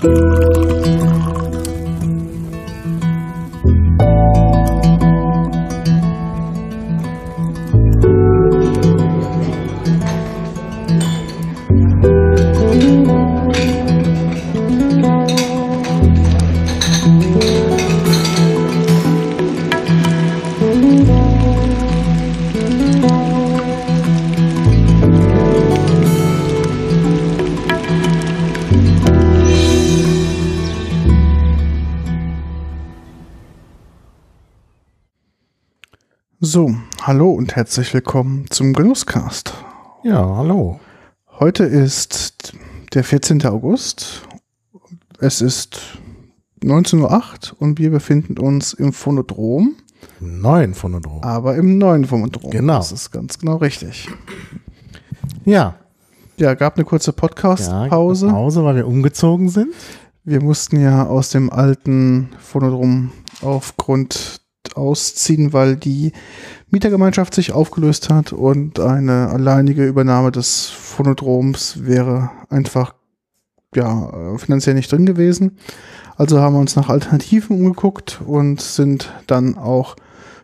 Bye. So, hallo und herzlich willkommen zum Genusscast. Ja, hallo. Heute ist der 14. August. Es ist 19.08 Uhr und wir befinden uns im Phonodrom. Im neuen Phonodrom. Aber im neuen Phonodrom. Genau. Das ist ganz genau richtig. Ja. Ja, gab eine kurze Podcast-Pause. Ja, Pause, weil wir umgezogen sind. Wir mussten ja aus dem alten Phonodrom aufgrund ausziehen, weil die Mietergemeinschaft sich aufgelöst hat und eine alleinige Übernahme des Phonodroms wäre einfach ja, finanziell nicht drin gewesen. Also haben wir uns nach Alternativen umgeguckt und sind dann auch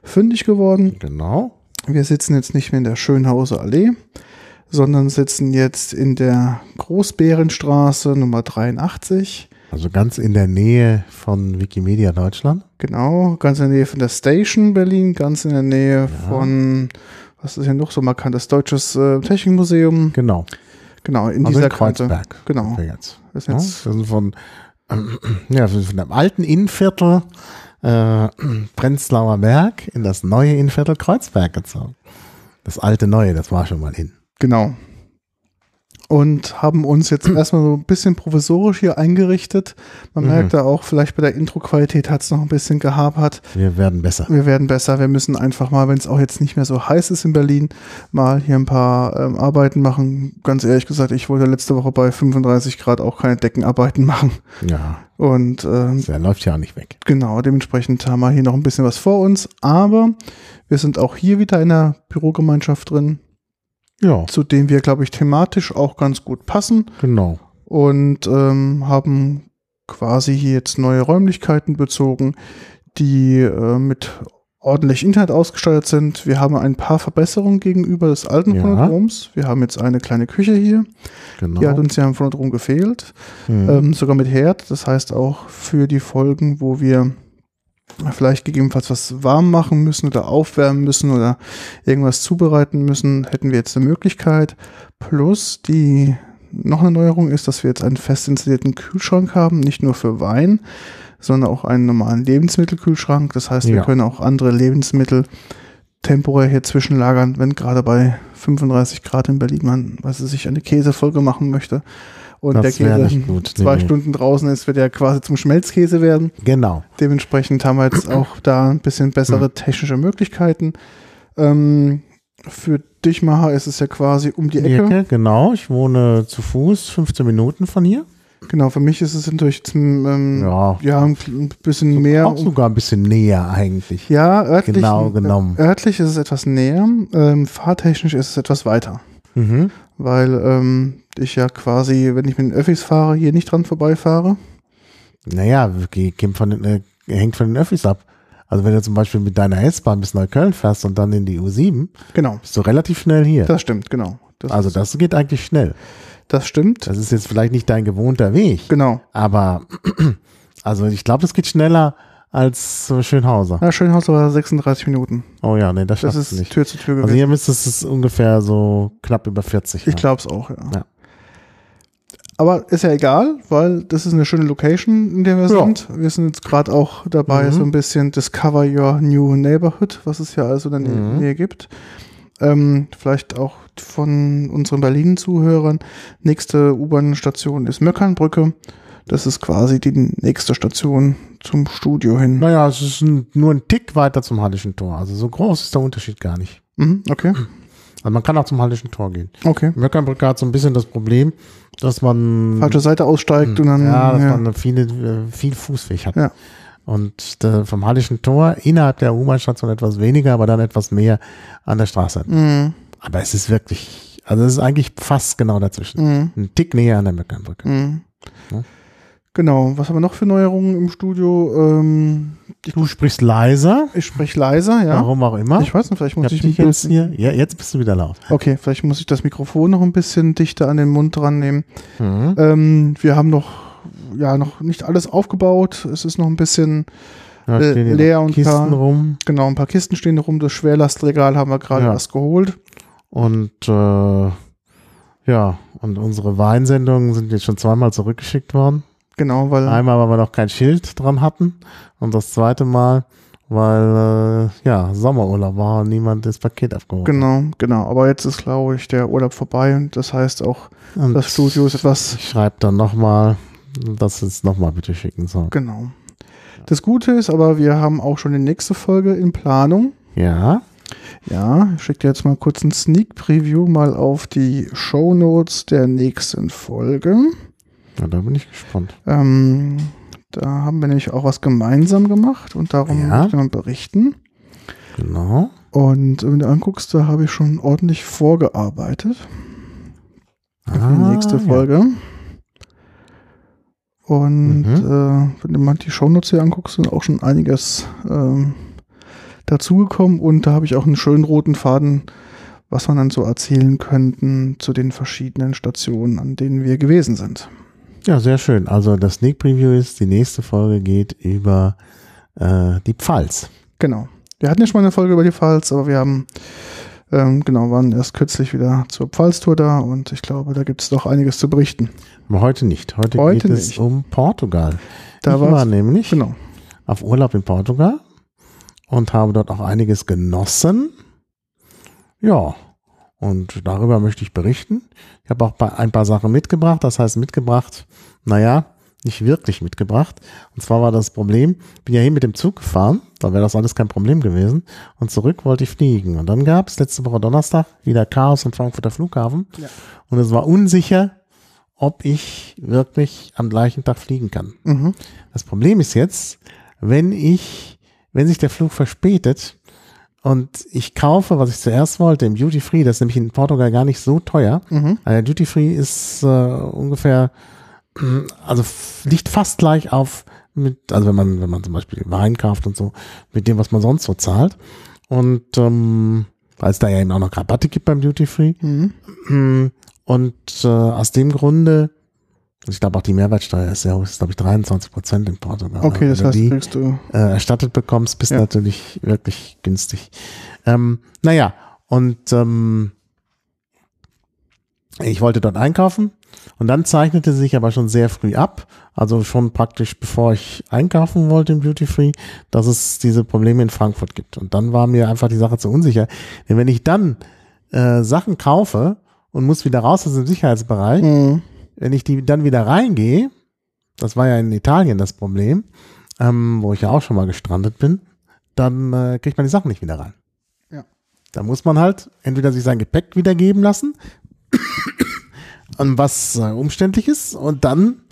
fündig geworden. Genau. Wir sitzen jetzt nicht mehr in der Schönhauser Allee, sondern sitzen jetzt in der Großbärenstraße Nummer 83 also ganz in der Nähe von Wikimedia Deutschland. Genau, ganz in der Nähe von der Station Berlin, ganz in der Nähe ja. von, was ist hier noch so markant, das Deutsches äh, Technikmuseum. Genau. Genau, in also dieser in Kreuzberg. Kante. Genau. Jetzt. Das, jetzt ja, wir sind von, ähm, ja, von dem alten Innenviertel äh, Prenzlauer Berg in das neue Innenviertel Kreuzberg gezogen. Das alte Neue, das war schon mal hin. Genau und haben uns jetzt erstmal so ein bisschen provisorisch hier eingerichtet. Man mhm. merkt da auch, vielleicht bei der Intro-Qualität hat es noch ein bisschen gehapert. Wir werden besser. Wir werden besser. Wir müssen einfach mal, wenn es auch jetzt nicht mehr so heiß ist in Berlin, mal hier ein paar ähm, Arbeiten machen. Ganz ehrlich gesagt, ich wollte letzte Woche bei 35 Grad auch keine Deckenarbeiten machen. Ja. Und ähm, der läuft ja auch nicht weg. Genau, dementsprechend haben wir hier noch ein bisschen was vor uns. Aber wir sind auch hier wieder in der Bürogemeinschaft drin ja. zu dem wir, glaube ich, thematisch auch ganz gut passen. Genau. Und ähm, haben quasi hier jetzt neue Räumlichkeiten bezogen, die äh, mit ordentlich Internet ausgestattet sind. Wir haben ein paar Verbesserungen gegenüber des alten ja. Phonodroms. Wir haben jetzt eine kleine Küche hier. Genau. Die hat uns ja im Phonodrom gefehlt. Mhm. Ähm, sogar mit Herd. Das heißt auch für die Folgen, wo wir vielleicht gegebenenfalls was warm machen müssen oder aufwärmen müssen oder irgendwas zubereiten müssen, hätten wir jetzt eine Möglichkeit. Plus die noch eine Neuerung ist, dass wir jetzt einen fest installierten Kühlschrank haben, nicht nur für Wein, sondern auch einen normalen Lebensmittelkühlschrank. Das heißt, wir ja. können auch andere Lebensmittel temporär hier zwischenlagern, wenn gerade bei 35 Grad in Berlin man, was es sich eine Käsefolge machen möchte und das der Käse gut. zwei nee. Stunden draußen ist, wird er quasi zum Schmelzkäse werden. Genau. Dementsprechend haben wir jetzt auch da ein bisschen bessere hm. technische Möglichkeiten. Ähm, für dich, Maha, ist es ja quasi um die Ecke. Ecke. Genau, ich wohne zu Fuß, 15 Minuten von hier. Genau, für mich ist es natürlich zum, ähm, ja. ja, ein bisschen so mehr. Auch sogar ein bisschen näher eigentlich. Ja, örtlich, genau genommen. örtlich ist es etwas näher, ähm, fahrtechnisch ist es etwas weiter. Mhm. Weil ähm, ich ja quasi, wenn ich mit den Öffis fahre, hier nicht dran vorbeifahre. Naja, von, äh, hängt von den Öffis ab. Also wenn du zum Beispiel mit deiner S-Bahn bis Neukölln fährst und dann in die U7, genau. bist du relativ schnell hier. Das stimmt, genau. Das also das geht eigentlich schnell. Das stimmt. Das ist jetzt vielleicht nicht dein gewohnter Weg. Genau. Aber also ich glaube, das geht schneller als Schönhauser. Ja, Schönhauser war 36 Minuten. Oh ja, nee, das, das ist nicht. Tür zu Tür gewesen. Also hier müsste es ungefähr so knapp über 40. Ich glaube es auch, ja. ja. Aber ist ja egal, weil das ist eine schöne Location, in der wir ja. sind. Wir sind jetzt gerade auch dabei, mhm. so ein bisschen Discover Your New Neighborhood, was es ja also in der mhm. Nähe gibt. Ähm, vielleicht auch von unseren Berlin-Zuhörern. Nächste U-Bahn-Station ist Möckernbrücke. Das ist quasi die nächste Station zum Studio hin. Naja, es ist ein, nur ein Tick weiter zum Hallischen Tor. Also so groß ist der Unterschied gar nicht. Mhm, okay. Also man kann auch zum Hallischen Tor gehen. Okay. Möckernbrücke hat so ein bisschen das Problem, dass man falsche Seite aussteigt mh, und dann ja, dass ja. man viele, äh, viel Fußweg hat. Ja. Und äh, vom Hallischen Tor innerhalb der U-Bahn-Station etwas weniger, aber dann etwas mehr an der Straße. Mhm. Aber es ist wirklich, also es ist eigentlich fast genau dazwischen. Mhm. Ein Tick näher an der Möckernbrücke. Mhm. Ja? Genau, was haben wir noch für Neuerungen im Studio? Ähm, Du sprichst leiser, ich spreche leiser, ja. warum auch immer. Ich weiß nicht, vielleicht muss ich ich, ein jetzt hier. Ja, jetzt bist du wieder laut. Okay, vielleicht muss ich das Mikrofon noch ein bisschen dichter an den Mund dran nehmen. Mhm. Ähm, wir haben noch, ja, noch nicht alles aufgebaut. Es ist noch ein bisschen, äh, leer und Kisten paar- rum. genau, ein paar Kisten stehen rum. Das Schwerlastregal haben wir gerade Ja. erst geholt. Und äh, ja, und unsere Weinsendungen sind jetzt schon zweimal zurückgeschickt worden. Genau, weil, Einmal, weil wir noch kein Schild dran hatten. Und das zweite Mal, weil äh, ja, Sommerurlaub war und niemand das Paket abgeholt hat. genau, genau. Aber jetzt ist, glaube ich, der Urlaub vorbei und das heißt auch, Und das Studio ist etwas, Ich schreibe dann nochmal, dass es nochmal bitte schicken soll. genau. Das Gute ist aber, wir haben auch schon die nächste Folge in Planung. Ja, Ja, ich schicke dir jetzt mal kurz ein Sneak Preview mal auf die Show Notes der nächsten Folge. Ja da bin ich gespannt. Ähm, da haben wir nämlich auch was gemeinsam gemacht und darum Ja. möchte man berichten. Genau. Und wenn du anguckst, da habe ich schon ordentlich vorgearbeitet für die Ah, nächste ja. Folge. Und Mhm. äh, wenn du mal die Shownotes hier anguckst, sind auch schon einiges ähm, dazugekommen und da habe ich auch einen schönen roten Faden, was man dann so erzählen könnten zu den verschiedenen Stationen, an denen wir gewesen sind. Ja, sehr schön. Also das Sneak Preview ist, die nächste Folge geht über äh, die Pfalz. Genau. Wir hatten ja schon mal eine Folge über die Pfalz, aber wir haben, ähm, genau, waren erst kürzlich wieder zur Pfalztour da und ich glaube, da gibt es noch einiges zu berichten. Aber heute nicht. Heute, Heute geht es nicht. um Portugal. Da ich war nämlich Genau. auf Urlaub in Portugal und habe dort auch einiges genossen. Ja, und darüber möchte ich berichten. Ich habe auch ein paar Sachen mitgebracht. Das heißt mitgebracht, naja, nicht wirklich mitgebracht. Und zwar war das Problem, bin ja hier mit dem Zug gefahren, da wäre das alles kein Problem gewesen. Und zurück wollte ich fliegen. Und dann gab es letzte Woche Donnerstag wieder Chaos am Frankfurter Flughafen. Ja. Und es war unsicher, ob ich wirklich am gleichen Tag fliegen kann. Mhm. Das Problem ist jetzt, wenn ich, wenn sich der Flug verspätet und ich kaufe, was ich zuerst wollte, im Duty Free, das ist nämlich in Portugal gar nicht so teuer. Mhm. Also der Duty Free ist äh, ungefähr, also f- liegt fast gleich auf mit, also wenn man, wenn man zum Beispiel Wein kauft und so, mit dem, was man sonst so zahlt. Und ähm, weil es da ja eben auch noch Rabatte gibt beim Duty Free. Mhm. Und äh, aus dem Grunde, und ich glaube auch die Mehrwertsteuer ist ja, hoch, ist glaube ich 23 Prozent in Portugal. Okay, das Wenn du heißt, die kriegst du. äh, erstattet bekommst, bist Ja. natürlich wirklich günstig. Ähm, naja, und ähm, ich wollte dort einkaufen und dann zeichnete sich aber schon sehr früh ab, also schon praktisch bevor ich einkaufen wollte im Duty Free, dass es diese Probleme in Frankfurt gibt. Und dann war mir einfach die Sache zu unsicher. Denn wenn ich dann äh, Sachen kaufe und muss wieder raus aus dem Sicherheitsbereich, Mhm. Wenn ich die dann wieder reingehe, das war ja in Italien das Problem, ähm, wo ich ja auch schon mal gestrandet bin, dann äh, kriegt man die Sachen nicht wieder rein. Ja. Da muss man halt entweder sich sein Gepäck wiedergeben lassen, und was äh, umständlich ist, und dann,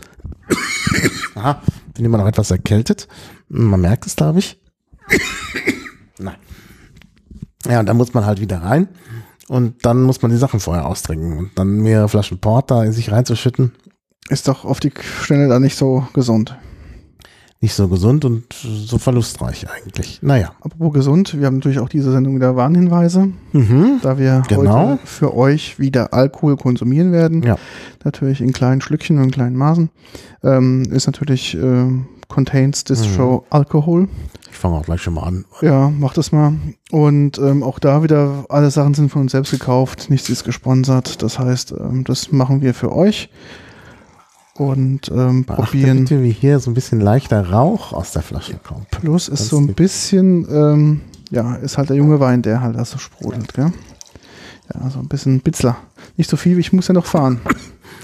aha, bin immer noch etwas erkältet. Man merkt es, glaube ich. Nein. Ja, und dann muss man halt wieder rein. Und dann muss man die Sachen vorher austrinken. Und dann mehrere Flaschen Porter in sich reinzuschütten, Ist doch auf die Stelle da nicht so gesund. nicht so gesund und so verlustreich eigentlich. Naja. Apropos gesund, wir haben natürlich auch diese Sendung wieder Warnhinweise, Mhm. da wir Genau. heute für euch wieder Alkohol konsumieren werden. Ja. Natürlich in kleinen Schlückchen und in kleinen Maßen. Ähm, ist natürlich ähm, contains this Mhm. show Alkohol. Ich fange auch gleich schon mal an. Ja, macht das mal. Und ähm, auch da wieder, alle Sachen sind von uns selbst gekauft, nichts ist gesponsert. Das heißt, ähm, das machen wir für euch. Und ähm, Beachte probieren. bitte, wie hier so ein bisschen leichter Rauch aus der Flasche kommt. Plus ist Das so ein bisschen, ähm, ja, ist halt der junge Wein, der halt da so sprudelt, gell? Ja, so ein bisschen Bitzler. Nicht so viel, ich muss ja noch fahren.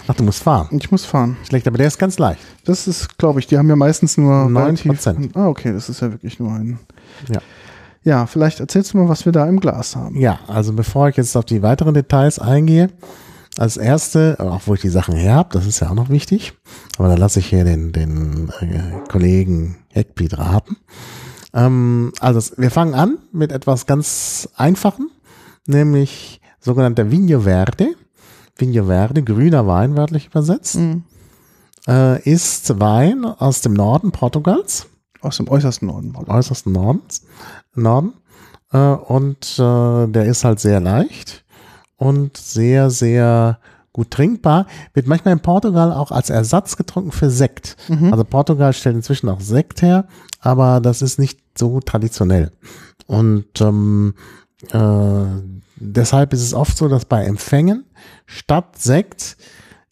Ach, du musst fahren. Ich muss fahren. Schlecht, aber der ist ganz leicht. Das ist, glaube ich, die haben ja meistens nur 9%. Ah, okay, das ist ja wirklich nur ein. Ja. Ja, vielleicht erzählst du mal, was wir da im Glas haben. Ja, also bevor ich jetzt auf die weiteren Details eingehe, als erste, auch wo ich die Sachen her habe, das ist ja auch noch wichtig, aber da lasse ich hier den, den äh, Kollegen Heckbeat raten. Ähm, also wir fangen an mit etwas ganz Einfachen, nämlich sogenannter Vigno Verde. Vigno Verde, grüner Wein wörtlich übersetzt. Mhm. äh, ist Wein aus dem Norden Portugals, Aus dem äußersten Norden. äußersten Nordens, Norden. Äh, und äh, der ist halt sehr leicht und sehr, sehr gut trinkbar. Wird manchmal in Portugal auch als Ersatz getrunken für Sekt. Also Portugal stellt inzwischen auch Sekt her, aber das ist nicht so traditionell. Und ähm, äh, deshalb ist es oft so, dass bei Empfängen statt Sekt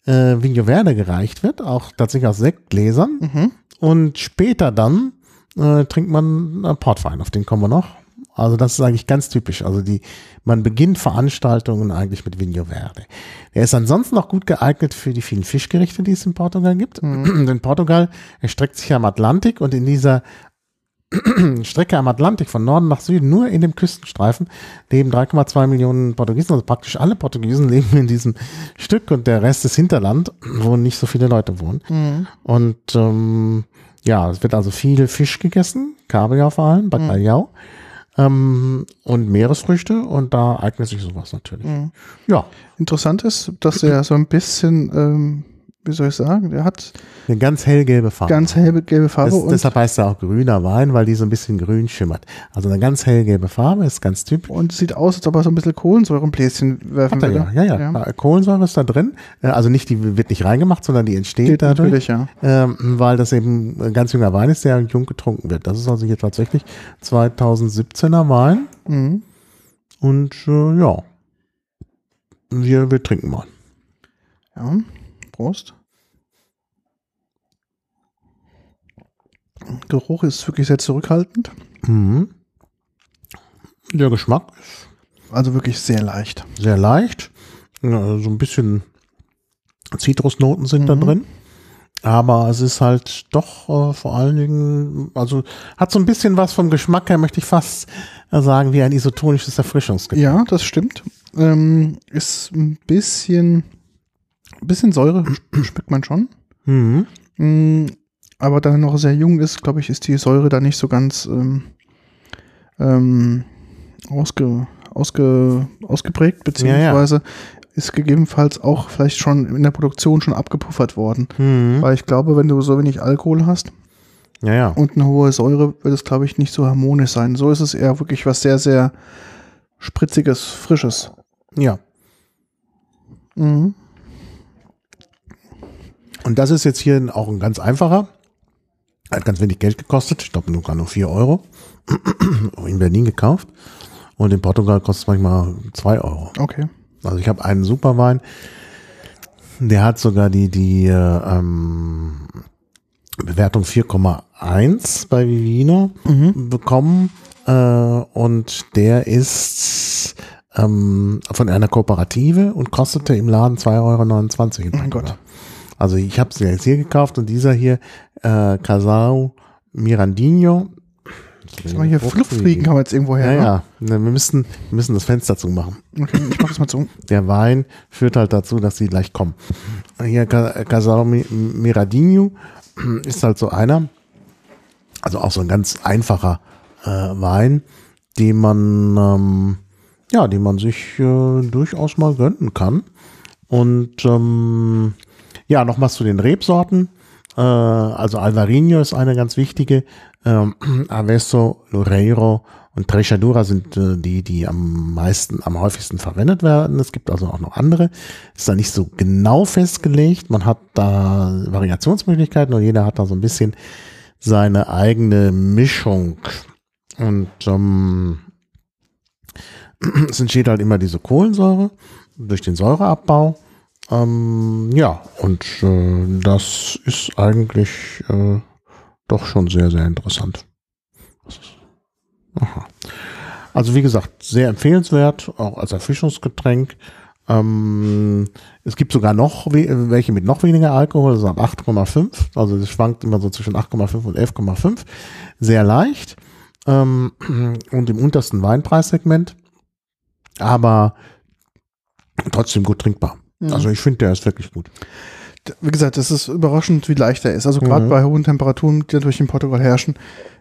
äh, Vinho Verde gereicht wird, auch tatsächlich aus Sektgläsern. Mhm. Und später dann äh, trinkt man äh, Portwein, auf den kommen wir noch. Also das ist eigentlich ganz typisch. Also die, man beginnt Veranstaltungen eigentlich mit Vinho Verde. Der ist ansonsten auch gut geeignet für die vielen Fischgerichte, die es in Portugal gibt. Denn Portugal erstreckt sich ja am Atlantik und in dieser Strecke am Atlantik von Norden nach Süden, nur in dem Küstenstreifen, leben 3,2 Millionen Portugiesen, also praktisch alle Portugiesen leben in diesem Stück und der Rest ist Hinterland, wo nicht so viele Leute wohnen. Mhm. Und ähm, ja, es wird also viel Fisch gegessen, Kabeljau vor allem, Bacalhau ähm, und Meeresfrüchte und da eignet sich sowas natürlich. Mhm. Ja, Interessant ist, dass er so ein bisschen, ähm, wie soll ich sagen, der hat eine ganz hellgelbe Farbe. ganz helle gelbe Farbe das, und, deshalb heißt er auch grüner Wein, weil die so ein bisschen grün schimmert. Also eine ganz hellgelbe Farbe ist ganz typisch. und sieht aus, als ob er so ein bisschen Kohlensäurebläschen werfen Hat er würde. ja, ja, ja. ja. Kohlensäure ist da drin. Äh, Also nicht, die wird nicht reingemacht, sondern die entsteht Geht dadurch. natürlich, ja. ähm, weil das eben ein ganz junger Wein ist, der jung getrunken wird. Das ist also hier tatsächlich 2017er Wein Mhm. und äh, ja, wir, wir trinken mal. Ja, Prost. Geruch ist wirklich sehr zurückhaltend. Mhm. Der Geschmack ist Also wirklich sehr leicht. sehr leicht, ja, so ein bisschen Zitrusnoten sind da Mhm. drin. Aber es ist halt doch äh, vor allen Dingen, also hat so ein bisschen was vom Geschmack her, möchte ich fast sagen, wie ein isotonisches Erfrischungsgetränk. Ja, das stimmt. Ähm, ist ein bisschen, ein bisschen Säure schmeckt man schon. Mhm. Mm, aber da er noch sehr jung ist, glaube ich, ist die Säure da nicht so ganz ähm, ähm, ausge, ausge, ausgeprägt, beziehungsweise ist gegebenenfalls auch vielleicht schon in der Produktion schon abgepuffert worden. Mhm. Weil ich glaube, wenn du so wenig Alkohol hast Ja, ja. und eine hohe Säure, wird es, glaube ich, nicht so harmonisch sein. So ist es eher wirklich was sehr, sehr spritziges, frisches. Ja. Mhm. Und das ist jetzt hier auch ein ganz einfacher. Hat ganz wenig Geld gekostet. Ich glaube, nur gar nur 4 Euro. In Berlin gekauft. Und in Portugal kostet es manchmal 2 Euro. Okay. Also ich habe einen Superwein, der hat sogar die, die äh, ähm, Bewertung 4,1 bei Vivino bekommen. Äh, und der ist ähm, von einer Kooperative und kostete im Laden 2,29 Euro. in Mein Gott. Also ich habe es jetzt hier gekauft und dieser hier, äh, Casal Mirandinho. Sag mal, hier Fluchtfliegen haben wir jetzt irgendwo Ja, her. ne? ja. Ne, Wir müssen, wir müssen das Fenster zumachen Okay, ich mach das mal zu. der Wein führt halt dazu, dass sie gleich kommen. Hier Ca- Casal Mi- Miradinho ist halt so einer, also auch so ein ganz einfacher äh, Wein, den man ähm, ja, den man sich äh, durchaus mal gönnen kann. Und ähm, ja, noch was zu den Rebsorten. Äh, also Alvarinho ist eine ganz wichtige. Ähm, Avesso, Loureiro und Trechadura sind äh, die, die am meisten, am häufigsten verwendet werden. Es gibt also auch noch andere. Ist da nicht so genau festgelegt. Man hat da Variationsmöglichkeiten und jeder hat da so ein bisschen seine eigene Mischung. Und ähm, es entsteht halt immer diese Kohlensäure durch den Säureabbau. Ähm, ja, und äh, das ist eigentlich äh, doch schon sehr, sehr interessant. Das ist- Aha. Also wie gesagt, sehr empfehlenswert, auch als Erfrischungsgetränk. Ähm, es gibt sogar noch we welche mit noch weniger Alkohol, also ab 8,5. Also es schwankt immer so zwischen 8,5 und 11,5. Sehr leicht. Ähm, und im untersten Weinpreissegment. Aber trotzdem gut trinkbar. Mhm. Also ich finde, der ist wirklich gut. Wie gesagt, es ist überraschend, wie leicht er ist. Also gerade Mhm. bei hohen Temperaturen, die natürlich in Portugal herrschen,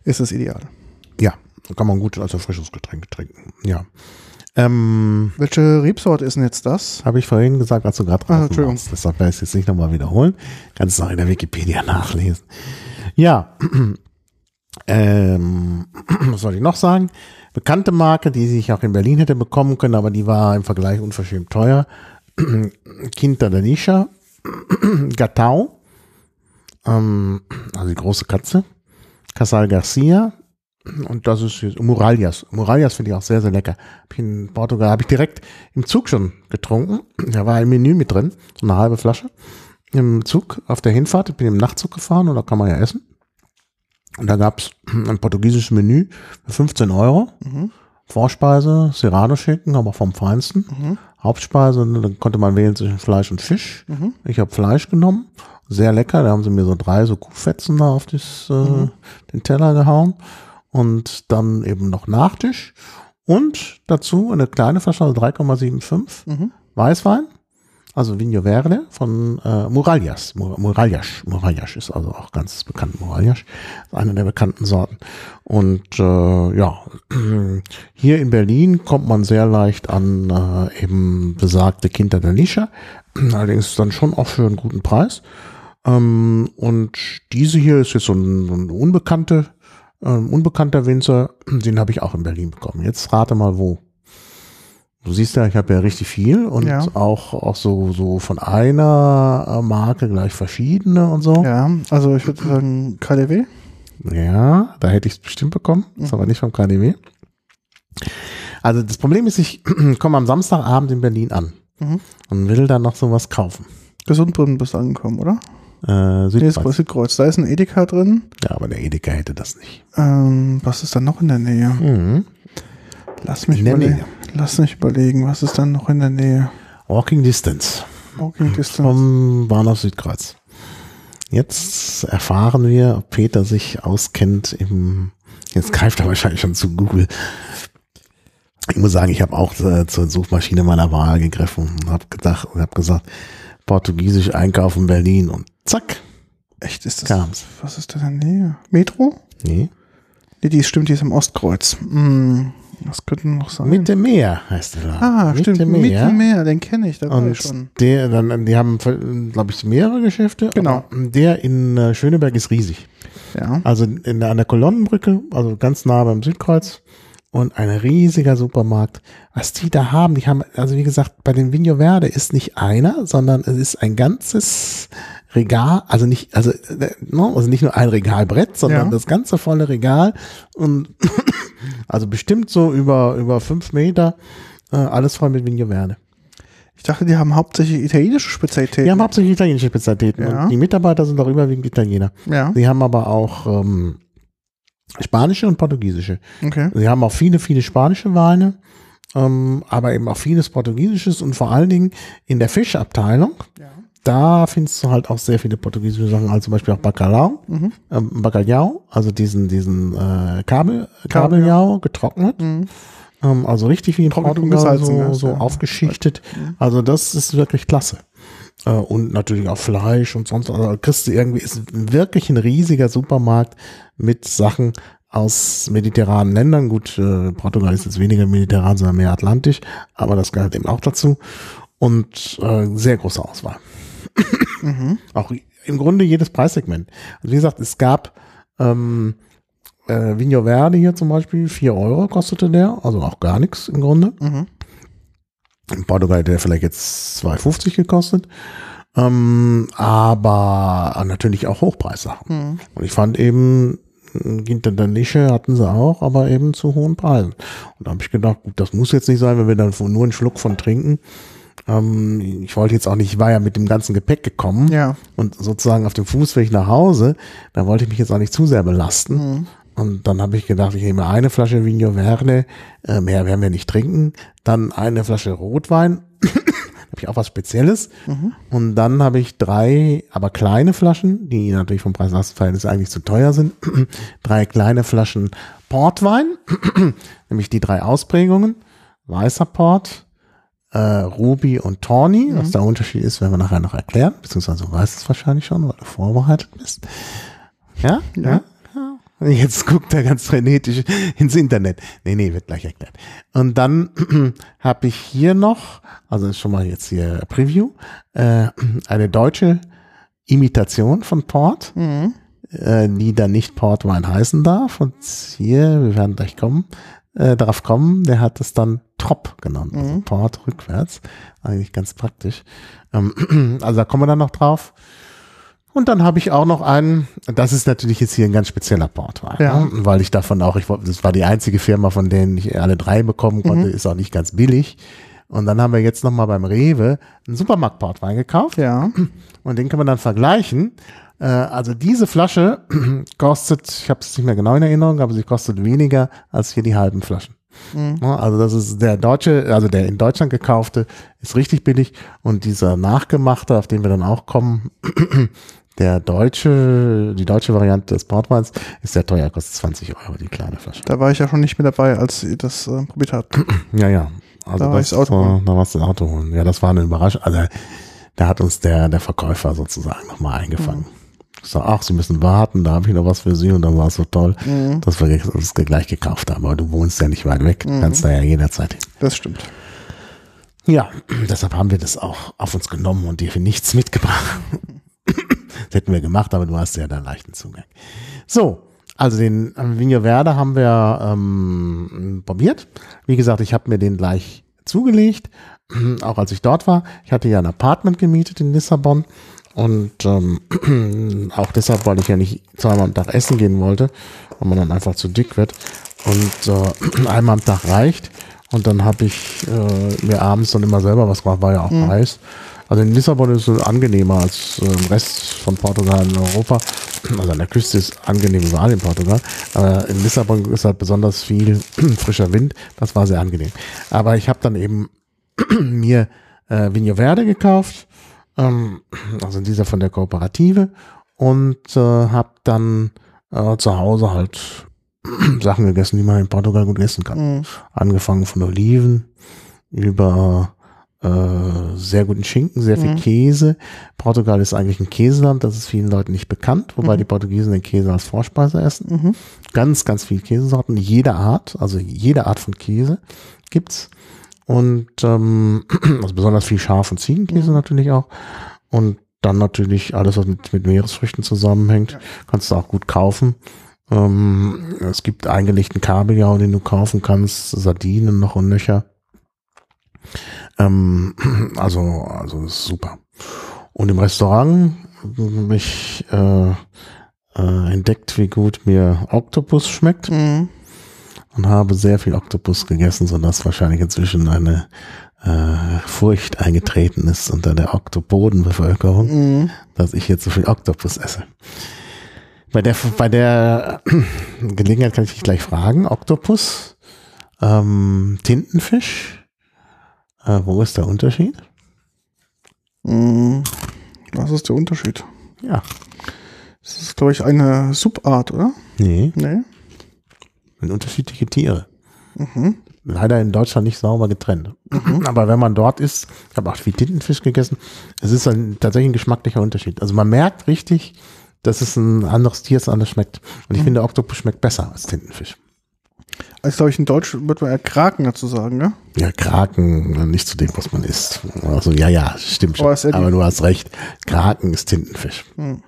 ist es ideal. Ja, kann man gut als Erfrischungsgetränk trinken. Ja. Ähm, Welche Rebsorte ist denn jetzt das? Habe ich vorhin gesagt, als du gerade Ah, draußen Entschuldigung. warst. Deshalb werde ich es jetzt nicht nochmal wiederholen. Kannst du auch in der Wikipedia nachlesen. Ja. ähm, was soll ich noch sagen? Bekannte Marke, die ich auch in Berlin hätte bekommen können, aber die war im Vergleich unverschämt teuer. Quinta da Nisha. Gatau. Ähm, also die große Katze. Casal Garcia. Und das ist jetzt Murallas. Finde ich auch sehr, sehr lecker. In Portugal habe ich direkt im Zug schon getrunken. Da war ein Menü mit drin, so eine halbe Flasche. Im Zug auf der Hinfahrt, ich bin im Nachtzug gefahren und da kann man ja essen. Und da gab's ein portugiesisches Menü für 15 Euro. Vorspeise, Serrano-Schinken, aber vom Feinsten. Hauptspeise, dann konnte man wählen zwischen Fleisch und Fisch. Ich habe Fleisch genommen. Sehr lecker. Da haben sie mir so drei so Kuhfetzen da auf das, äh, den Teller gehauen. Und dann eben noch Nachtisch. Und dazu eine kleine Flasche, also 3,75 Weißwein. Also Vinho Verde von äh, Murallas. Mur- Murallas. Murallas ist also auch ganz bekannt. Murallas ist eine der bekannten Sorten. Und äh, ja, hier in Berlin kommt man sehr leicht an äh, eben besagte Kinder der Nische. Allerdings dann schon auch für einen guten Preis. Ähm, und diese hier ist jetzt so ein, ein unbekannte, ähm, unbekannter Winzer. Den habe ich auch in Berlin bekommen. Jetzt rate mal wo. Du siehst ja, ich habe ja richtig viel und Ja. auch, auch so, so von einer äh, Marke gleich verschiedene und so. Ja, also ich würde sagen KDW. Ja, da hätte ich es bestimmt bekommen. Ist aber nicht vom KDW. Also das Problem ist, ich komme am Samstagabend in Berlin an Mhm. und will dann noch sowas kaufen. Gesundbrunnen bist du angekommen, oder? Äh, Nee, Südkreuz. ist Südkreuz. Da ist ein Edeka drin. Ja, aber der Edeka hätte das nicht. Ähm, was ist da noch in der Nähe? Mhm. Lass mich, In der Nähe. Lass mich überlegen, was ist dann noch in der Nähe? Walking Distance Walking Distance. vom Bahnhof Südkreuz. Jetzt erfahren wir, ob Peter sich auskennt im. Jetzt greift er wahrscheinlich schon zu Google. Ich muss sagen, ich habe auch äh, zur Suchmaschine meiner Wahl gegriffen und habe gedacht und habe gesagt, Portugiesisch einkaufen Berlin und zack. Echt, ist das? Kam's. Was ist da in der Nähe? Metro? Nee. Nee, die ist, stimmt, die ist am Ostkreuz. Hm, was könnte noch sein? Mitte Meer heißt der Laden. ah, Mitte stimmt, Meer. Mittelmeer, den kenne ich, da war ich Und schon. der, dann, die haben, glaube ich, mehrere Geschäfte. Genau. Der in äh, Schöneberg ist riesig. Ja. Also in, an der Kolonnenbrücke, also ganz nah beim Südkreuz und ein riesiger Supermarkt. Was die da haben, die haben, also wie gesagt, bei dem Vigno Verde ist nicht einer, sondern es ist ein ganzes Regal, also nicht, also, äh, ne, also nicht nur ein Regalbrett, sondern Ja. das ganze volle Regal und also bestimmt so über, über fünf Meter, äh, alles voll mit Vigno Verde. Ich dachte, die haben hauptsächlich italienische Spezialitäten. Die haben hauptsächlich italienische Spezialitäten Ja. und die Mitarbeiter sind auch überwiegend Italiener. ja, Sie haben aber auch ähm, spanische und portugiesische. okay. Sie haben auch viele, viele spanische Weine, ähm, aber eben auch vieles portugiesisches und vor allen Dingen in der Fischabteilung. Ja. Da findest du halt auch sehr viele portugiesische Sachen, also zum Beispiel auch Bacalhau, Mhm. ähm, Bacalhau, also diesen, diesen äh, Kabel, Kabeljau getrocknet. Mhm. Ähm, also richtig wie in Portugal so, ja, so ja. aufgeschichtet. Mhm. Also das ist wirklich klasse. Äh, und natürlich auch Fleisch und sonst. Also kriegst du irgendwie, ist wirklich ein riesiger Supermarkt mit Sachen aus mediterranen Ländern. Gut, äh, Portugal ist jetzt weniger mediterran, sondern mehr atlantisch, aber das gehört eben auch dazu. Und äh, sehr große Auswahl. Mhm. Auch im Grunde jedes Preissegment. Also wie gesagt, es gab ähm, äh, Vigno Verde hier zum Beispiel, 4 Euro kostete der, also auch gar nichts im Grunde. Mhm. In Portugal hätte der vielleicht jetzt 2,50 gekostet. Ähm, aber natürlich auch Hochpreissachen. Mhm. Und ich fand eben, Ginter der Nische hatten sie auch, aber eben zu hohen Preisen. Und da habe ich gedacht, gut, das muss jetzt nicht sein, wenn wir dann nur einen Schluck von trinken. Ähm, ich wollte jetzt auch nicht, ich war ja mit dem ganzen Gepäck gekommen Ja. und sozusagen auf dem Fußweg nach Hause, da wollte ich mich jetzt auch nicht zu sehr belasten. Mhm. Und dann habe ich gedacht, ich nehme eine Flasche Vigno Verde, äh, mehr werden wir nicht trinken, dann eine Flasche Rotwein, habe ich auch was Spezielles. Mhm. Und dann habe ich drei, aber kleine Flaschen, die natürlich vom Preis-Leistungs-Verhältnis eigentlich zu teuer sind, drei kleine Flaschen Portwein, nämlich die drei Ausprägungen, weißer Port, äh, Ruby und Tawny. Was der Unterschied ist, werden wir nachher noch erklären, beziehungsweise du weißt es wahrscheinlich schon, weil du vorbereitet bist. Ja? Ja. Jetzt guckt er ganz frenetisch ins Internet. Nee, nee, wird gleich erklärt. Und dann habe ich hier noch, also schon mal jetzt hier Preview, äh, eine deutsche Imitation von Port, Mhm. äh, die dann nicht Portwein heißen darf. Und hier, wir werden gleich kommen, äh, darauf kommen, der hat es dann Trop genannt, also Mhm. Port rückwärts. Eigentlich ganz praktisch. Ähm, also da kommen wir dann noch drauf. Und dann habe ich auch noch einen, das ist natürlich jetzt hier ein ganz spezieller Portwein, Ja. ne? weil ich davon auch, ich, wollte- das war die einzige Firma, von denen ich alle drei bekommen konnte, ist auch nicht ganz billig. Und dann haben wir jetzt nochmal beim Rewe einen Supermarkt-Portwein gekauft Ja. und den kann man dann vergleichen. Äh, also diese Flasche kostet, ich habe es nicht mehr genau in Erinnerung, aber sie kostet weniger als hier die halben Flaschen. Ja, Also das ist der deutsche, also der in Deutschland gekaufte, ist richtig billig und dieser nachgemachte, auf den wir dann auch kommen, der deutsche, die deutsche Variante des Portweins ist sehr teuer, kostet 20 Euro die kleine Flasche. Da war ich ja schon nicht mehr dabei, als ihr das äh, probiert habt. Ja, ja. Also Da war das, Auto holen. da warst du das Auto holen. Ja, das war eine Überraschung. Also da hat uns der, der Verkäufer sozusagen nochmal eingefangen. Ich sag, ach, Sie müssen warten, da habe ich noch was für Sie und dann war es so toll, Mhm. dass wir uns gleich gekauft haben. Aber du wohnst ja nicht weit weg, Mhm. kannst da ja jederzeit hin. Das stimmt. Ja, deshalb haben wir das auch auf uns genommen und dir für nichts mitgebracht. das hätten wir gemacht, aber du hast ja da leichten Zugang. So, also den ähm, Vigno Verde haben wir ähm, probiert. Wie gesagt, ich habe mir den gleich zugelegt, auch als ich dort war. Ich hatte ja ein Apartment gemietet in Lissabon und ähm, auch deshalb, weil ich ja nicht zweimal am Tag essen gehen wollte, weil man dann einfach zu dick wird und äh, einmal am Tag reicht. Und dann habe ich äh, mir abends dann immer selber was gemacht, war ja auch heiß. Also in Lissabon ist es angenehmer als äh, im Rest von Portugal in Europa. Also an der Küste ist angenehm überall in Portugal. Aber in Lissabon ist halt besonders viel frischer Wind. Das war sehr angenehm. Aber ich habe dann eben mir äh, Vigno Verde gekauft. Ähm, also dieser von der Kooperative. Und äh, habe dann äh, zu Hause halt Sachen gegessen, die man in Portugal gut essen kann Mhm. angefangen von Oliven über äh, sehr guten Schinken, sehr viel Mhm. Käse. Portugal ist eigentlich ein Käseland, das ist vielen Leuten nicht bekannt, wobei Mhm. die Portugiesen den Käse als Vorspeise essen. Mhm. Ganz, ganz viel Käsesorten, jeder Art, also jede Art von Käse gibt's. Und ähm, also besonders viel Schaf- und Ziegenkäse Mhm. natürlich auch. Und dann natürlich alles, was mit, mit Meeresfrüchten zusammenhängt, Ja. kannst du auch gut kaufen. Ähm, es gibt eingelegten Kabeljau, den du kaufen kannst, Sardinen noch und nöcher. Ähm, also, also ist super. Und im Restaurant habe ich äh, äh, entdeckt, wie gut mir Oktopus schmeckt Mhm. Und habe sehr viel Oktopus gegessen, sodass wahrscheinlich inzwischen eine äh, Furcht eingetreten ist unter der Oktopodenbevölkerung, Mhm. dass ich jetzt so viel Oktopus esse. Bei der, bei der Gelegenheit kann ich dich gleich fragen, Oktopus, ähm, Tintenfisch, äh, wo ist der Unterschied? Mhm. Was ist der Unterschied? Ja, Das ist, glaube ich, eine Subart, oder? nee, Nee. Sind unterschiedliche Tiere. Mhm. Leider in Deutschland nicht sauber getrennt. Aber wenn man dort ist, ich habe auch viel Tintenfisch gegessen, es ist ein, tatsächlich ein geschmacklicher Unterschied. Also man merkt richtig, dass es ein anderes Tier ist, anders schmeckt. Und ich finde, Oktopus schmeckt besser als Tintenfisch. Also, glaube ich, in Deutsch würde man eher Kraken dazu sagen, ne? Ja, Kraken, nicht zu dem, was man isst. Also, ja, ja, stimmt schon. Aber Aber du hast recht. Kraken ist Tintenfisch. Hm.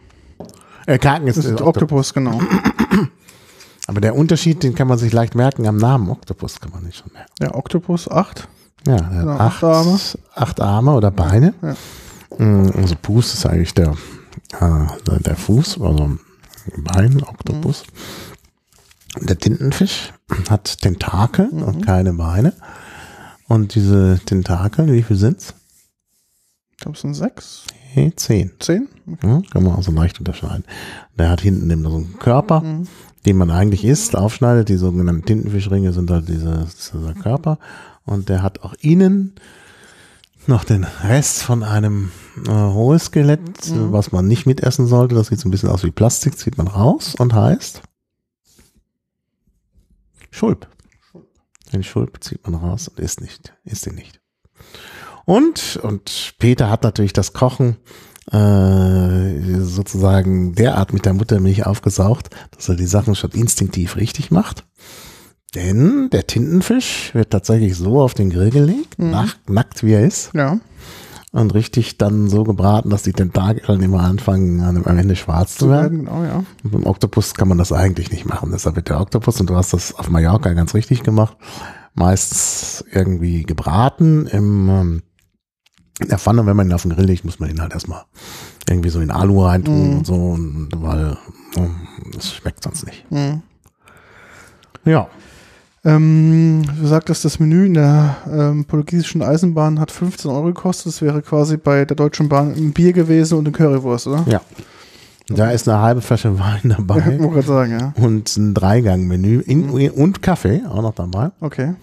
Äh, Kraken ist, ist Oktopus, genau. Aber der Unterschied, den kann man sich leicht merken. Am Namen Oktopus kann man nicht schon merken. Ja, Oktopus 8. Ja, hat acht, acht Arme. acht Arme oder Beine. Ja. Mm, Also Fuß ist eigentlich der, äh, der- Fuß, also Bein, Oktopus. Der Tintenfisch hat Tentakel und keine Beine. Und diese Tentakel, wie viel sind's? Ich glaube, es sind 6, Hey, zehn. 10. Ja, kann man also leicht unterscheiden. Der hat hinten eben so einen Körper, Mhm. Den man eigentlich isst, aufschneidet. Die sogenannten Tintenfischringe sind halt diese, dieser Körper. Und der hat auch innen noch den Rest von einem äh, Hohlskelett, Mhm. was man nicht mitessen sollte. Das sieht so ein bisschen aus wie Plastik, zieht man raus und heißt Schulp. Den Schulp zieht man raus und isst nicht, isst ihn nicht. Und, und Peter hat natürlich das Kochen äh, sozusagen derart mit der Muttermilch aufgesaugt, dass er die Sachen schon instinktiv richtig macht. Denn der Tintenfisch wird tatsächlich so auf den Grill gelegt, Mhm. nach, nackt wie er ist, Ja. und richtig dann so gebraten, dass die Tentakeln immer anfangen, am Ende schwarz zu werden. Genau, ja. Und beim Oktopus kann man das eigentlich nicht machen. Deshalb wird der Oktopus, und du hast das auf Mallorca ganz richtig gemacht, meistens irgendwie gebraten im, ähm, der Pfanne. Wenn man ihn auf den Grill legt, muss man ihn halt erstmal irgendwie so in Alu reintun Mhm. und so, und, weil ähm, das schmeckt sonst nicht. Mhm. Ja. Ähm, du sagtest, das Menü in der ähm, portugiesischen Eisenbahn hat 15 Euro gekostet. Das wäre quasi bei der Deutschen Bahn ein Bier gewesen und eine Currywurst, oder? Ja. Da ist eine halbe Flasche Wein Ja, dabei wollte gerade sagen, ja. und ein Dreigang-Menü in, und Kaffee auch noch dabei. Okay.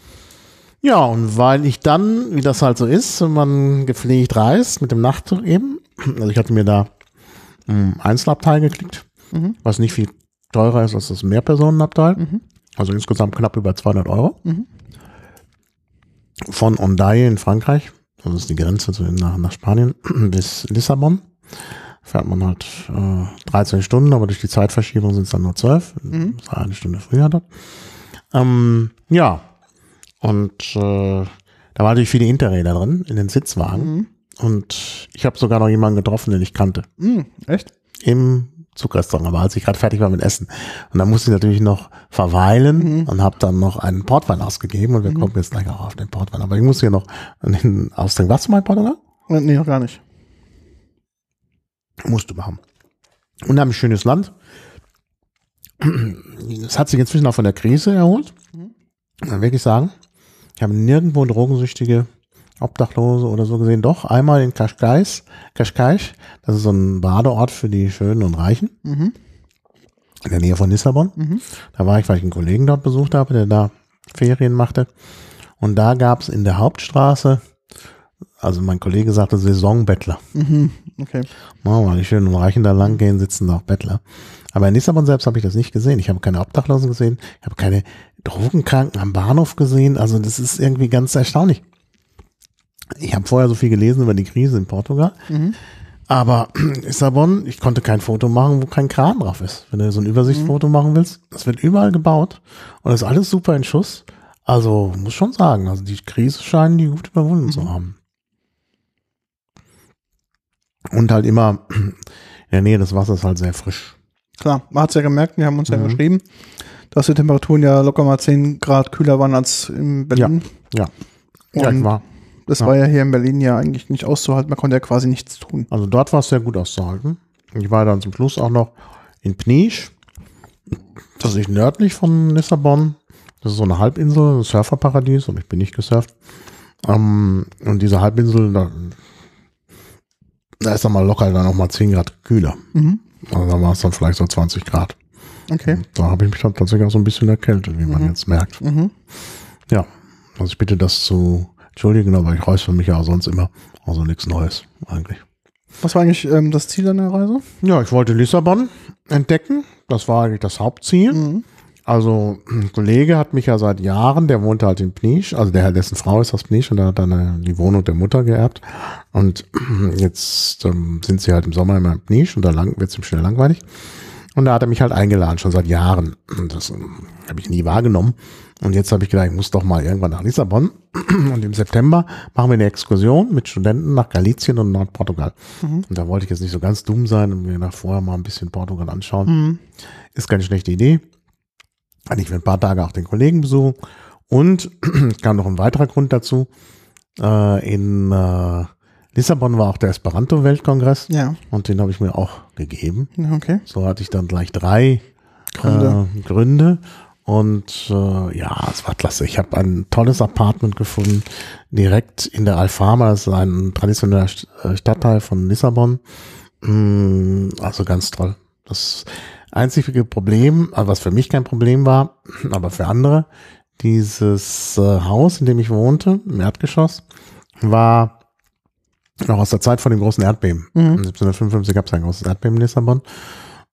Ja, und weil ich dann, wie das halt so ist, wenn man gepflegt reist mit dem Nachtzug eben, also ich hatte mir da ein Einzelabteil geklickt, Mhm. was nicht viel teurer ist als das Mehrpersonenabteil, Mhm. also insgesamt knapp über 200 Euro. Mhm. Von Ondaye in Frankreich, das ist die Grenze zu, nach, nach Spanien, bis Lissabon. Fährt man halt äh, 13 Stunden, aber durch die Zeitverschiebung sind es dann nur 12. Mhm. War eine Stunde früher dort. Ähm, ja, und äh, da waren natürlich viele Interräder drin in den Sitzwagen. Mhm. Und ich habe sogar noch jemanden getroffen, den ich kannte. Mhm. Echt? Im Zugrestaurant, aber als ich gerade fertig war mit Essen. Und da musste ich natürlich noch verweilen Mhm. und habe dann noch einen Portwein ausgegeben. Und wir kommen jetzt gleich auch auf den Portwein. Aber ich muss hier noch einen austrinken. Warst du mal in Portugal? Äh, Nee, noch gar nicht. Musst du machen. Unheimlich schönes Land. Es hat sich inzwischen auch von der Krise erholt. Kann man wirklich sagen. Ich habe nirgendwo Drogensüchtige, Obdachlose oder so gesehen. Doch, einmal in Cascais, Cascais. Das ist so ein Badeort für die Schönen und Reichen. Mhm. In der Nähe von Lissabon. Mhm. Da war ich, weil ich einen Kollegen dort besucht habe, der da Ferien machte. Und da gab es in der Hauptstraße, also mein Kollege sagte Saisonbettler. Mhm. Okay. Oh, weil die Schönen und Reichen da lang gehen, sitzen da auch Bettler. Aber in Lissabon selbst habe ich das nicht gesehen. Ich habe keine Obdachlosen gesehen. Ich habe keine Drogenkranken am Bahnhof gesehen. Also das ist irgendwie ganz erstaunlich. Ich habe vorher so viel gelesen über die Krise in Portugal. Mhm. Aber Lissabon, ich konnte kein Foto machen, wo kein Kran drauf ist. Wenn du so ein Übersichtsfoto machen willst, das wird überall gebaut und ist alles super in Schuss. Also muss schon sagen, also die Krise scheinen die gut überwunden zu haben. Und halt immer in der Nähe des Wassers halt sehr frisch. Klar, man hat es ja gemerkt, wir haben uns ja Mhm. geschrieben, dass die Temperaturen ja locker mal 10 Grad kühler waren als in Berlin. Ja. Ja, Und war. das ja. war ja hier in Berlin ja eigentlich nicht auszuhalten. Man konnte ja quasi nichts tun. Also dort war es sehr gut auszuhalten. Ich war dann zum Schluss auch noch in Pnisch. Das ist nördlich von Lissabon. Das ist so eine Halbinsel, ein Surferparadies, aber ich bin nicht gesurft. Ähm, und diese Halbinsel, da, da ist dann mal locker dann noch mal 10 Grad kühler. Mhm. Also da war es dann vielleicht so 20 Grad. Okay. Da habe ich mich dann tatsächlich auch so ein bisschen erkältet, wie man Mhm. jetzt merkt. Mhm. Ja, also ich bitte das zu entschuldigen, aber ich räusper mich ja auch sonst immer. Also nichts Neues eigentlich. Was war eigentlich ähm, das Ziel deiner Reise? Ja, ich wollte Lissabon entdecken. Das war eigentlich das Hauptziel. Mhm. Also ein Kollege hat mich ja seit Jahren, der wohnte halt in Pnisch, also der dessen Frau ist aus Pnisch und der hat dann die Wohnung der Mutter geerbt. Und jetzt ähm, sind sie halt im Sommer immer in Pnisch und da lang, wird es ihm schnell langweilig. Und da hat er mich halt eingeladen, schon seit Jahren. Das ähm, habe ich nie wahrgenommen. Und jetzt habe ich gedacht, ich muss doch mal irgendwann nach Lissabon. Und im September machen wir eine Exkursion mit Studenten nach Galicien und Nordportugal. Mhm. Und da wollte ich jetzt nicht so ganz dumm sein und mir nach vorher mal ein bisschen Portugal anschauen. Mhm. Ist keine schlechte Idee. Kann ich für ein paar Tage auch den Kollegen besuchen. Und kam noch ein weiterer Grund dazu. Äh, in äh, Lissabon war auch der Esperanto-Weltkongress Ja. und den habe ich mir auch gegeben. Okay. So hatte ich dann gleich drei Gründe. Äh, Gründe. Und äh, ja, es war klasse. Ich habe ein tolles Apartment gefunden, direkt in der Alfama. Das ist ein traditioneller äh, Stadtteil von Lissabon. Mm, Also ganz toll. Das einzige Problem, also was für mich kein Problem war, aber für andere, dieses äh, Haus, in dem ich wohnte, im Erdgeschoss, war noch aus der Zeit von dem großen Erdbeben. Mhm. 1755 gab es ein großes Erdbeben in Lissabon.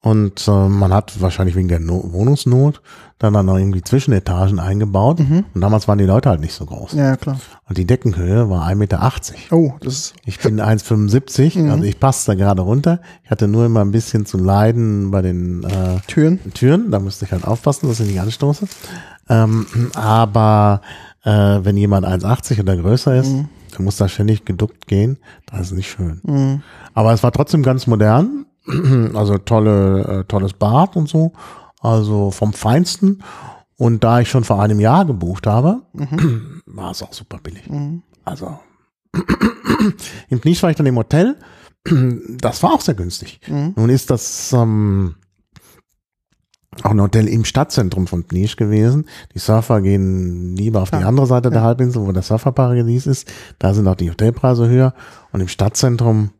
Und äh, man hat wahrscheinlich wegen der no Wohnungsnot dann, dann noch irgendwie Zwischenetagen eingebaut. Mhm. Und damals waren die Leute halt nicht so groß. Ja, klar. Und die Deckenhöhe war 1,80 Meter. Oh, das ist. Ich bin 1,75, Mhm. also ich passe da gerade runter. Ich hatte nur immer ein bisschen zu leiden bei den äh, Türen. Türen, da müsste ich halt aufpassen, dass ich nicht anstoße. Ähm, aber äh, wenn jemand 1,80 oder größer ist, Mhm. Der muss da ständig geduckt gehen, das ist nicht schön. Mhm. Aber es war trotzdem ganz modern, also tolle, äh, tolles Bad und so, also vom Feinsten. Und da ich schon vor einem Jahr gebucht habe, war es auch super billig. Mhm. Also im Kniesch war ich dann im Hotel. Das war auch sehr günstig. Mhm. Nun ist das ähm, auch ein Hotel im Stadtzentrum von Kniesch gewesen. Die Surfer gehen lieber auf die Ah, andere Seite der ja. Halbinsel, wo das Surferparadies ist. Da sind auch die Hotelpreise höher. Und im Stadtzentrum,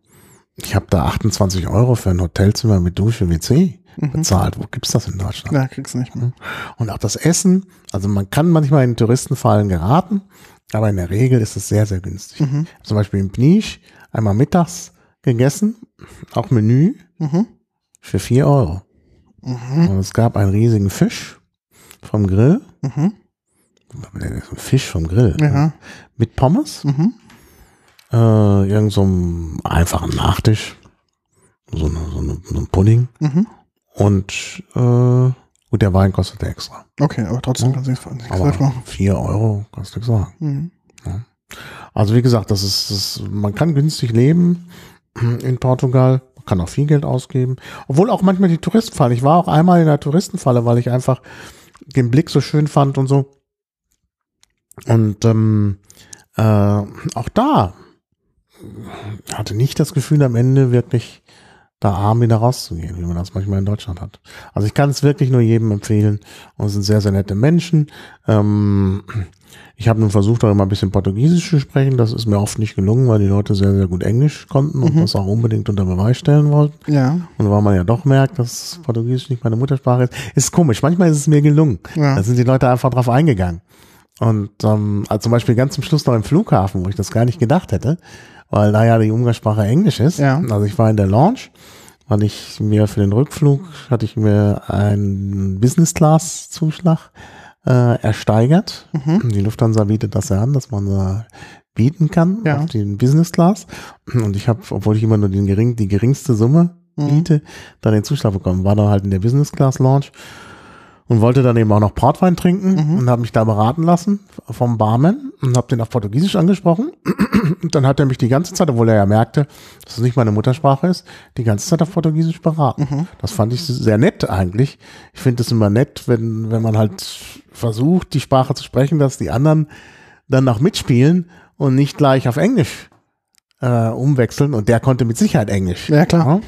ich habe da 28 Euro für ein Hotelzimmer mit Dusche, WC bezahlt. Wo gibt's das in Deutschland? Mhm. Ja, kriegst du nicht mehr. Und auch das Essen, also man kann manchmal in Touristenfallen geraten, aber in der Regel ist es sehr, sehr günstig. Mhm. Zum Beispiel im Pnisch einmal mittags gegessen, auch Menü Mhm. für 4 Euro. Mhm. Und es gab einen riesigen Fisch vom Grill, Mhm. ein Fisch vom Grill, Ja. mit Pommes, Mhm. äh, irgend so einem einfachen Nachtisch, so, eine, so, eine, so ein Pudding Mhm. und äh, gut, der Wein kostete extra. Okay, aber trotzdem kannst du nichts machen. 4 Euro, kannst du nichts sagen. Mhm. Also wie gesagt, das ist, das, man kann günstig leben in Portugal, kann auch viel Geld ausgeben, obwohl auch manchmal die Touristenfalle. Ich war auch einmal in der Touristenfalle, weil ich einfach den Blick so schön fand und so. Und ähm, äh, auch da hatte nicht das Gefühl, am Ende wirklich da arm wieder rauszugehen, wie man das manchmal in Deutschland hat. Also ich kann es wirklich nur jedem empfehlen und es sind sehr, sehr nette Menschen. Ähm, ich habe nun versucht, auch immer ein bisschen Portugiesisch zu sprechen. Das ist mir oft nicht gelungen, weil die Leute sehr, sehr gut Englisch konnten und Mhm. das auch unbedingt unter Beweis stellen wollten. Ja. Und weil man ja doch merkt, dass Portugiesisch nicht meine Muttersprache ist, ist komisch. Manchmal ist es mir gelungen. Ja. Da sind die Leute einfach drauf eingegangen. Und ähm, also zum Beispiel ganz zum Schluss noch im Flughafen, wo ich das gar nicht gedacht hätte, weil da ja die Umgangssprache Englisch ist. Ja. Also ich war in der Lounge, weil ich mir für den Rückflug hatte ich mir einen Business Class Zuschlag äh, ersteigert. Mhm. Die Lufthansa bietet das ja an, dass man da bieten kann Ja. auf den Business Class. Und ich habe, obwohl ich immer nur den gering, die geringste Summe Mhm. biete, dann den Zuschlag bekommen. War dann halt in der Business Class Lounge und wollte dann eben auch noch Portwein trinken Mhm. und habe mich da beraten lassen vom Barman und habe den auf Portugiesisch angesprochen. Und dann hat er mich die ganze Zeit, obwohl er ja merkte, dass es nicht meine Muttersprache ist, die ganze Zeit auf Portugiesisch beraten. Mhm. Das fand ich sehr nett eigentlich. Ich finde es immer nett, wenn, wenn man halt versucht, die Sprache zu sprechen, dass die anderen dann auch mitspielen und nicht gleich auf Englisch äh, umwechseln. Und der konnte mit Sicherheit Englisch. Ja, klar. Ja.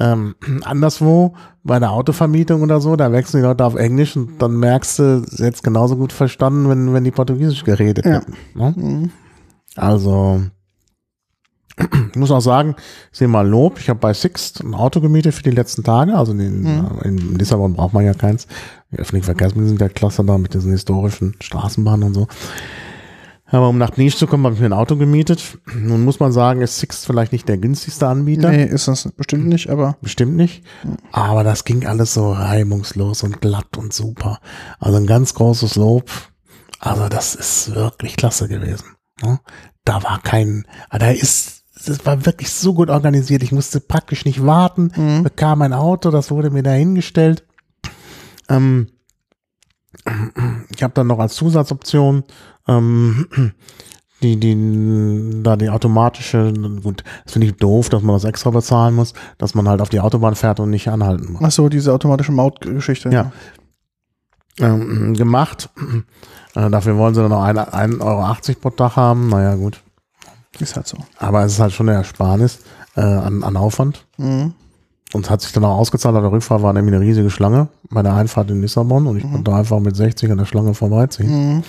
Ähm, anderswo, bei der Autovermietung oder so, da wechseln die Leute auf Englisch und dann merkst du, sie jetzt genauso gut verstanden, wenn, wenn die Portugiesisch geredet Ja. hätten. Ne? Mhm. Also, ich muss auch sagen, ich sehe mal Lob. Ich habe bei Sixt ein Auto gemietet für die letzten Tage. Also in, äh, in Lissabon braucht man ja keins. Die öffentlichen Verkehrsmittel sind ja klasse da mit diesen historischen Straßenbahnen und so. Aber um nach Nisch zu kommen, habe ich mir ein Auto gemietet. Nun muss man sagen, ist Sixt vielleicht nicht der günstigste Anbieter. Nee, ist das bestimmt nicht, aber Bestimmt nicht. Aber das ging alles so reibungslos und glatt und super. Also ein ganz großes Lob. Also das ist wirklich klasse gewesen. ne? Da war kein, da ist, das war wirklich so gut organisiert. Ich musste praktisch nicht warten, Mhm. bekam ein Auto, das wurde mir dahingestellt. Ähm, ich habe dann noch als Zusatzoption ähm, die, die, da die automatische, gut, das finde ich doof, dass man das extra bezahlen muss, dass man halt auf die Autobahn fährt und nicht anhalten muss. ach so, diese automatische Mautgeschichte. Ja. Ähm, gemacht. Äh, dafür wollen sie dann noch 1,80 Euro pro Tag haben. Naja, gut. Ist halt so. Aber es ist halt schon eine Ersparnis äh, an, an Aufwand. Mhm. Und es hat sich dann auch ausgezahlt. Auf der Rückfahrt war nämlich eine riesige Schlange bei der Einfahrt in Lissabon und ich konnte einfach mit 60 an der Schlange vorbeiziehen, Mhm.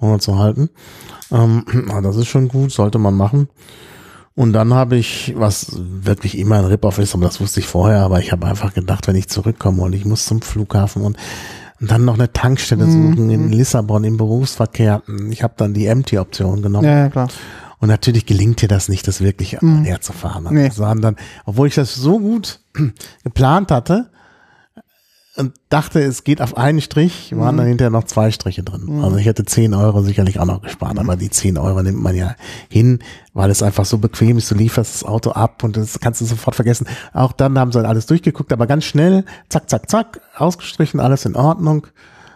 ohne zu halten. Ähm, das ist schon gut, sollte man machen. Und dann habe ich, was wirklich immer ein Rip-Off ist, aber das wusste ich vorher, aber ich habe einfach gedacht, wenn ich zurückkomme und ich muss zum Flughafen und, und dann noch eine Tankstelle Mhm. suchen in Lissabon im Berufsverkehr. Ich habe dann die Empty-Option genommen. Ja, ja, klar. Und natürlich gelingt dir das nicht, das wirklich Mhm. herzufahren. Nee. Sondern, obwohl ich das so gut geplant hatte, und dachte, es geht auf einen Strich, waren Mhm. dann hinterher noch zwei Striche drin. Also ich hätte 10 Euro sicherlich auch noch gespart, Mhm. aber die 10 Euro nimmt man ja hin, weil es einfach so bequem ist. Du lieferst das Auto ab und das kannst du sofort vergessen. Auch dann haben sie halt alles durchgeguckt, aber ganz schnell, zack, zack, zack, ausgestrichen, alles in Ordnung.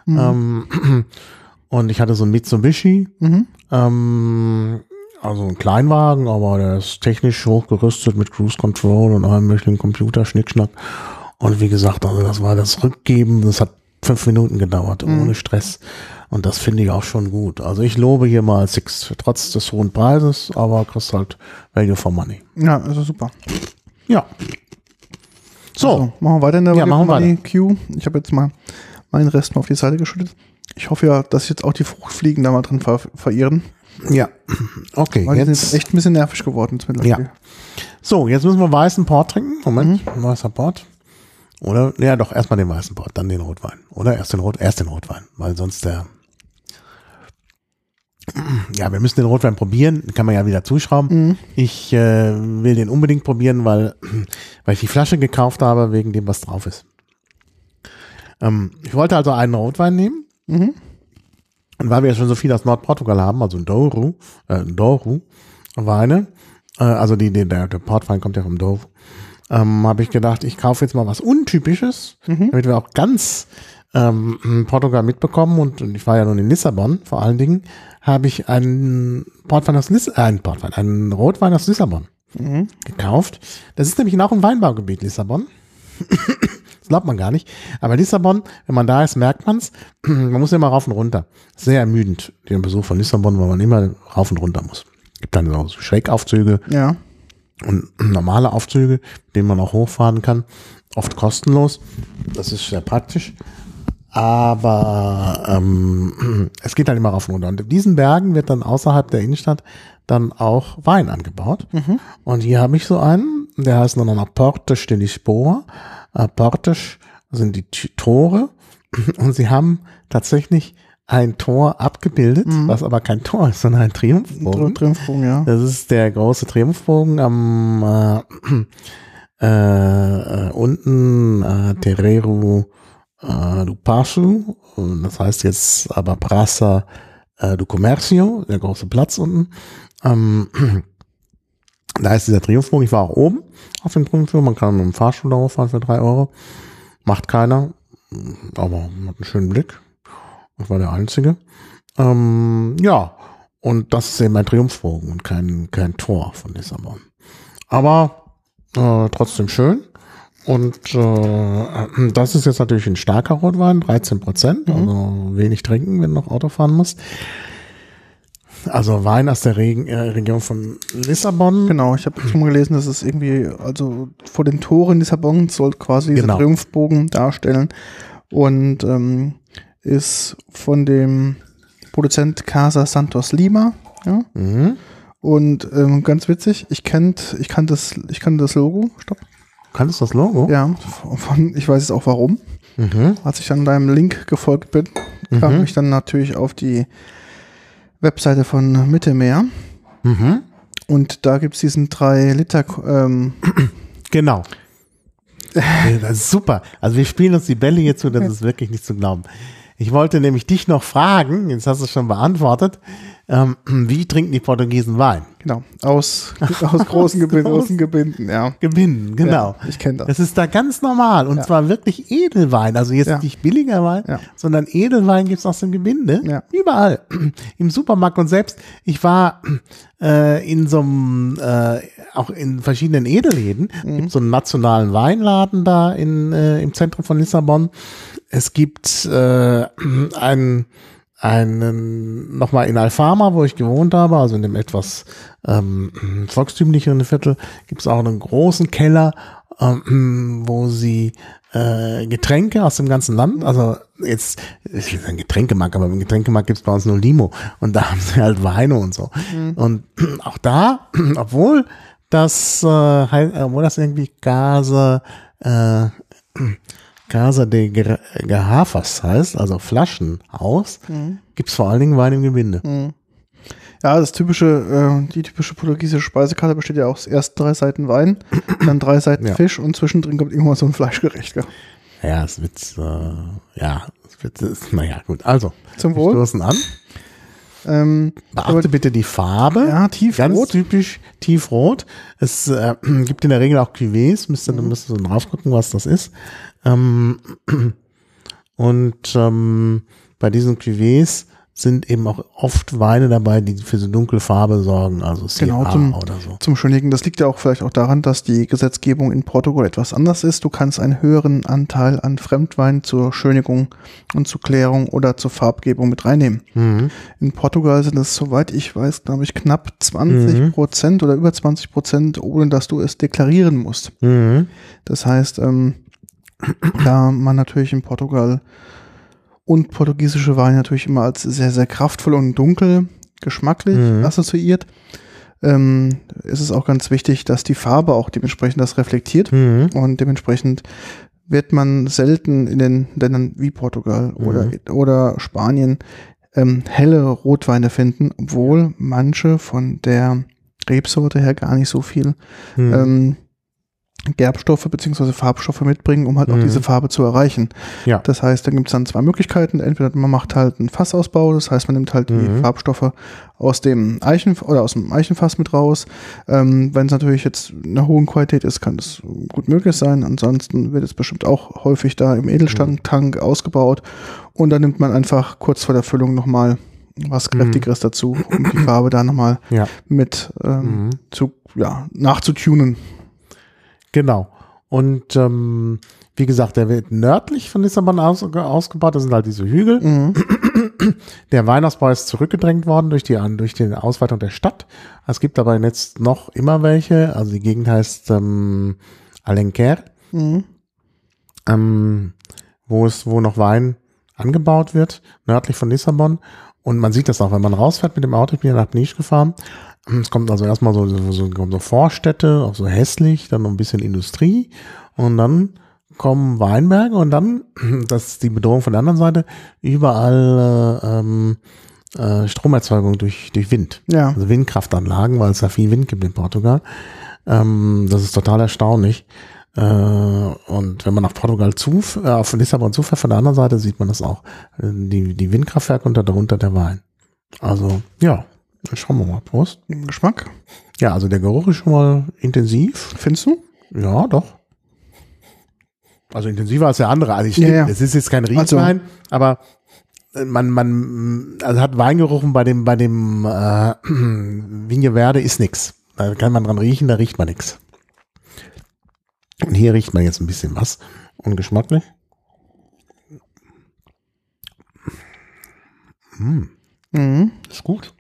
Ähm, und ich hatte so ein Mitsubishi, Mhm. ähm, also ein Kleinwagen, aber der ist technisch hochgerüstet mit Cruise Control und allem möglichen Computer, Schnickschnack. Und wie gesagt, also das war das Rückgeben, das hat fünf Minuten gedauert, ohne Stress. Und das finde ich auch schon gut. Also ich lobe hier mal Six, trotz des hohen Preises, aber kriegst halt Value for Money. Ja, also super. Ja. So, So, machen wir weiter in der Ja, machen Money Queue. Ich habe jetzt mal meinen Rest mal auf die Seite geschüttet. Ich hoffe ja, dass jetzt auch die Fruchtfliegen da mal drin ver verirren. Ja. Okay, Weil jetzt. jetzt echt ein bisschen nervig geworden mittlerweile. So, jetzt müssen wir weißen Port trinken. Moment, Mhm. weißer Port. Oder, ja doch, erstmal den weißen Port, dann den Rotwein. Oder erst den Rot, erst den Rotwein, weil sonst der. Ja, wir müssen den Rotwein probieren, den kann man ja wieder zuschrauben. Mhm. Ich äh, will den unbedingt probieren, weil, weil ich die Flasche gekauft habe, wegen dem, was drauf ist. Ähm, ich wollte also einen Rotwein nehmen. Mhm. Und weil wir ja schon so viel aus Nordportugal haben, also Douro, äh, Douro Weine, äh, also die, die, der, der Portwein kommt ja vom Douro, ähm, habe ich gedacht, ich kaufe jetzt mal was Untypisches, damit wir auch ganz ähm, Portugal mitbekommen. Und, und ich war ja nun in Lissabon, vor allen Dingen, habe ich einen Portwein aus Liss äh, einen Portwein, einen Rotwein aus Lissabon Mhm. gekauft. Das ist nämlich auch ein Weinbaugebiet, Lissabon. Glaubt man gar nicht. Aber Lissabon, wenn man da ist, merkt man's. man muss immer rauf und runter. Sehr ermüdend, den Besuch von Lissabon, weil man immer rauf und runter muss. Gibt dann so Schrägaufzüge Ja. und normale Aufzüge, mit denen man auch hochfahren kann. Oft kostenlos. Das ist sehr praktisch. Aber ähm, es geht halt immer rauf und runter. Und in diesen Bergen wird dann außerhalb der Innenstadt dann auch Wein angebaut. Und hier habe ich so einen, der heißt dann noch Portes de Lisboa. Äh, Portes sind die Tore. Und sie haben tatsächlich ein Tor abgebildet, was aber kein Tor ist, sondern ein Triumphbogen. Triumphbogen, ja. Das ist der große Triumphbogen am äh, äh, unten äh, Terreiro äh, do Passo. Und Das heißt jetzt aber Praça äh, do Comércio, der große Platz unten. Ähm, da ist dieser Triumphbogen. Ich war auch oben auf dem Triumphbogen. Man kann mit dem Fahrstuhl darauf fahren für drei Euro. Macht keiner. Aber man hat einen schönen Blick. Ich war der Einzige. Ähm, ja, und das ist eben ein Triumphbogen und kein, kein Tor von Lissabon. Aber äh, trotzdem schön. Und äh, das ist jetzt natürlich ein starker Rotwein, 13 Prozent, also wenig trinken, wenn du noch Auto fahren musst. Also Wein aus der Regen, äh, Region von Lissabon. Genau, ich habe schon mal gelesen, dass es irgendwie, also vor den Toren Lissabon soll quasi Genau. Triumphbogen darstellen und ähm, ist von dem Produzent Casa Santos Lima. Ja? Mhm. Und ähm, ganz witzig, ich kennt, ich kann das, ich kann das Logo. Stopp. Kannst du das Logo? Ja, von, ich weiß jetzt auch warum. Mhm. Als ich dann deinem Link gefolgt bin, kam Mhm. ich dann natürlich auf die Webseite von Mittelmeer. Mhm. Und da gibt es diesen 3 Liter ähm, Genau. Das ist super. Also wir spielen uns die Bälle jetzt zu, das ist wirklich nicht zu glauben. Ich wollte nämlich dich noch fragen, jetzt hast du es schon beantwortet, ähm, wie trinken die Portugiesen Wein? Genau, aus, aus großen Gebinden, großen Gebinden, ja. Gewinnen, genau. Ja, ich kenne das. Das ist da ganz normal und Ja. zwar wirklich Edelwein. Also jetzt Ja. nicht billiger Wein, sondern Edelwein gibt's aus dem Gebinde. Überall. Im Supermarkt und selbst, ich war äh, in so einem, äh, auch in verschiedenen Edelläden. Mhm. Gibt so einen nationalen Weinladen da in, äh, im Zentrum von Lissabon. Es gibt äh, einen einen nochmal in Alfama, wo ich gewohnt habe, also in dem etwas ähm, volkstümlicheren Viertel, gibt es auch einen großen Keller, ähm, wo sie äh, Getränke aus dem ganzen Land, also jetzt, ich will sagen Getränkemarkt, aber im Getränkemarkt gibt es bei uns nur Limo und da haben sie halt Weine und so. Und auch da, obwohl das, äh, obwohl das irgendwie Gase, äh, Casa de Garrafas heißt, also Flaschenhaus, gibt's vor allen Dingen Wein im Gebinde. Ja, das typische, äh, die typische portugiesische Speisekarte besteht ja aus erst drei Seiten Wein, dann drei Seiten Ja. Fisch und zwischendrin kommt irgendwann so ein Fleischgericht. Gell? Ja, es wird, äh, ja, es wird, es- naja, gut. Also, Zum wir Wohl. stoßen an. Ähm, Beachte bitte die Farbe. Ja, tiefrot. Ganz typisch tiefrot. Es äh, gibt in der Regel auch Cuvées. Müsste, Mhm. müsste so drauf gucken, was das ist. Ähm, und ähm, bei diesen Cuvées sind eben auch oft Weine dabei, die für so dunkle Farbe sorgen, also Genau, Syrah zum- oder so. zum Schönigen. Das liegt ja auch vielleicht auch daran, dass die Gesetzgebung in Portugal etwas anders ist. Du kannst einen höheren Anteil an Fremdwein zur Schönigung und zur Klärung oder zur Farbgebung mit reinnehmen. Mhm. In Portugal sind es, soweit ich weiß, glaube ich, knapp 20 Mhm. Prozent oder über 20 Prozent, ohne dass du es deklarieren musst. Mhm. Das heißt, ähm, da man natürlich in Portugal und portugiesische Weine natürlich immer als sehr, sehr kraftvoll und dunkel geschmacklich Mhm. assoziiert, ähm, ist es auch ganz wichtig, dass die Farbe auch dementsprechend das reflektiert. Mhm. Und dementsprechend wird man selten in den Ländern wie Portugal oder, oder Spanien ähm, helle Rotweine finden, obwohl manche von der Rebsorte her gar nicht so viel Mhm. ähm, Gerbstoffe beziehungsweise Farbstoffe mitbringen, um halt auch Mhm. diese Farbe zu erreichen. Ja. Das heißt, da gibt es dann zwei Möglichkeiten. Entweder man macht halt einen Fassausbau, das heißt, man nimmt halt die Mhm. Farbstoffe aus dem Eichen oder aus dem Eichenfass mit raus. Ähm, Wenn es natürlich jetzt eine hohen Qualität ist, kann das gut möglich sein. Ansonsten wird es bestimmt auch häufig da im Edelstahltank ausgebaut. Und dann nimmt man einfach kurz vor der Füllung nochmal was Kräftigeres dazu, um die Farbe da nochmal Ja. mit ähm, Mhm. zu, ja, nachzutunen. Genau. Und ähm, wie gesagt, der wird nördlich von Lissabon aus, ausgebaut. Das sind halt diese Hügel. Mhm. Der Weihnachtsbau ist zurückgedrängt worden durch die, durch die Ausweitung der Stadt. Es gibt aber jetzt noch immer welche. Also die Gegend heißt ähm, Alenquer, Mhm. ähm, wo es, wo noch Wein angebaut wird, nördlich von Lissabon. Und man sieht das auch, wenn man rausfährt mit dem Auto. Ich bin ja nach Peniche gefahren. Es kommt also erstmal so, so, so, so Vorstädte, auch so hässlich, dann noch ein bisschen Industrie. Und dann kommen Weinberge und dann, das ist die Bedrohung von der anderen Seite, überall äh, ähm, äh, Stromerzeugung durch, durch Wind. Ja. Also Windkraftanlagen, weil es ja viel Wind gibt in Portugal. Ähm, das ist total erstaunlich. Äh, und wenn man nach Portugal zu, äh, auf Lissabon zufährt, von der anderen Seite sieht man das auch. Äh, Die, die Windkraftwerke und darunter der Wein. Also, ja, schauen wir mal. Prost. Geschmack, Ja, also der Geruch ist schon mal intensiv. findest du? Ja, doch. Also intensiver als der andere. Also ich Ja, ja. es ist jetzt kein Also- Rieswein, aber äh, man, man, also hat Wein gerochen bei dem, bei dem äh, Vigne Verde ist nix. Da kann man dran riechen, da riecht man nix. Und hier riecht man jetzt ein bisschen was. Und geschmacklich? Mhm. Ist gut.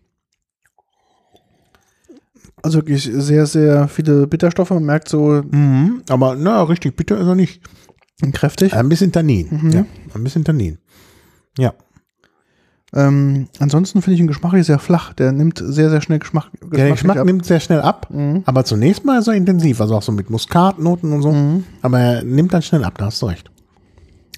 Also wirklich sehr, sehr viele Bitterstoffe. Man merkt so Mhm, aber na, richtig bitter ist er nicht. kräftig. Ein bisschen Tannin. Mhm. Ja, ein bisschen Tannin. Ja. Ähm, ansonsten finde ich ihn geschmacklich sehr flach. Der nimmt sehr, sehr schnell Geschmack. Der geschmacklich Geschmack ab. nimmt sehr schnell ab, Mhm. aber zunächst mal ist er intensiv, also auch so mit Muskatnoten und so. Mhm. Aber er nimmt dann schnell ab, da hast du recht.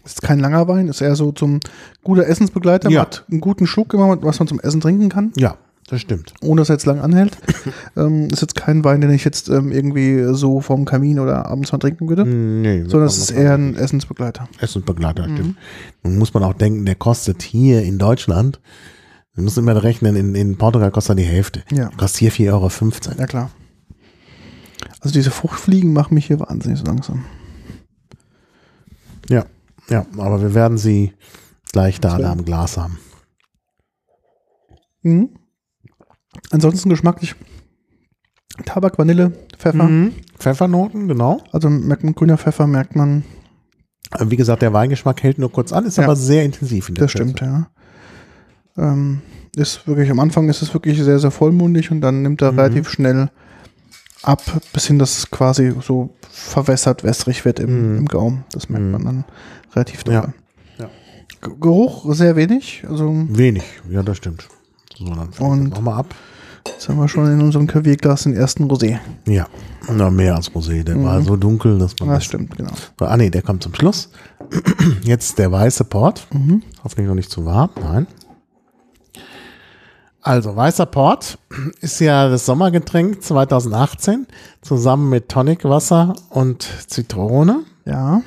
Ist kein langer Wein, ist eher so zum guter Essensbegleiter. Ja. Hat einen guten Schluck immer, was man zum Essen trinken kann, Ja, das stimmt. ohne dass er jetzt lang anhält. ähm, ist jetzt kein Wein, den ich jetzt ähm, irgendwie so vom Kamin oder abends mal trinken würde, Nee, sondern es ist eher ein Essensbegleiter. Essensbegleiter, stimmt. Nun muss man auch denken, der kostet hier in Deutschland, wir müssen immer rechnen, in, in Portugal kostet er die Hälfte. Ja. Kostet hier 4,15 Euro. Ja, klar. Also diese Fruchtfliegen machen mich hier wahnsinnig so langsam. Ja, ja, aber wir werden sie gleich da alle So. am Glas haben. Mhm. Ansonsten geschmacklich Tabak, Vanille, Pfeffer. Mhm. Pfeffernoten, genau. Also merkt man, grüner Pfeffer merkt man, Äh, Wie gesagt, der Weingeschmack hält nur kurz an, ist Ja. aber sehr intensiv in der das stimmt, ja. Ähm, ist wirklich, am Anfang ist es wirklich sehr, sehr vollmundig und dann nimmt er Mhm. relativ schnell ab, bis hin, dass es quasi so verwässert, wässrig wird im, Mhm. im Gaumen. Das merkt Mhm. man dann relativ Ja. doll. Ja. G- Geruch sehr wenig. Also Wenig, ja, das stimmt. So, dann fällt Und- das auch mal ab. jetzt haben wir schon in unserem Kavierglas den ersten Rosé. Ja, na, mehr als Rosé. Der war so dunkel, dass man. Das stimmt, genau. Ah, nee, der kommt zum Schluss. Jetzt der weiße Port. Mhm. Hoffentlich noch nicht zu warm. Nein. Also, weißer Port ist ja das Sommergetränk 2018 zusammen mit Tonicwasser und Zitrone. Ja.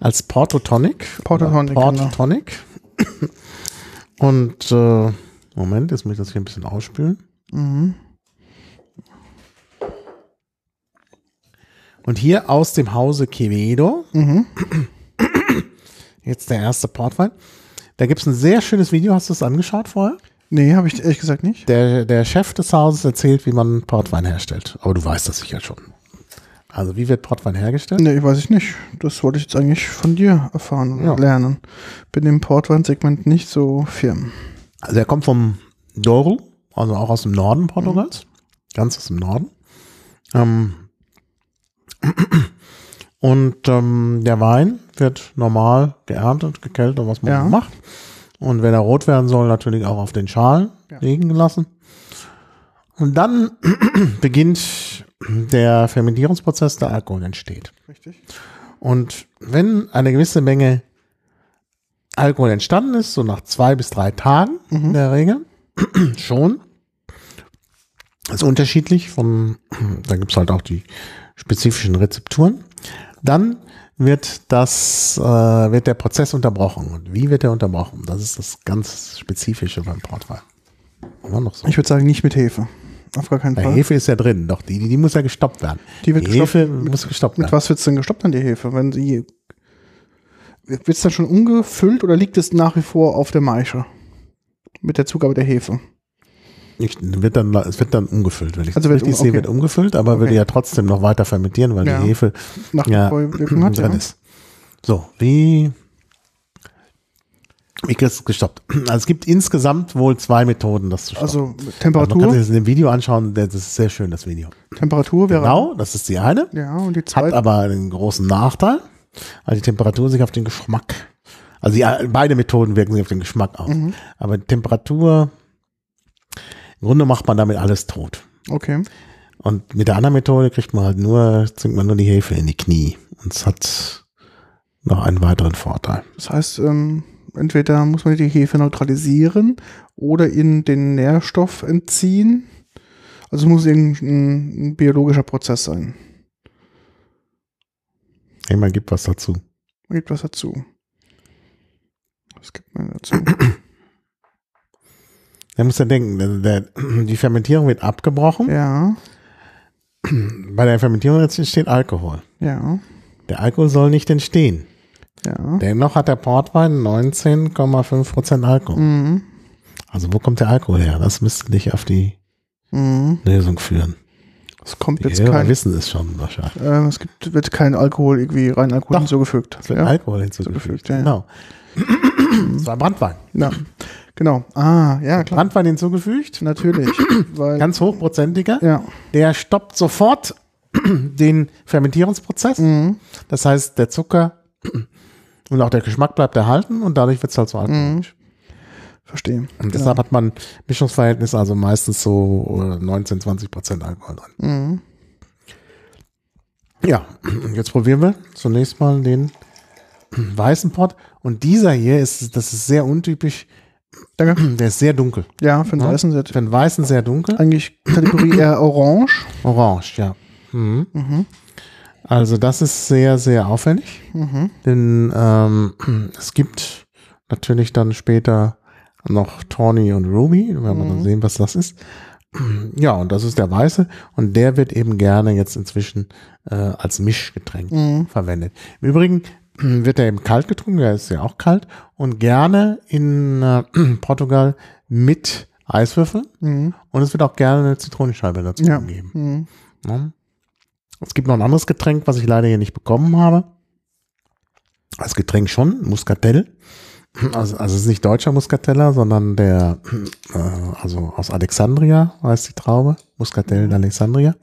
als Porto Tonic. Porto Tonic, Porto genau. Tonic. Und äh, Moment, jetzt muss ich das hier ein bisschen ausspülen. Mhm. Und hier aus dem Hause Quevedo, Mhm. jetzt der erste Portwein. Da gibt es ein sehr schönes Video, hast du es angeschaut vorher? Nee, habe ich ehrlich gesagt nicht. Der, der Chef des Hauses erzählt, wie man Portwein herstellt. Aber du weißt das sicher schon. Also wie wird Portwein hergestellt? Nee, weiß ich nicht. Das wollte ich jetzt eigentlich von dir erfahren und Ja. lernen. Bin im Portwein-Segment nicht so firm. Also er kommt vom Douro, also auch aus dem Norden Portugals. Ganz aus dem Norden. Ähm, und ähm, der Wein wird normal geerntet, gekeltert, was man Ja. macht. Und wenn er rot werden soll, natürlich auch auf den Schalen Ja. liegen gelassen. Und dann beginnt der Fermentierungsprozess, der Alkohol entsteht. Richtig. Und wenn eine gewisse Menge Alkohol entstanden ist, so nach zwei bis drei Tagen in der Regel, schon, ist unterschiedlich von, da gibt es halt auch die spezifischen Rezepturen, dann wird das, äh, wird der Prozess unterbrochen. Und wie wird er unterbrochen? Das ist das ganz Spezifische beim Portwein. So. Ich würde sagen, nicht mit Hefe. Auf gar keinen Bei Fall. Hefe ist ja drin, doch die, die muss ja gestoppt werden. Die wird gestoppt. Hefe muss gestoppt Mit werden. was wird es denn gestoppt an die Hefe? Wenn sie wird es dann schon umgefüllt oder liegt es nach wie vor auf der Maische? Mit der Zugabe der Hefe. Ich, wird dann, es wird dann umgefüllt, wenn ich Also richtig um- sehe, okay. wird umgefüllt, aber würde Okay. ja trotzdem noch weiter fermentieren, weil Ja. die Hefe Nach ja, hat, drin ja. ist. So, wie, wie kriegst du es gestoppt? Also es gibt insgesamt wohl zwei Methoden, das zu stoppen. Also Also man kann Temperatur, sich das in dem Video anschauen, das ist sehr schön, das Video. Temperatur wäre. Genau, das ist die eine, Ja, und die hat zweite. aber einen großen Nachteil, weil die Temperatur sich auf den Geschmack, also ja, beide Methoden wirken sich auf den Geschmack aus, Mhm. aber die Temperatur, im Grunde macht man damit alles tot. Okay. Und mit der anderen Methode kriegt man halt nur, zwingt man nur die Hefe in die Knie. Und es hat noch einen weiteren Vorteil. Das heißt, ähm, entweder muss man die Hefe neutralisieren oder in den Nährstoff entziehen. Also es muss irgendein ein biologischer Prozess sein. Jemand gibt was dazu. Man gibt was dazu. Was gibt man dazu? Er muss ja denken, der, der, die Fermentierung wird abgebrochen. ja, Bei der Fermentierung entsteht Alkohol. ja, Der Alkohol soll nicht entstehen. ja. Dennoch hat der Portwein 19,5 Prozent Alkohol. Mhm. Also wo kommt der Alkohol her? Das müsste dich auf die Mhm. Lösung führen. Es kommt Die jetzt Hörer kein, wissen es schon wahrscheinlich. äh, es gibt, wird kein Alkohol irgendwie rein Alkohol Doch. hinzugefügt. Es wird Ja. Alkohol hinzugefügt. Hinzugefügt, ja. Genau. Das war Brandwein. ja, genau. Ah, ja, klar. Brandwein hinzugefügt. Natürlich. Ganz hochprozentiger. ja. Der stoppt sofort den Fermentierungsprozess. Mhm. Das heißt, der Zucker und auch der Geschmack bleibt erhalten und dadurch wird es halt so alkoholisch. Verstehe. Und deshalb hat man Mischungsverhältnis, also meistens so äh, 19, 20 Prozent Alkohol drin. Mhm. Ja, jetzt probieren wir zunächst mal den weißen Pott. Und dieser hier ist, das ist sehr untypisch, Danke. der ist sehr dunkel. Ja, für den Ja. weißen Set. Für den weißen sehr dunkel. Eigentlich Kategorie eher orange. Orange, ja. Mhm. Mhm. Also das ist sehr, sehr auffällig. Mhm. Denn ähm, es gibt natürlich dann später noch Tawny und Ruby. Wir werden dann Mhm. sehen, was das ist. Ja, und das ist der weiße. Und der wird eben gerne jetzt inzwischen äh, als Mischgetränk Mhm. verwendet. Im Übrigen wird er eben kalt getrunken, der ist ja auch kalt. Und gerne in äh, Portugal mit Eiswürfeln. Mhm. Und es wird auch gerne eine Zitronenscheibe dazu Ja. gegeben. Mhm. Ja. Es gibt noch ein anderes Getränk, was ich leider hier nicht bekommen habe. Als Getränk schon, Muscatel. Also, also es ist nicht deutscher Muscateller, sondern der, äh, also aus Alexandria heißt die Traube, Muscatel d'Alexandria.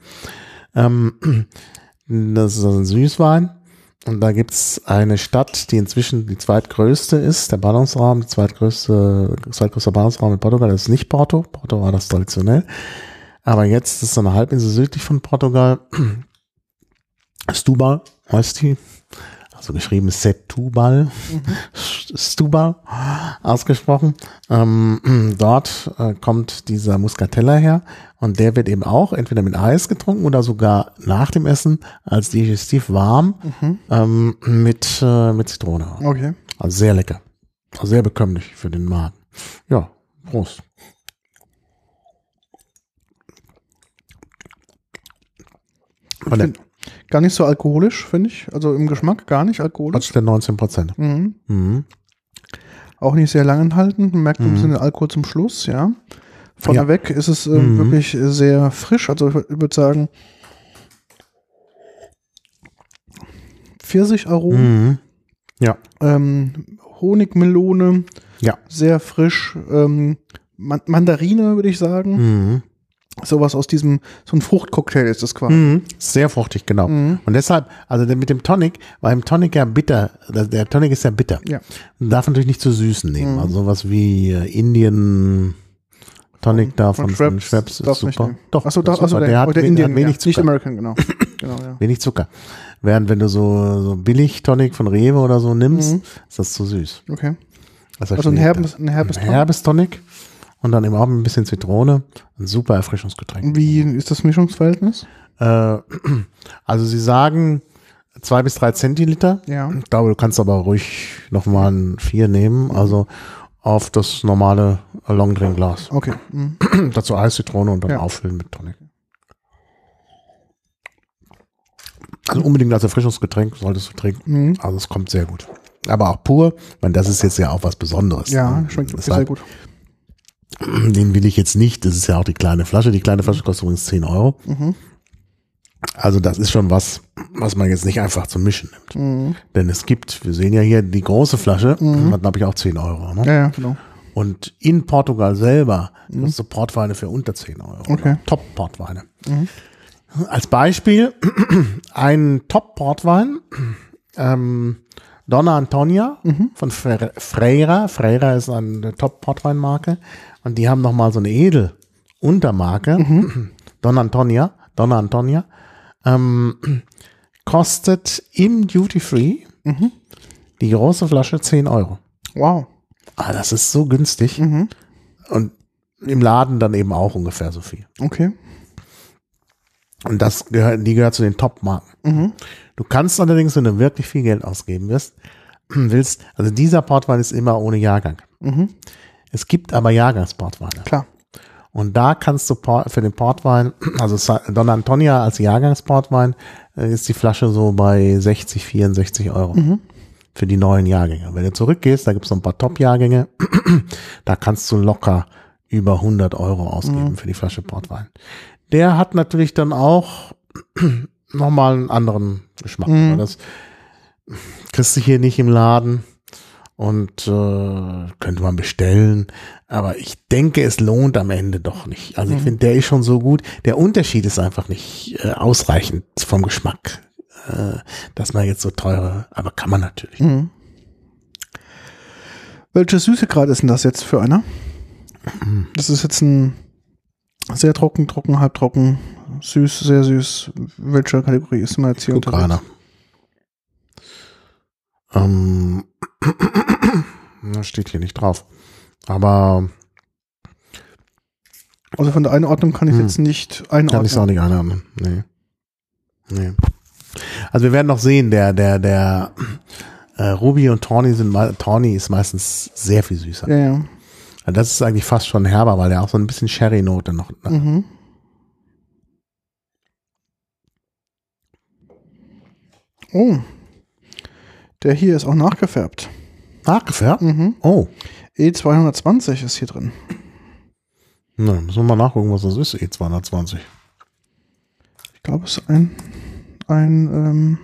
Ähm, das ist also ein Süßwein. Und da gibt's eine Stadt, die inzwischen die zweitgrößte ist, der Ballungsraum, die zweitgrößte, zweitgrößter Ballungsraum in Portugal, das ist nicht Porto. Porto war das traditionell. Aber jetzt ist so eine Halbinsel südlich von Portugal. Stubal heißt die. Also geschrieben Setúbal. Stuba ausgesprochen. Ähm, dort äh, kommt dieser Muscatella her und der wird eben auch entweder mit Eis getrunken oder sogar nach dem Essen als digestiv warm ähm, mit, äh, mit Zitrone. Okay. Also sehr lecker. Also sehr bekömmlich für den Magen. Ja, Prost. Von der, Gar nicht so alkoholisch, finde ich. Also im Geschmack gar nicht alkoholisch. trotz der 19 Prozent. Mhm. Mhm. Auch nicht sehr langanhaltend. Man merkt ein Mhm. bisschen den Alkohol zum Schluss, ja. Vorneweg ist es äh, Mhm. wirklich sehr frisch. Also ich, würd- ich würde sagen, Pfirsicharomen, Mhm. Ja, ähm, Honigmelone, ja. sehr frisch. Ähm, Man Mandarine, würde ich sagen. Mhm. Sowas aus diesem, so ein Fruchtcocktail ist das quasi. Mhm. Sehr fruchtig, genau. Mhm. Und deshalb, also der- mit dem Tonic, weil im Tonic ja bitter, der- der Tonic ist ja bitter. Ja. Man darf natürlich nicht zu süßen nehmen. Mhm. Also sowas wie äh, Indien Tonic da von, von Schweppes ist nicht super. Doch, Achso, ist achso super. der, hat, der Indien, hat wenig ja. nicht Zucker. American, genau. genau ja. Wenig Zucker. Während wenn du so, so billig Tonic von Rewe oder so nimmst, Mhm. ist das zu süß. Okay. Das Also ein herbes, ein herbes Ein herbes Tonic und dann eben auch ein bisschen Zitrone. Ein super Erfrischungsgetränk. Wie ist das Mischungsverhältnis? Äh, also sie sagen zwei bis drei Zentiliter. Ja. Ich glaube, du kannst aber ruhig nochmal ein vier nehmen. Also auf das normale Longdrink-Glas. Okay. Mhm. Dazu Eis, Zitrone und dann Ja. auffüllen mit Tonic. Also unbedingt als Erfrischungsgetränk solltest du trinken. Mhm. Also es kommt sehr gut. Aber auch pur, meine, das ist jetzt ja auch was Besonderes. Ja, schmeckt wirklich sehr gut. Den will ich jetzt nicht. Das ist ja auch die kleine Flasche. Die kleine Flasche kostet übrigens 10 Euro. Mhm. Also das ist schon was, was man jetzt nicht einfach zum Mischen nimmt. Mhm. Denn es gibt, wir sehen ja hier die große Flasche, hat glaube ich auch 10 Euro. Ne? Ja, ja, genau. Und in Portugal selber kriegst du Portweine für unter 10 Euro. Okay. Top-Portweine. Als Beispiel ein Top-Portwein, ähm, Donna Antonia von Fre- Freira. Freira ist eine Top-Portweinmarke. Und die haben nochmal so eine Edel-Untermarke. Donna Antonia. Donna Antonia. Ähm, kostet im Duty-Free die große Flasche 10 Euro. Wow. Ah, das ist so günstig. Mhm. Und im Laden dann eben auch ungefähr so viel. Okay. Und das gehört, die gehört zu den Top-Marken. Mhm. Du kannst allerdings, wenn du wirklich viel Geld ausgeben wirst, willst, also dieser Portwein ist immer ohne Jahrgang. Mhm. Es gibt aber Jahrgangsportweine. Klar. Und da kannst du für den Portwein, also Don Antonia als Jahrgangsportwein, äh, ist die Flasche so bei 60, 64 Euro. Für die neuen Jahrgänge. Wenn du zurückgehst, da gibt es noch ein paar Top-Jahrgänge, da kannst du locker über 100 Euro ausgeben für die Flasche Portwein. Der hat natürlich dann auch nochmal einen anderen Geschmack. Mhm. Das kriegst du hier nicht im Laden und äh, könnte man bestellen. Aber ich denke, es lohnt am Ende doch nicht. Also ich finde, der ist schon so gut. Der Unterschied ist einfach nicht äh, ausreichend vom Geschmack, äh, dass man jetzt so teure, aber kann man natürlich. Mhm. Welche Süßegrad ist denn das jetzt für einer? Das ist jetzt ein sehr trocken, trocken, halbtrocken, süß, sehr süß. Welche Kategorie ist man jetzt hier gerade. Ähm, das steht hier nicht drauf. Aber Also von der Einordnung kann ich Hm. jetzt nicht kann ich es auch einordnen. nicht einordnen. Nee. Nee. Also wir werden noch sehen, der, der, der äh, Ruby und Tawny sind Tawny ist meistens sehr viel süßer. Ja, ja. Also Das ist eigentlich fast schon herber, weil der auch so ein bisschen Sherry-Note noch. Mhm. Oh. Der hier ist auch nachgefärbt. Nachgefärbt? Mhm. Oh. E220 ist hier drin. Na, müssen wir mal nachgucken, was das ist, E E220. Ich glaube, es ist ein, ein ähm,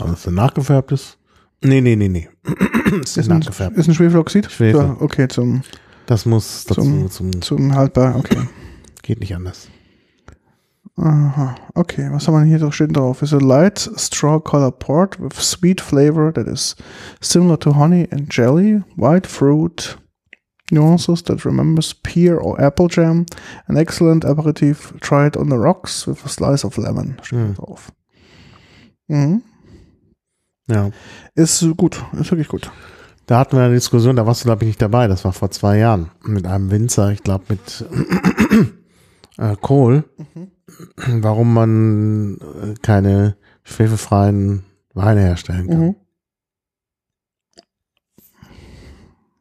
Also, dass der nachgefärbt ist? Nee, nee, nee, nee. ist ist, nicht ein, nachgefärbt. ist ein Schwefeloxid? Schwefel. Ja, okay, zum, Das muss dazu, Zum- zum, zum haltbar, okay. geht nicht anders. Aha, okay. Was haben wir hier doch steht drauf? Is a light straw color port with sweet flavor that is similar to honey and jelly, white fruit nuances that remembers pear or apple jam, an excellent aperitif tried on the rocks with a slice of lemon. Steht Hm. drauf. Mhm. Ja. Ist gut, ist wirklich gut. Da hatten wir eine Diskussion, da warst du, glaube ich, nicht dabei. Das war vor zwei Jahren mit einem Winzer, ich glaube mit äh, Kohl, warum man äh, keine schwefelfreien Weine herstellen kann. Mhm.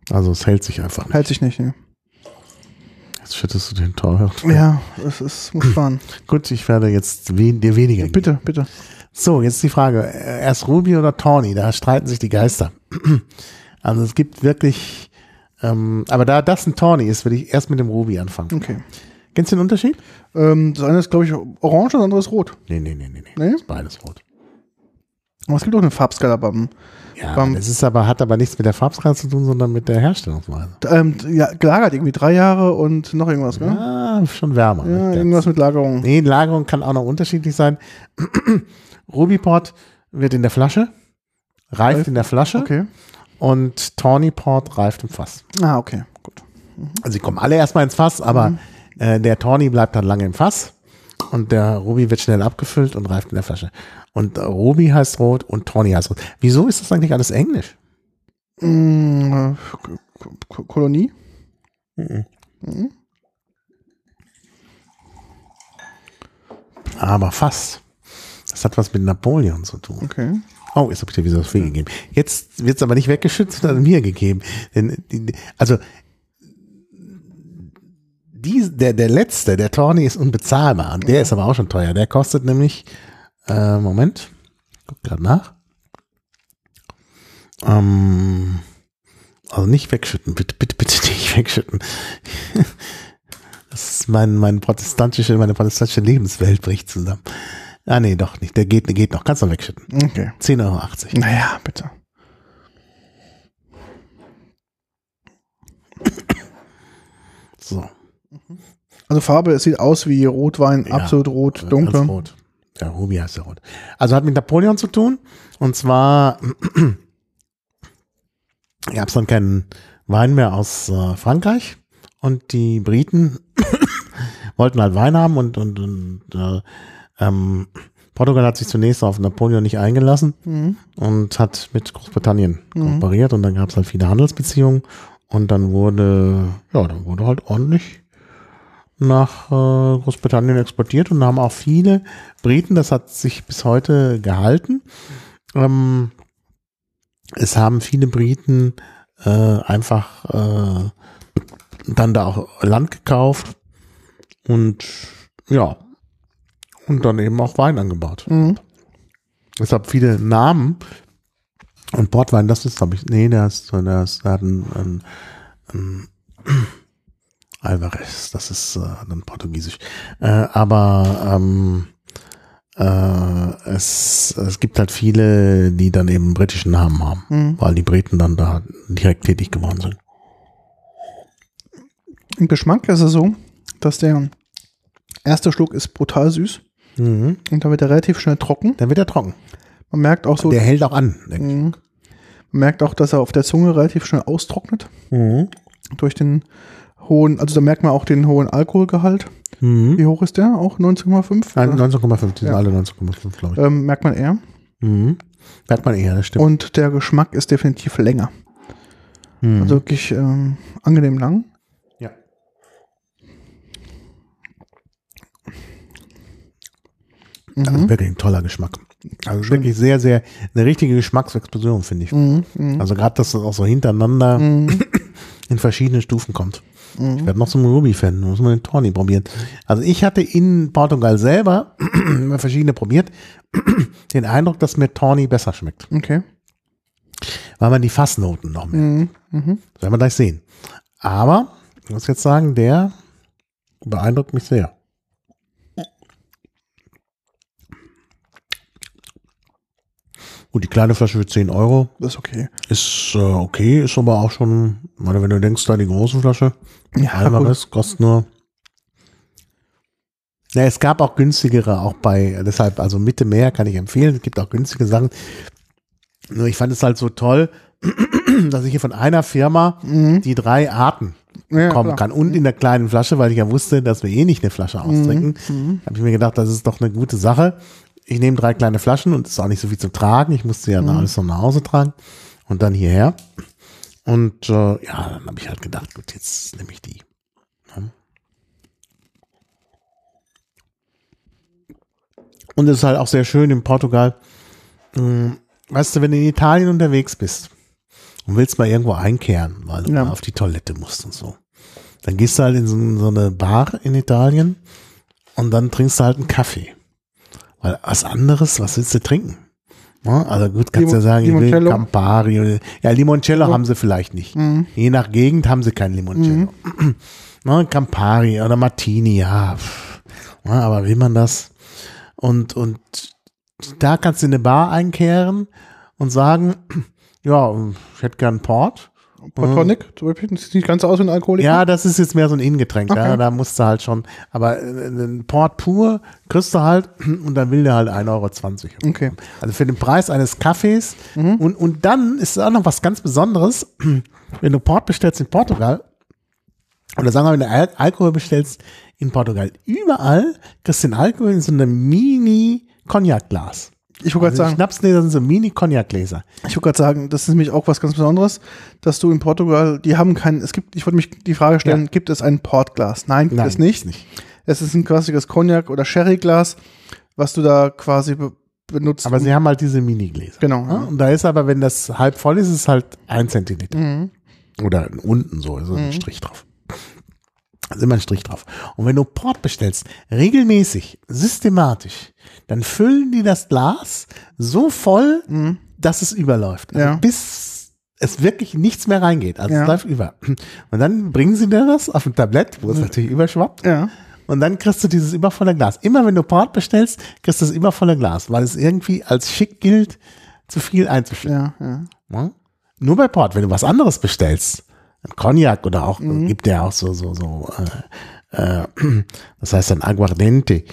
Also es hält sich einfach nicht. Hält sich nicht, ne? Jetzt schüttest du den teuer. Ja, es ist, muss fahren. Gut, ich werde jetzt wen, dir weniger geben. bitte, bitte. So, jetzt die Frage, erst Ruby oder Tawny, da streiten sich die Geister. Also es gibt wirklich, ähm, aber da das ein Tawny ist, würde ich erst mit dem Ruby anfangen. Okay. Kennst du den Unterschied? Ähm, das eine ist, glaube ich, orange, das andere ist rot. Nee, nee, nee, nee, nee. Nee? Ist beides rot. Aber es gibt auch eine Farbskala beim. Ja, Beim- das ist aber, hat aber nichts mit der Farbskala zu tun, sondern mit der Herstellungsweise. Ähm, ja, gelagert irgendwie drei Jahre und noch irgendwas, gell? Ah, schon wärmer. Ja, irgendwas mit Lagerung. Nee, Lagerung kann auch noch unterschiedlich sein. Rubyport wird in der Flasche, reift Reift? in der Flasche Okay. und Tawnyport reift im Fass. Ah, okay. Gut. Also sie kommen alle erstmal ins Fass, aber äh, der Tawny bleibt dann lange im Fass und der Ruby wird schnell abgefüllt und reift in der Flasche. Und äh, Ruby heißt rot und Tawny heißt rot. Wieso ist das eigentlich alles Englisch? Mm, äh, K- Kolonie? Mhm. Aber Fass. Das hat was mit Napoleon zu tun. Okay. Oh, jetzt habe ich dir wieder was gegeben. Jetzt wird es aber nicht weggeschützt, sondern mir gegeben. Denn, also, die, der, der letzte, der Tawny ist unbezahlbar. Und der ist aber auch schon teuer. Der kostet nämlich, äh, Moment, guck gerade nach. Ähm, also nicht wegschütten, bitte, bitte, bitte nicht wegschütten. Das ist mein, mein protestantische, meine protestantische Lebenswelt bricht zusammen. Ah, nee, doch nicht. Der geht, der geht noch. Kannst du wegschütten. Okay. 10,80 Euro. Naja, bitte. So. Also Farbe, es sieht aus wie Rotwein, Ja, absolut rot, dunkel. rot. Ja, Ruby heißt ja rot. Also hat mit Napoleon zu tun. Und zwar gab es dann keinen Wein mehr aus äh, Frankreich. Und die Briten wollten halt Wein haben und, und, und äh, ähm, Portugal hat sich zunächst auf Napoleon nicht eingelassen Mhm. und hat mit Großbritannien kooperiert und dann gab es halt viele Handelsbeziehungen und dann wurde, ja, dann wurde halt ordentlich nach äh, Großbritannien exportiert und haben auch viele Briten, das hat sich bis heute gehalten. Ähm, es haben viele Briten äh, einfach äh, dann da auch Land gekauft und ja, und dann eben auch Wein angebaut. Mhm. Deshalb viele Namen. Und Portwein, das ist, glaube ich, nee, der ist, der ist, der hat ein, ein, ein Alvarez, das ist äh, dann portugiesisch. Äh, aber ähm, äh, es, es gibt halt viele, die dann eben britischen Namen haben, Mhm. weil die Briten dann da direkt tätig geworden sind. Im Geschmack ist es so, dass der erste Schluck ist brutal süß Mhm. und dann wird er relativ schnell trocken. Dann wird er trocken. Man merkt auch so, Der hält auch an. denke ich. Mhm. man merkt auch, dass er auf der Zunge relativ schnell austrocknet Mhm. durch den hohen, also da merkt man auch den hohen Alkoholgehalt. Mhm. Wie hoch ist der? Auch 19,5? Nein, Oder? 19,5, die sind Ja. alle 19,5, glaube ich. Ähm, merkt man eher. Mhm. Merkt man eher, das stimmt. Und der Geschmack ist definitiv länger. Mhm. Also wirklich ähm, angenehm lang. ja. Also Mhm. wirklich ein toller Geschmack. Also wirklich sehr, sehr, eine richtige Geschmacksexplosion, finde ich. Mhm. Mhm. Also gerade, dass das auch so hintereinander Mhm. in verschiedenen Stufen kommt. Ich werde noch zum Ruby-Fan, muss man den Tawny probieren. Also ich hatte in Portugal selber verschiedene probiert, den Eindruck, dass mir Tawny besser schmeckt. Okay. Weil man die Fassnoten noch mehr. Mhm. Mhm. Das werden wir gleich sehen. Aber, ich muss jetzt sagen, der beeindruckt mich sehr. Gut, die kleine Flasche für 10 Euro Das ist okay. ist äh, okay, ist aber auch schon, meine, wenn du denkst, da die große Flasche, Ja, Alvarez kostet nur. Ja, es gab auch günstigere, auch bei, deshalb, also Mitte mehr kann ich empfehlen. Es gibt auch günstige Sachen. Nur ich fand es halt so toll, dass ich hier von einer Firma Mhm. die drei Arten Ja, kommen klar. kann. Und in der kleinen Flasche, weil ich ja wusste, dass wir eh nicht eine Flasche austrinken, Mhm. habe ich mir gedacht, das ist doch eine gute Sache. Ich nehme drei kleine Flaschen und es ist auch nicht so viel zu tragen. Ich musste ja Mhm. alles noch nach Hause tragen und dann hierher. Und äh, ja, dann habe ich halt gedacht, gut, jetzt nehme ich die. Ja. Und es ist halt auch sehr schön in Portugal. Hm, Weißt du, wenn du in Italien unterwegs bist und willst mal irgendwo einkehren, weil du Ja. mal auf die Toilette musst und so, dann gehst du halt in so, so eine Bar in Italien und dann trinkst du halt einen Kaffee. Weil was anderes, was willst du trinken? Ja, also gut, kannst Limo- ja sagen, ich will? Campari. Oder, ja, Limoncello Ja. haben sie vielleicht nicht. Mhm. Je nach Gegend haben sie kein Limoncello. Ne, Campari oder Martini, ja. Ja, aber will man das? Und, und da kannst du in eine Bar einkehren und sagen, ja, ich hätte gern Port. Port Tonic, zum Beispiel, das sieht nicht ganz aus wie ein Alkoholiker. Ja, das ist jetzt mehr so ein Innengetränk. Okay. Ja, da musst du halt schon, aber äh, ein Port pur kriegst du halt und dann will der halt 1,20 Euro. Okay. Also für den Preis eines Kaffees. Und, und dann ist auch noch was ganz Besonderes, wenn du Port bestellst in Portugal, oder sagen wir, wenn du Al Alkohol bestellst in Portugal, überall kriegst du den Alkohol in so einem Mini-Cognac-Glas. Ich wollte gerade Also sagen, Schnapsgläser sind so Mini-Cognac-Gläser. ich wollte gerade sagen, das ist nämlich auch was ganz Besonderes, dass du in Portugal, die haben kein, es gibt, ich wollte mich die Frage stellen, Ja. gibt es ein Portglas? Nein, gibt es nicht. nicht. Es ist ein klassisches Cognac- oder Sherryglas, was du da quasi be benutzt. Aber sie haben halt diese Mini-Gläser. genau. Ja, und da ist aber, wenn das halb voll ist, ist es halt ein Zentiliter. Mhm. Oder unten so, ist ein Strich drauf. Da ist immer ein Strich drauf. Und wenn du Port bestellst, regelmäßig, systematisch, dann füllen die das Glas so voll, Mhm. dass es überläuft. Also Ja. Bis es wirklich nichts mehr reingeht. Also Ja. es läuft über. Und dann bringen sie dir das auf ein Tablett, wo es natürlich überschwappt. Ja. Und dann kriegst du dieses übervolle Glas. Immer wenn du Port bestellst, kriegst du das übervolle Glas, weil es irgendwie als schick gilt, zu viel einzuschütten. Ja, ja. Nur bei Port, wenn du was anderes bestellst, ein Cognac oder auch, gibt ja auch so, so, so, äh, äh, das heißt dann Aguardente,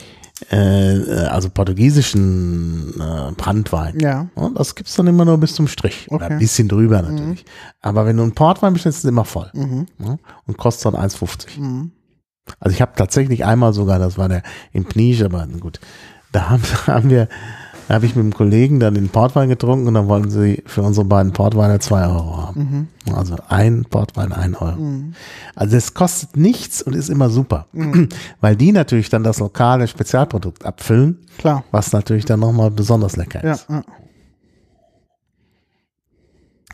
äh, also portugiesischen äh, Brandwein. Ja. Ja, das gibt's dann immer nur bis zum Strich. Oder Okay. ein bisschen drüber natürlich. Aber wenn du einen Portwein bestellst, ist es immer voll. Mhm. Ja? Und kostet dann 1,50. Mhm. Also ich habe tatsächlich einmal sogar, das war der in Pnisch, aber gut, da haben, haben wir, da habe ich mit einem Kollegen dann den Portwein getrunken und dann wollten sie für unsere beiden Portweine zwei Euro haben. Also ein Portwein, ein Euro. Mhm. Also es kostet nichts und ist immer super, weil die natürlich dann das lokale Spezialprodukt abfüllen, Klar. was natürlich dann nochmal besonders lecker Ja, ist. ja.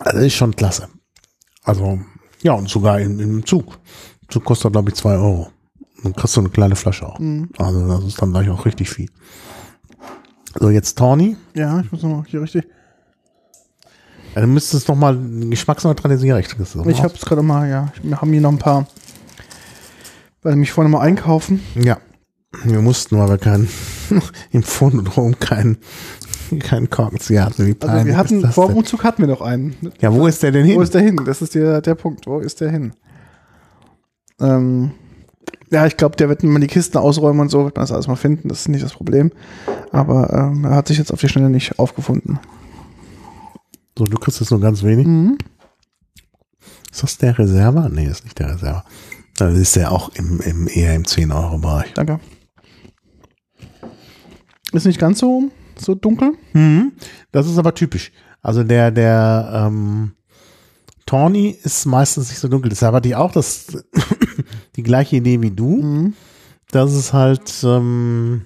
Also ist schon klasse. Also ja und sogar im, im Zug. Zug kostet glaube ich zwei Euro. Dann kriegst du eine kleine Flasche auch. Also das ist dann gleich auch richtig viel. So, jetzt Tawny. ja, ich muss nochmal hier richtig. Ja, Dann müsstest du noch mal geschmacksneutralisieren. Ich, Ich es gerade mal, ja. Wir haben hier noch ein paar, weil mich vorne mal einkaufen. Ja. Wir mussten, weil wir keinen im Phonodrom keinen keinen Korkenzieher hatten. Wie Also wir hatten, vor dem? Umzug hatten wir noch einen. Ja, wo ist der denn hin? Wo ist der hin? Das ist der, der Punkt. Wo ist der hin? Ähm, ja, ich glaube, der wird, man die Kisten ausräumen und so, wird man das alles mal finden. Das ist nicht das Problem. Aber ähm, er hat sich jetzt auf die Schnelle nicht aufgefunden. so, du kriegst jetzt nur ganz wenig. Mhm. Ist das der Reserva? Nee, ist nicht der Reserva. Dann ist der auch im, im eher im 10-Euro-Bereich. Danke. Ist nicht ganz so, so dunkel. Mhm. Das ist aber typisch. Also der, der ähm, Tawny ist meistens nicht so dunkel. Deshalb hatte ich auch das, die gleiche Idee wie du. Mhm. Das ist halt, ähm,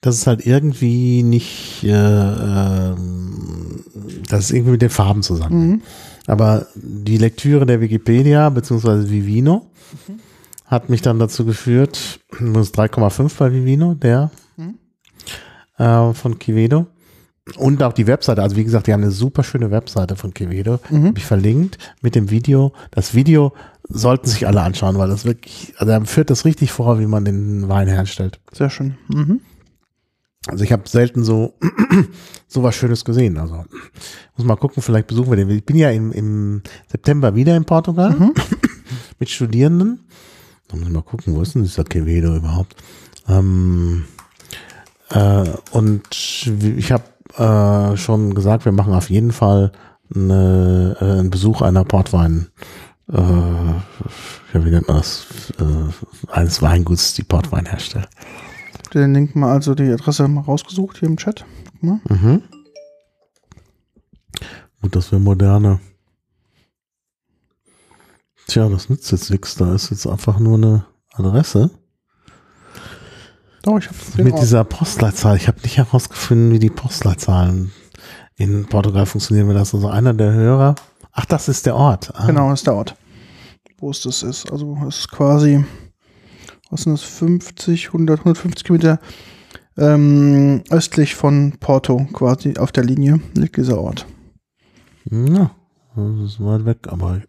das ist halt irgendwie nicht, äh, ähm, das ist irgendwie mit den Farben zusammen. Mhm. Aber die Lektüre der Wikipedia, beziehungsweise Vivino, hat mich dann dazu geführt, ist 3,5 bei Vivino, der äh, von Kivedo. Und auch die Webseite, also wie gesagt, die haben eine super schöne Webseite von Kivedo, Mhm. hab ich verlinkt mit dem Video. Das Video sollten sich alle anschauen, weil das wirklich, also er führt das richtig vor, wie man den Wein herstellt. Sehr schön. Mhm. Also ich habe selten so so was Schönes gesehen. Also muss mal gucken, vielleicht besuchen wir den. Ich bin ja im, im September wieder in Portugal mit Studierenden. Da muss ich mal gucken, wo ist denn dieser Quevedo überhaupt? Ähm, äh, und ich habe äh, schon gesagt, wir machen auf jeden Fall eine, äh, einen Besuch einer Portwein. Äh, ja, wie nennt man das? Äh, eines Weinguts, die Portwein herstellt. den Link mal, also die Adresse mal rausgesucht hier im Chat. Guck mal. Mhm. Und das wäre moderne. Tja, das nützt jetzt nichts. Da ist jetzt einfach nur eine Adresse. Doch, ich habe Mit dieser Postleitzahl. Ich habe nicht herausgefunden, wie die Postleitzahlen in Portugal funktionieren. Wenn das also einer der Hörer. Ach, das ist der Ort. Ah. Genau, das ist der Ort, wo es das ist. Also es ist quasi, was sind das, 50, 100, 150 Kilometer ähm, östlich von Porto, quasi auf der Linie liegt dieser Ort. Ja, das ist weit weg, aber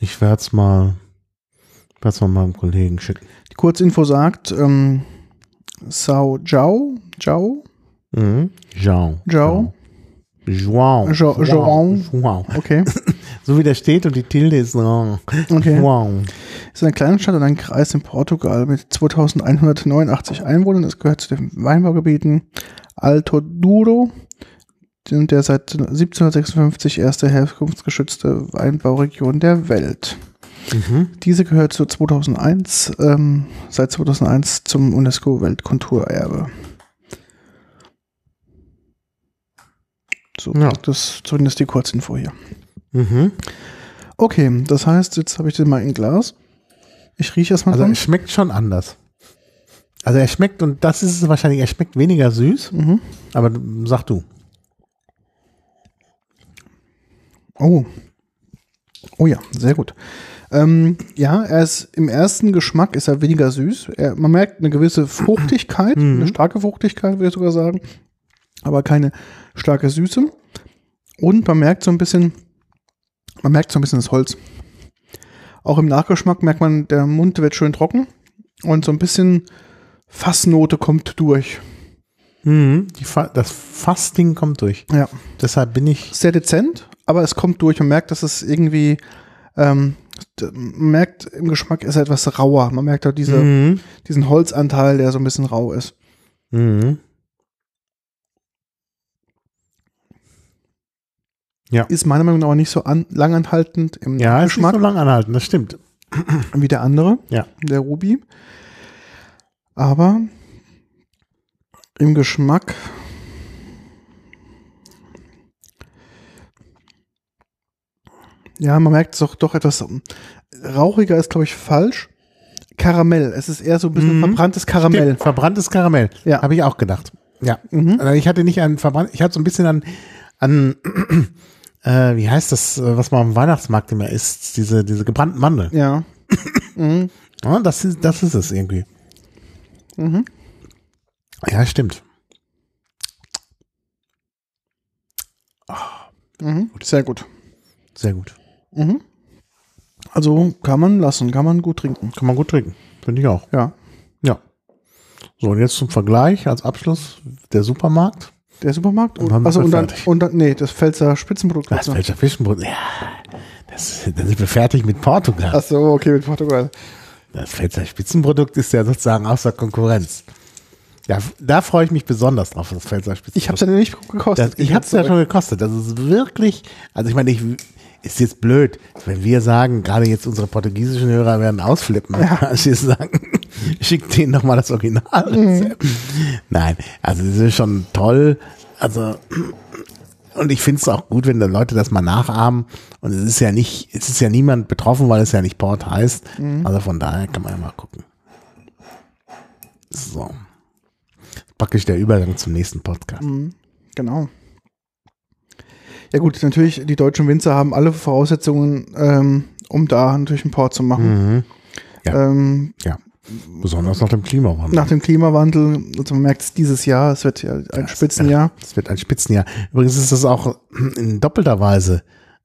ich werde es mal, werde es mal meinem Kollegen schicken. Die Kurzinfo sagt, ähm, Sao Jiao, Jiao, Mhm. Jean. Jiao, João. Jo- João. João. okay, So wie der steht und die Tilde ist Jean. okay. João. ist eine kleine Stadt und ein Kreis in Portugal mit 2189 Einwohnern. Es gehört zu den Weinbaugebieten Alto Douro, dem- der seit 1756 erste herkunftsgeschützte Weinbauregion der Welt. Mhm. Diese gehört zu 2001, ähm, seit 2001 zum UNESCO-Weltkulturerbe. So, Ja. das ist zumindest die Kurzinfo hier. Mhm. Okay, das heißt, jetzt habe ich den mal in Glas. Ich rieche erstmal Also dran. er schmeckt schon anders. Also er schmeckt, und das ist es wahrscheinlich, er schmeckt weniger süß, Mhm. aber sag du. Oh. Oh ja, sehr gut. Ähm, ja, er ist im ersten Geschmack ist er weniger süß. Er, man merkt eine gewisse Fruchtigkeit, Mhm. eine starke Fruchtigkeit, würde ich sogar sagen, aber keine starke Süße. Und man merkt so ein bisschen, man merkt so ein bisschen das Holz. Auch im Nachgeschmack merkt man, der Mund wird schön trocken und so ein bisschen Fassnote kommt durch. Mhm. Fa das Fasting kommt durch. Ja. Deshalb bin ich. sehr dezent, aber es kommt durch. Man merkt, dass es irgendwie, ähm, man merkt im Geschmack ist er etwas rauer. Man merkt auch diese, Mhm. diesen Holzanteil, der so ein bisschen rau ist. Mhm. Ist meiner Meinung nach auch nicht so an, langanhaltend im Ja, ist nicht Geschmack so lang anhalten, das stimmt. wie der andere, Ja. der Ruby. Aber im Geschmack ja, man merkt es doch, doch etwas ähm, rauchiger ist, glaube ich, falsch. Karamell. Es ist eher so ein bisschen Mhm. verbranntes Karamell. Stimmt, verbranntes Karamell. Ja. Habe ich auch gedacht. Ja. Mhm. Also Ich hatte nicht an verbrannt, ich hatte so ein bisschen an, an äh, wie heißt das, äh, was man am Weihnachtsmarkt immer isst, diese, diese gebrannten Mandeln. Ja. mhm. Ja, das ist, das ist es irgendwie. Mhm. Ja, stimmt. Mhm. Sehr gut. Sehr gut. Mhm. Also kann man lassen, kann man gut trinken. Kann man gut trinken. Finde ich auch. Ja. Ja. So, und jetzt zum Vergleich als Abschluss der Supermarkt. Der Supermarkt? Und dann also und dann, und dann, nee, das Pfälzer Spitzenprodukt. Das welcher Fischenbrot? Ja, das, dann sind wir fertig mit Portugal. Ach so, okay, mit Portugal. Das Pfälzer Spitzenprodukt ist ja sozusagen außer Konkurrenz. Ja, da freue ich mich besonders drauf, das Pfälzer Spitzenprodukt. Ich habe es ja nicht gekostet. Das, ich habe es ja schon gekostet. Das ist wirklich, also ich meine, ich ist jetzt blöd, wenn wir sagen, gerade jetzt unsere portugiesischen Hörer werden ausflippen, als wir sagen, schickt denen nochmal das Original. Nein, also das ist schon toll. Also und ich finde es auch gut, wenn da Leute das mal nachahmen. Und es ist ja nicht, es ist ja niemand betroffen, weil es ja nicht Port heißt. Also von daher kann man ja mal gucken. So. Praktisch der Übergang zum nächsten Podcast. Mhm, genau. Ja gut, natürlich, die deutschen Winzer haben alle Voraussetzungen, ähm, um da natürlich einen Port zu machen. Mhm. Ja. Ähm, Ja, besonders nach dem Klimawandel. nach dem Klimawandel, also man merkt es dieses Jahr, es wird ja ein Spitzenjahr. Es wird ein Spitzenjahr. Übrigens ist das auch in doppelter Weise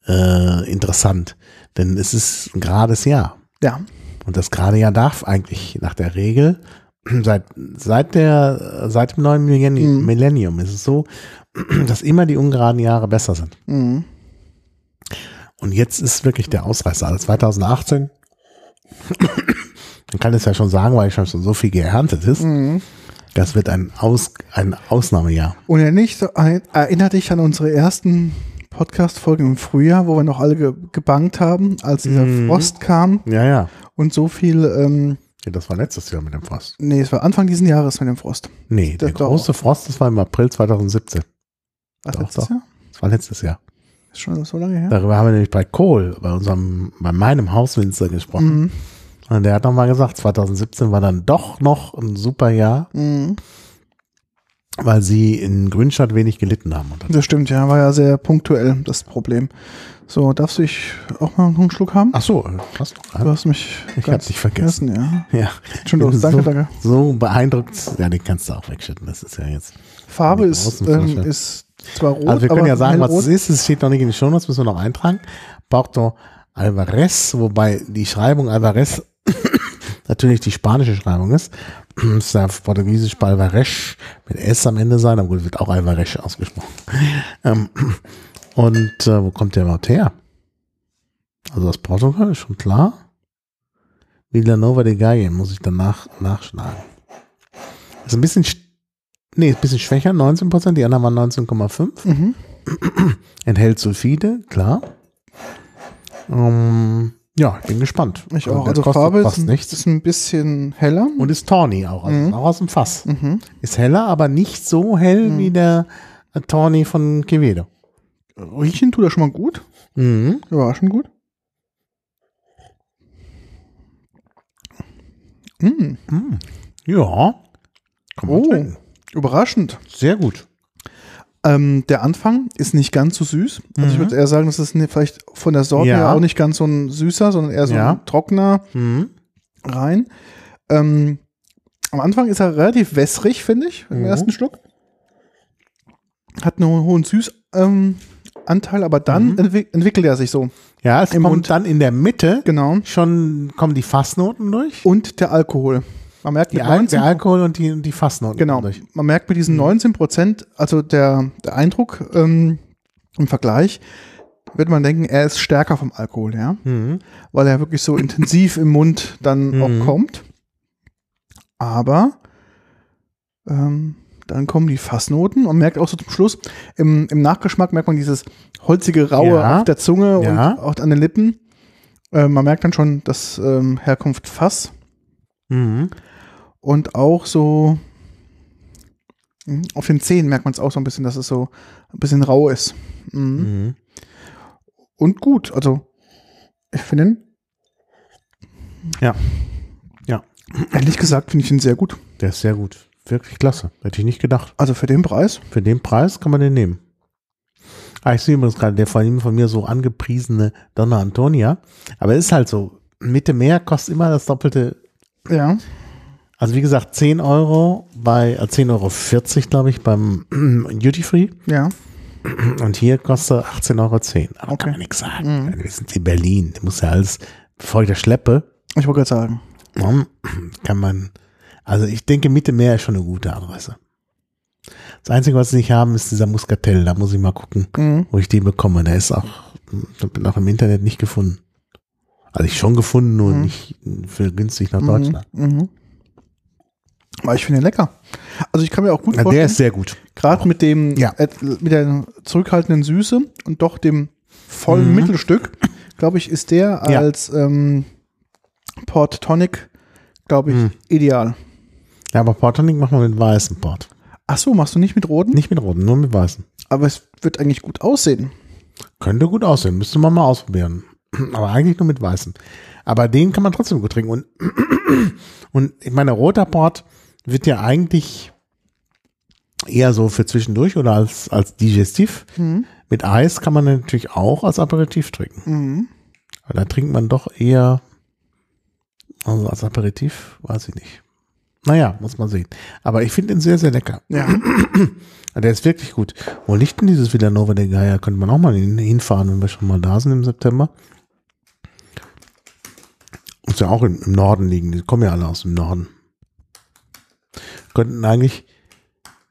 äh, interessant, denn es ist ein gerades Jahr. Ja, Und das gerade Jahr darf eigentlich nach der Regel seit seit der seit dem neuen Millennium, Mhm. Millennium ist es so, dass immer die ungeraden Jahre besser sind. mhm. Und jetzt ist wirklich der Ausreißer. Also 2018, man kann es ja schon sagen, weil schon so viel geerntet ist. Mhm. Das wird ein, Aus, ein Ausnahmejahr. Und er nicht, erinnert dich an unsere ersten Podcast-Folgen im Frühjahr, wo wir noch alle ge gebankt haben, als dieser Mhm. Frost kam Ja, ja. und so viel ähm, Ja, das war letztes Jahr mit dem Frost. Nee, es war Anfang diesen Jahres mit dem Frost. Nee, der Das große Frost, das war im April 2017. Was, Doch, letztes doch. Jahr? Das war letztes Jahr. Ist schon so lange her? Darüber haben wir nämlich bei Kohl, bei unserem, bei meinem Hauswinzer gesprochen. Mhm. Und der hat nochmal gesagt, 2017 war dann doch noch ein super Jahr, Mhm. weil sie in Grünstadt wenig gelitten haben. Das stimmt, ja. War ja sehr punktuell das Problem. So, darfst du ich auch mal einen Schluck haben? Ach so, hast du Du gerade? hast mich Ich hab dich vergessen. ja. Ja. Schon los. Danke, so, danke. So beeindruckt. Ja, den kannst du auch wegschütten. Das ist ja jetzt. Farbe ist, ähm, ist zwar rot, Also wir können aber ja sagen, was es ist. Es steht noch nicht in den Shownotes, müssen wir noch eintragen. Porto Alvarez, wobei die Schreibung Alvarez natürlich die spanische Schreibung ist. Es darf portugiesisch bei Alvarez mit S am Ende sein, aber gut, wird auch Alvarez ausgesprochen. Ähm, Und äh, wo kommt der überhaupt her? Also aus Portugal, ist schon klar. Villanova de Gaia muss ich danach nachschlagen. Ist ein bisschen, sch- nee, ein bisschen schwächer, 19%, die anderen waren 19,5. Mhm. Enthält Sulfide, klar. Ähm, ja, ich bin gespannt. Ich auch. der Also Farbe ist, nichts. ist ein bisschen heller. Und ist Tawny auch, also Mhm. auch aus dem Fass. Mhm. Ist heller, aber nicht so hell wie der Tawny von Quevedo. Riechen tut er schon mal gut. Mhm. Überraschend gut. Mm. Ja. Kann Oh, überraschend. Sehr gut. Ähm, der Anfang ist nicht ganz so süß. Also ich Mhm. würde eher sagen, das ist ne- vielleicht von der Sorte Ja. her auch nicht ganz so ein süßer, sondern eher so Ja. ein trockener Mhm. rein. Ähm, am Anfang ist er relativ wässrig, finde ich, im Mhm. ersten Schluck. Hat einen hohen Süßanteil, ähm, Anteil, aber dann Mhm. entwick entwickelt er sich so. Ja, es kommt Mund. dann in der Mitte Genau. schon, kommen die Fassnoten durch. Und der Alkohol. Man merkt Die mit Al 19 der Alkohol und die, die Fassnoten Genau. durch. Man merkt mit diesen 19 Prozent, also der, der Eindruck ähm, im Vergleich, wird man denken, er ist stärker vom Alkohol, ja. Mhm. Weil er wirklich so intensiv im Mund dann Mhm. auch kommt. Aber ähm, dann kommen die Fassnoten und merkt auch so zum Schluss, im, im Nachgeschmack merkt man dieses holzige Raue Ja. auf der Zunge Ja. und auch an den Lippen. Äh, man merkt dann schon, dass ähm, Herkunft Fass Mhm. Und auch so mh, auf den Zähnen merkt man es auch so ein bisschen, dass es so ein bisschen rau ist. Mhm. Mhm. Und gut, also ich finde ihn, Ja. Ja. ehrlich gesagt, finde ich ihn sehr gut. Der ist sehr gut. Wirklich klasse. Hätte ich nicht gedacht. Also für den Preis. Für den Preis kann man den nehmen. Ah, ich sehe übrigens gerade der von ihm von mir so angepriesene Donna Antonia. Aber es ist halt so, Mitte mehr kostet immer das Doppelte. Ja. Also wie gesagt, 10 Euro bei, äh, 10,40 Euro, glaube ich, beim Duty Free. Ja. Und hier kostet 18,10 Euro. Aber Okay. kann man nichts sagen. Wir sind in Berlin. Da muss ja alles, bevor ich das schleppe, Ich wollte gerade sagen. kann man, also ich denke, Mitte mehr ist schon eine gute Adresse. Das Einzige, was sie nicht haben, ist dieser Muscatel. Da muss ich mal gucken, Mhm. wo ich den bekomme. Der ist auch, bin auch im Internet nicht gefunden. Also ich schon gefunden, nur Mhm. nicht für günstig nach Deutschland. Mhm. Aber ich finde ihn lecker. Also ich kann mir auch gut Ja, der vorstellen, ist sehr gut. gerade mit dem, Ja. äh, mit der zurückhaltenden Süße und doch dem vollen Mhm. Mittelstück, glaube ich, ist der Ja. als ähm, Port Tonic, glaube ich, Mhm. ideal. Ja, aber Port Tonic machen wir mit weißem Port. Ach so, machst du nicht mit roten? Nicht mit roten, nur mit weißem. Aber es wird eigentlich gut aussehen. Könnte gut aussehen, müsste man mal ausprobieren. Aber eigentlich nur mit weißem. Aber den kann man trotzdem gut trinken. Und, und ich meine, roter Port wird ja eigentlich eher so für zwischendurch oder als, als Digestiv. Mhm. Mit Eis kann man natürlich auch als Aperitif trinken. Mhm. Aber da trinkt man doch eher, also als Aperitif, weiß ich nicht. Naja, muss man sehen. Aber ich finde ihn sehr, sehr lecker. Ja. Der ist wirklich gut. Wo liegt denn dieses Villanova de Gaia? Könnte man auch mal hin- hinfahren, wenn wir schon mal da sind im September. Muss ja auch im, im Norden liegen. Die kommen ja alle aus dem Norden. Könnten eigentlich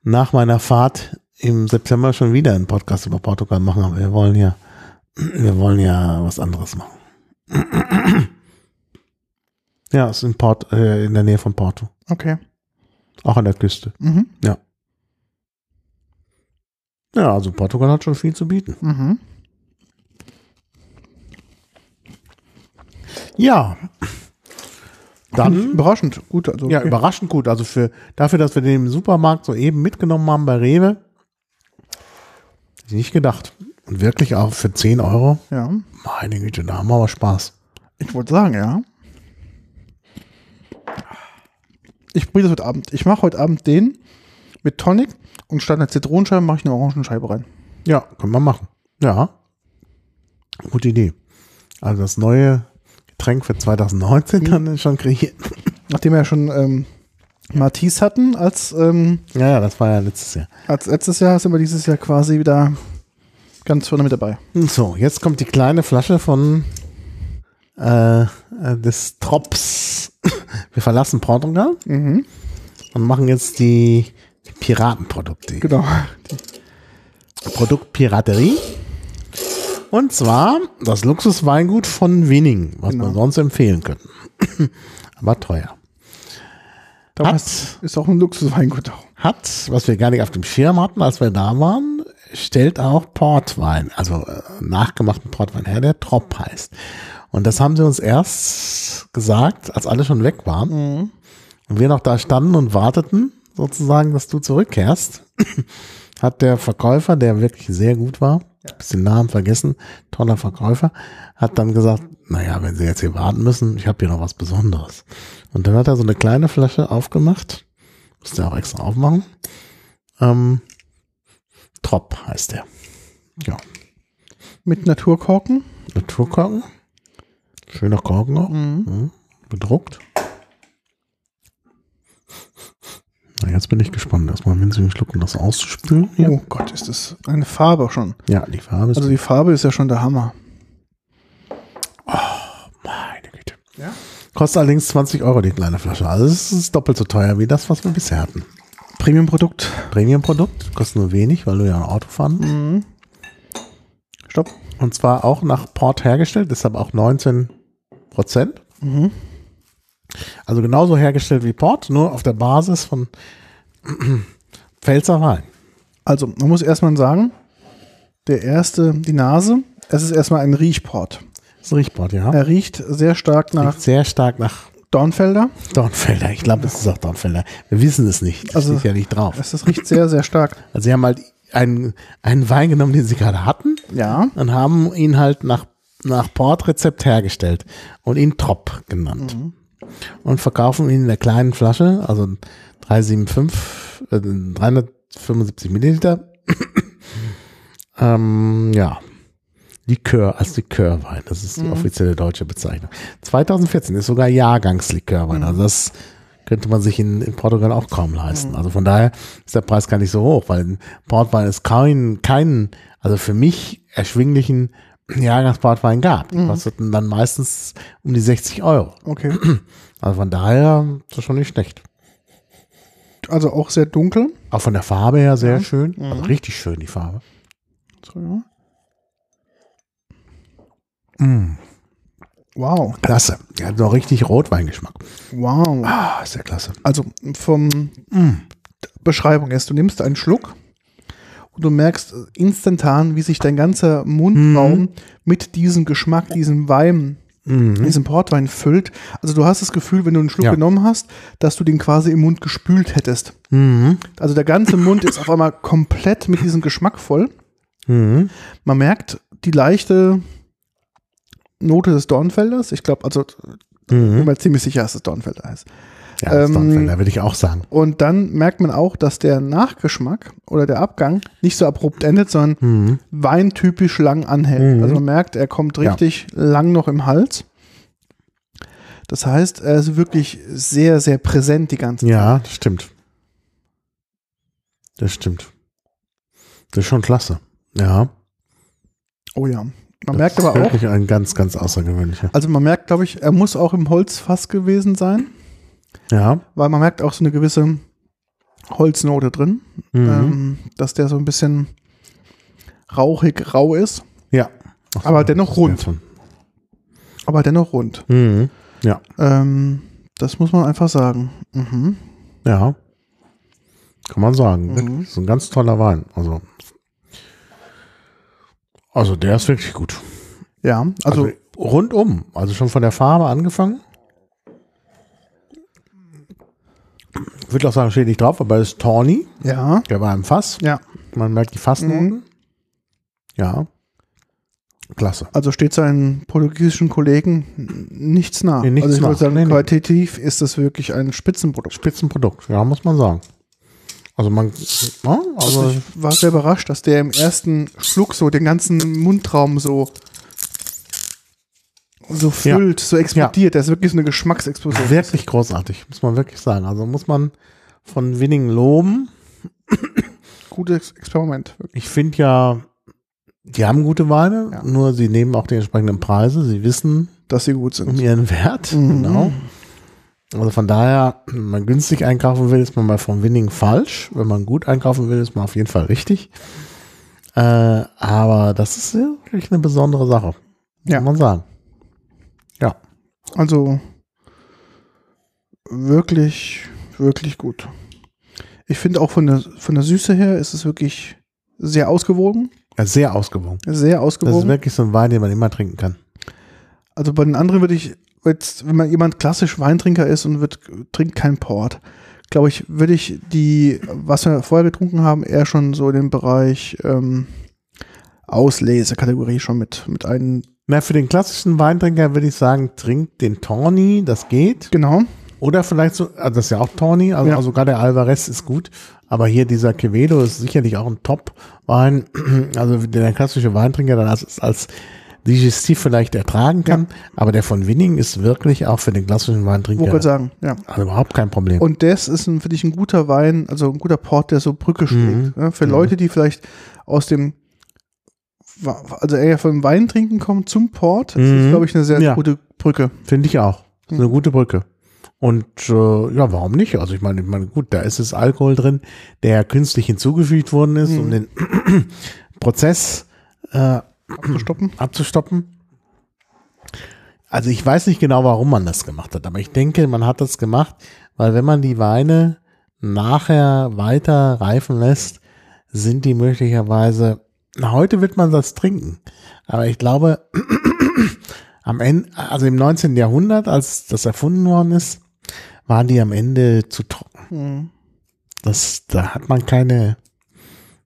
nach meiner Fahrt im September schon wieder einen Podcast über Portugal machen, aber wir wollen ja, wir wollen ja was anderes machen. Ja, es ist in, Port, äh, in der Nähe von Porto. Okay. Auch an der Küste. Mhm. Ja, also Portugal hat schon viel zu bieten. Mhm. Ja, dann Überraschend gut. Also Ja, okay. überraschend gut. Also für dafür, dass wir den im Supermarkt so eben mitgenommen haben bei Rewe, nicht gedacht. Und wirklich auch für 10 Euro. ja. Meine Güte, da haben wir aber Spaß. Ich wollte sagen, ja. Ich probiere das heute Abend. Ich mache heute Abend den mit Tonic und statt einer Zitronenscheibe mache ich eine Orangenscheibe rein. Ja, können wir machen. Ja. Gute Idee. Also das neue Getränk für 2019 dann schon kreiert. Nachdem wir ja schon ähm, Matisse hatten, als, ähm, Ja, ja, das war ja letztes Jahr. als letztes Jahr sind wir dieses Jahr quasi wieder ganz vorne mit dabei. So, jetzt kommt die kleine Flasche von äh, äh, des Trops. Wir verlassen Portugal Mhm. und machen jetzt die, die Piratenprodukte. Genau. Produktpiraterie. Und zwar das Luxusweingut von Winning, was Genau. wir sonst empfehlen könnten. Aber teuer. Damals ist auch ein Luxusweingut. auch. Hat, was wir gar nicht auf dem Schirm hatten, als wir da waren, stellt auch Portwein, also äh, nachgemachten Portwein her, der Trop heißt. Und das haben sie uns erst gesagt, als alle schon weg waren. Und wir noch da standen und warteten, sozusagen, dass du zurückkehrst, hat der Verkäufer, der wirklich sehr gut war, bis den Namen vergessen, toller Verkäufer, hat dann gesagt, naja, wenn Sie jetzt hier warten müssen, ich habe hier noch was Besonderes. Und dann hat er so eine kleine Flasche aufgemacht, musste er auch extra aufmachen. Ähm, Trop heißt der. Ja, Mit Naturkorken. Naturkorken. Schöner Korken auch. Mhm. Mhm. Bedruckt. Na, jetzt bin ich gespannt, erstmal einen winzigen Schluck, um das auszuspülen. Hier. Oh Gott, ist das eine Farbe schon. Ja, die Farbe ist. Also die Farbe ist ja schon der Hammer. meine Güte. Ja. Kostet allerdings 20 Euro die kleine Flasche. Also es ist doppelt so teuer wie das, was wir bisher hatten. Premium-Produkt. Premium-Produkt, kostet nur wenig, weil du ja ein Auto fahren. Mhm. Stopp. Und zwar auch nach Port hergestellt, deshalb auch 19 Prozent. Mhm. Also genauso hergestellt wie Port, nur auf der Basis von Pfälzer Wein. Also, man muss erstmal sagen, der erste, die Nase, es ist erstmal ein Riechport. Das riecht Port, ja. Er riecht sehr stark nach Riecht sehr stark nach Dornfelder. Dornfelder. Ich glaube, es ist auch Dornfelder. Wir wissen es nicht. Das Also- steht ja nicht drauf. Es riecht sehr, sehr stark. Also sie haben halt einen, einen Wein genommen, den sie gerade hatten Ja. und haben ihn halt nach, nach Portrezept hergestellt und ihn Trop genannt. Und verkaufen ihn in der kleinen Flasche, also 375, äh, 375 Milliliter. ähm, ja. Likör, als Likörwein. Das ist die offizielle deutsche Bezeichnung. 2014 ist sogar Jahrgangslikörwein. Also das könnte man sich in, in Portugal auch kaum leisten. Also von daher ist der Preis gar nicht so hoch, weil in Portwein es keinen, keinen, also für mich erschwinglichen Jahrgangsportwein gab. Die kosteten dann meistens um die 60 Euro. Okay. Also von daher ist das schon nicht schlecht. Also auch sehr dunkel. Auch von der Farbe her sehr schön. Also richtig schön, die Farbe. So, ja. Mm. Wow. Klasse. Der hat noch richtig Rotweingeschmack. Wow. Ah, sehr klasse. Also vom Beschreibung ist, du nimmst einen Schluck und du merkst instantan, wie sich dein ganzer Mundraum mit diesem Geschmack, diesem Wein, diesem Portwein füllt. Also du hast das Gefühl, wenn du einen Schluck Ja. genommen hast, dass du den quasi im Mund gespült hättest. Mhm. Also der ganze Mund ist auf einmal komplett mit diesem Geschmack voll. Mhm. Man merkt die leichte Note des Dornfelders. Ich glaube, also bin mir ziemlich sicher, dass es Dornfelder heißt. Ja, das Ähm, Dornfelder, würde ich auch sagen. Und dann merkt man auch, dass der Nachgeschmack oder der Abgang nicht so abrupt endet, sondern Mhm. weintypisch lang anhält. Also man merkt, er kommt Ja. richtig lang noch im Hals. Das heißt, er ist wirklich sehr, sehr präsent die ganze Zeit. Ja, das stimmt. Das stimmt. Das ist schon klasse. Ja. Oh ja. Man Das merkt ist aber auch, wirklich ein ganz, ganz außergewöhnlicher. also man merkt, glaube ich, er muss auch im Holzfass gewesen sein, Ja. weil man merkt auch so eine gewisse Holznote drin, Mhm. ähm, dass der so ein bisschen rauchig rau ist, ja. So, aber dennoch das ist rund. davon. aber dennoch rund. Mhm. Ja. Ähm, das muss man einfach sagen. Mhm. Ja. Kann man sagen. Mhm. Wirklich, So ein ganz toller Wein. Also. Also der ist wirklich gut. Ja, also, Also, rundum. Also schon von der Farbe angefangen. Ich würde auch sagen, steht nicht drauf, aber es ist Tawny. Ja. Der war im Fass. Ja. Man merkt die Fassnoten. Mhm. Ja. Klasse. Also steht seinen portugiesischen Kollegen nichts nach. Nee, nichts also ich nach. würde sagen, Nee, nee. qualitativ ist das wirklich ein Spitzenprodukt. Spitzenprodukt, ja, muss man sagen. Also man, Also also ich war sehr überrascht, dass der im ersten Schluck so den ganzen Mundraum so so füllt, so explodiert. Das ist wirklich so eine Geschmacksexplosion. wirklich großartig, muss man wirklich sagen. Also muss man von Winning loben. Gutes Experiment. Wirklich. Ich finde ja, die haben gute Weine, Ja. nur sie nehmen auch die entsprechenden Preise. Sie wissen Dass sie gut um sind. ihren Wert. Mhm. Genau. Also von daher, wenn man günstig einkaufen will, ist man bei von Winning falsch. Wenn man gut einkaufen will, ist man auf jeden Fall richtig. Äh, aber das ist wirklich eine besondere Sache. Ja. Muss man sagen. Also wirklich, wirklich gut. Ich finde auch von der, von der Süße her ist es wirklich sehr ausgewogen. ja sehr ausgewogen. Sehr Das ist ausgewogen. wirklich so ein Wein, den man immer trinken kann. Also bei den anderen würde ich, jetzt, wenn man jemand klassisch Weintrinker ist und wird, trinkt keinen Port, glaube ich, würde ich die, was wir vorher getrunken haben, eher schon so in den Bereich ähm, Auslesekategorie schon mit, mit ein. Na, für den klassischen Weintrinker würde ich sagen, trinkt den Tawny, das geht. Genau. Oder vielleicht so, also das ist ja auch Tawny, also, Ja. also sogar der Alvarez ist gut. Aber hier dieser Quevedo ist sicherlich auch ein Top-Wein. Also der klassische Weintrinker dann als, als Digestiv vielleicht ertragen kann. Aber der von Winning ist wirklich auch für den klassischen Wollte Weintrinker gerade sagen, ja. also überhaupt kein Problem. Und das ist ein, für dich ein guter Wein, also ein guter Port, der so Brücke schlägt. Mhm. Ja, für Mhm. Leute, die vielleicht aus dem, also eher vom Weintrinken kommen zum Port, ist das, Mhm. glaube ich, eine sehr Ja. gute Brücke. Finde ich auch. Ist eine Mhm. gute Brücke. Und äh, ja, warum nicht? Also ich meine, ich meine, gut, da ist es Alkohol drin, der künstlich hinzugefügt worden ist, um Mhm. den Prozess äh, Abzustoppen. abzustoppen. Also ich weiß nicht genau, warum man das gemacht hat, aber ich denke, man hat das gemacht, weil wenn man die Weine nachher weiter reifen lässt, sind die möglicherweise, heute wird man das trinken, aber ich glaube, am Ende, also im 19. Jahrhundert, als das erfunden worden ist, waren die am Ende zu trocken. Mhm. Das, da hat man keine,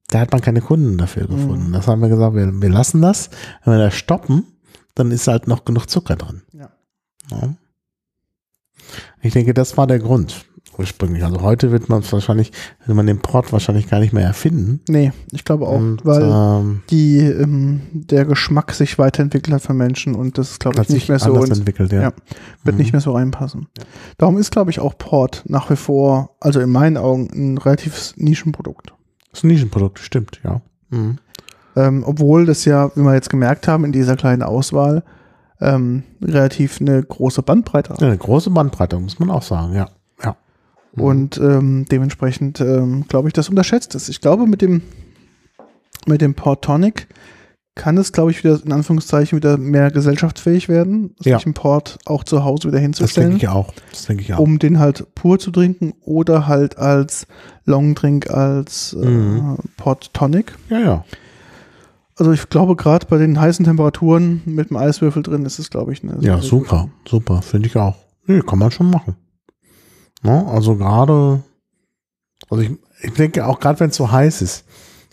da hat man keine Kunden dafür gefunden. Das haben wir gesagt, wir, wir lassen das. Wenn wir das stoppen, dann ist halt noch genug Zucker drin. Ja. Ja. Ich denke, das war der Grund ursprünglich. Also heute wird man es wahrscheinlich, will man den Port wahrscheinlich gar nicht mehr erfinden. Nee, ich glaube auch, Und, weil ähm, die, ähm, der Geschmack sich weiterentwickelt hat für Menschen und das ist, glaube ich, nicht mehr so anders ins, entwickelt, ja. ja. wird Mhm. nicht mehr so reinpassen. Darum ist, glaube ich, auch Port nach wie vor, also in meinen Augen, ein relativ Nischenprodukt. Das ist ein Nischenprodukt, stimmt, ja. Mhm. Ähm, obwohl das ja, wie wir jetzt gemerkt haben, in dieser kleinen Auswahl ähm, relativ eine große Bandbreite hat. Ja, eine große Bandbreite, muss man auch sagen, ja. Mhm. Und ähm, dementsprechend ähm, glaube ich, das unterschätzt ist. Ich glaube, mit dem, mit dem Port Tonic kann es, glaube ich, wieder in Anführungszeichen wieder mehr gesellschaftsfähig werden, Ja. sich einen Port auch zu Hause wieder das hinzustellen, denke ich auch. Das denke ich auch. um den halt pur zu trinken oder halt als Longdrink, als äh, Mhm. Port Tonic. ja, ja. Also ich glaube, gerade bei den heißen Temperaturen mit dem Eiswürfel drin ist es, glaube ich, eine Ja, super, super, finde ich auch. Nee, kann man schon machen. Ne? Also gerade, also ich, ich denke auch gerade wenn es so heiß ist,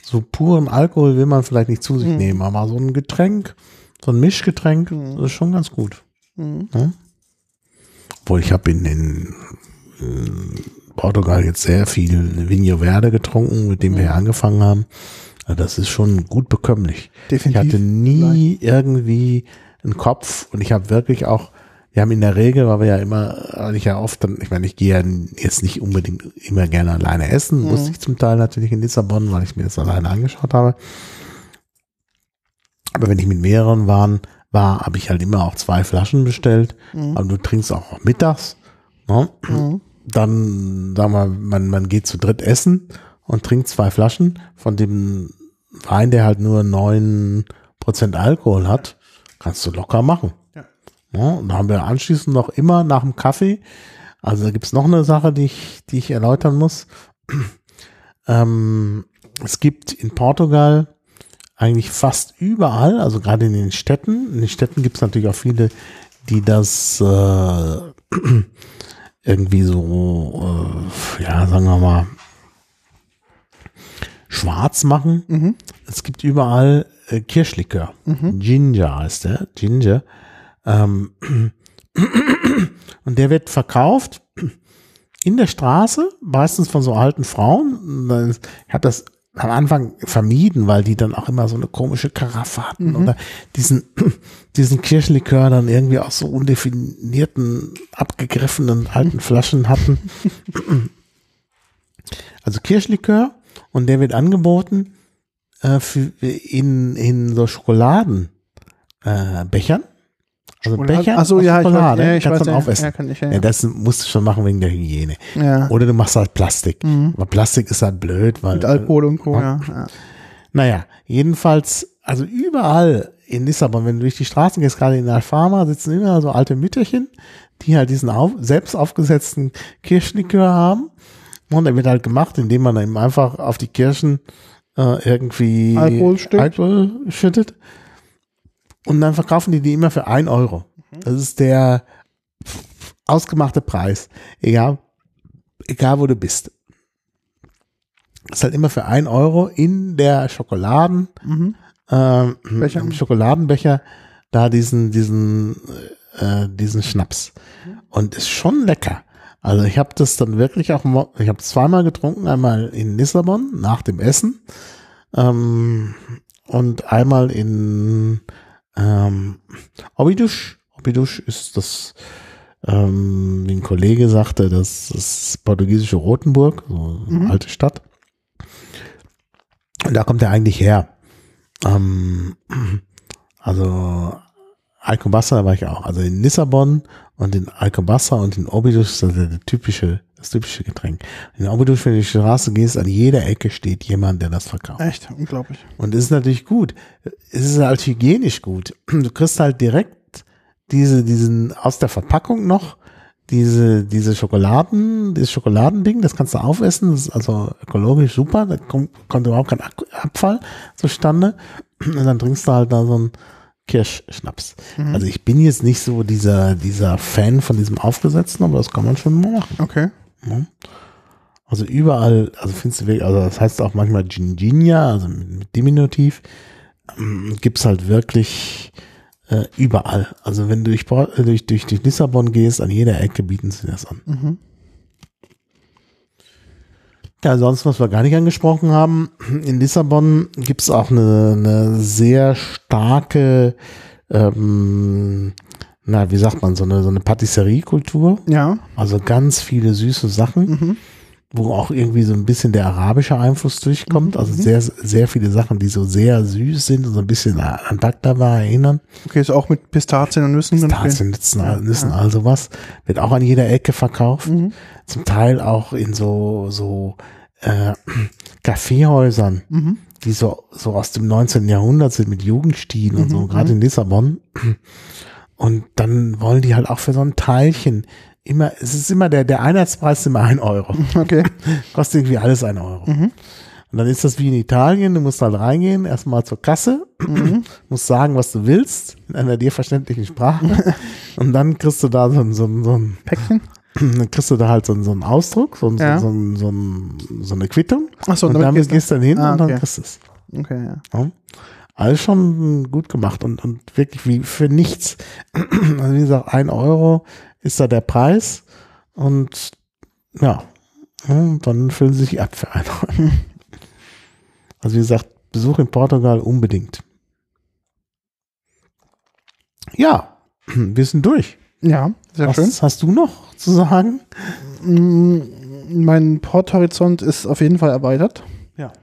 so puren Alkohol will man vielleicht nicht zu sich Mhm. nehmen, aber so ein Getränk, so ein Mischgetränk, Mhm. das ist schon ganz gut. Mhm. Ne? Obwohl ich habe in, in, in Portugal jetzt sehr viel Vinho Verde getrunken, mit dem wir ja angefangen haben. Ja, Das ist schon gut bekömmlich. Ich Definitiv. hatte nie irgendwie einen Kopf und ich habe wirklich auch, wir haben in der Regel, weil wir ja immer, weil ich ja oft dann, ich meine, ich gehe ja jetzt nicht unbedingt immer gerne alleine essen, Mhm. musste ich zum Teil natürlich in Lissabon, weil ich mir das alleine angeschaut habe. Aber wenn ich mit mehreren waren, war, habe ich halt immer auch zwei Flaschen bestellt. Mhm. Aber du trinkst auch mittags. Ne? Mhm. Dann, sagen wir, man, man geht zu dritt essen und trinkt zwei Flaschen von dem Wein, der halt nur 9% Alkohol hat, kannst du locker machen. Ja. Und da haben wir anschließend noch immer nach dem Kaffee, also da gibt's noch eine Sache, die ich, die ich erläutern muss. ähm, es gibt in Portugal eigentlich fast überall, also gerade in den Städten, in den Städten gibt's natürlich auch viele, die das äh, irgendwie so, äh, ja, sagen wir mal, schwarz machen. Mhm. Es gibt überall äh, Kirschlikör. Ginger heißt der, Ginger. Ähm, und der wird verkauft in der Straße, meistens von so alten Frauen. Ich habe das am Anfang vermieden, weil die dann auch immer so eine komische Karaffe hatten oder diesen, diesen Kirschlikör dann irgendwie auch so undefinierten, abgegriffenen alten Flaschen hatten. Also Kirschlikör und der wird angeboten äh, für, in, in so Schokoladenbechern. Äh, Bechern. Also Becher Achso, ja, ich Schokolade, ja, ich weiß, ja, aufessen. ja, kann ich, ja, Ja, das musst du schon machen wegen der Hygiene. ja. Oder du machst halt Plastik. Mhm. Aber Plastik ist halt blöd, weil. Mit Alkohol und Co. Ja. Ja. Ja. Naja, jedenfalls, also überall in Lissabon, wenn du durch die Straßen gehst, gerade in Alfama, sitzen immer so alte Mütterchen, die halt diesen auf, selbst aufgesetzten Kirschlikör haben. Und der wird halt gemacht, indem man eben einfach auf die Kirschen äh, irgendwie Alkohol. Alkohol schüttet. Und dann verkaufen die die immer für ein Euro. Das ist der ausgemachte Preis. Egal, egal wo du bist. Das ist halt immer für ein Euro in der Schokoladen, Mhm. ähm, Becher. im Schokoladenbecher da diesen, diesen, äh, diesen Schnaps. Und ist schon lecker. Also ich habe das dann wirklich auch, ich habe zweimal getrunken, einmal in Lissabon nach dem Essen ähm, und einmal in ähm, Obidusch. Obidusch ist das, ähm, wie ein Kollege sagte, das ist portugiesische Rotenburg, so eine Mhm. alte Stadt. Und da kommt er eigentlich her. Ähm, also Alcobaça war ich auch. Also in Lissabon und in Alcobaça und in Obidos ist das der typische, das typische Getränk. Wenn du durch die Straße gehst, an jeder Ecke steht jemand, der das verkauft. Echt, unglaublich. Und es ist natürlich gut. Es ist halt hygienisch gut. Du kriegst halt direkt diese, diesen, aus der Verpackung noch, diese, diese Schokoladen, dieses Schokoladending, das kannst du aufessen, das ist also ökologisch super, da kommt, kommt überhaupt kein Abfall zustande. Und dann trinkst du halt da so einen Kirschschnaps. Also ich bin jetzt nicht so dieser, dieser Fan von diesem Aufgesetzten, aber das kann man schon mal machen. Okay. Ne? Also überall, also findest du wirklich, also das heißt auch manchmal Ginginia, also mit, Diminutiv, ähm, gibt's halt wirklich äh, überall. Also wenn du durch, äh, durch, durch, durch Lissabon gehst, an jeder Ecke bieten sie das an. Mhm. Ja, sonst, was wir gar nicht angesprochen haben, in Lissabon gibt's auch eine, eine sehr starke, ähm, na, wie sagt man, so eine, so eine Patisserie-Kultur. Ja. Also ganz viele süße Sachen, Mhm. wo auch irgendwie so ein bisschen der arabische Einfluss durchkommt. Also Mhm. sehr, sehr viele Sachen, die so sehr süß sind und so ein bisschen an Baklava erinnern. Okay, ist auch mit Pistazien und Nüssen. Pistazien, Nüssen, Ja, Nüssen all sowas. Wird auch an jeder Ecke verkauft. Mhm. Zum Teil auch in so, so äh, Kaffeehäusern, Mhm. die so, so aus dem 19. Jahrhundert sind mit Jugendstilen und so, Mhm, gerade in Lissabon. Und dann wollen die halt auch für so ein Teilchen immer, es ist immer der, der Einheitspreis ist immer ein Euro. Okay. Kostet irgendwie alles ein Euro. Mhm. Und dann ist das wie in Italien, du musst halt reingehen, erstmal zur Kasse, Mhm. musst sagen, was du willst, in einer dir verständlichen Sprache. und dann kriegst du da so, ein- so, ein- so ein, Päckchen. dann kriegst du da halt so, so einen Ausdruck, so, ein- Ja. so, ein- so, ein- so eine Quittung. Achso, und damit damit gehst du- gehst du dann hin Ah, und dann okay. kriegst du es. Okay, ja. Ja. Alles schon gut gemacht und, und wirklich wie für nichts. Also wie gesagt, ein Euro ist da der Preis und ja, und dann füllen sie sich ab für ein Euro. Also wie gesagt, Besuch in Portugal unbedingt. Ja, wir sind durch. Ja, sehr schön. Was hast du noch zu sagen? Mm, Mein Porthorizont ist auf jeden Fall erweitert. Ja.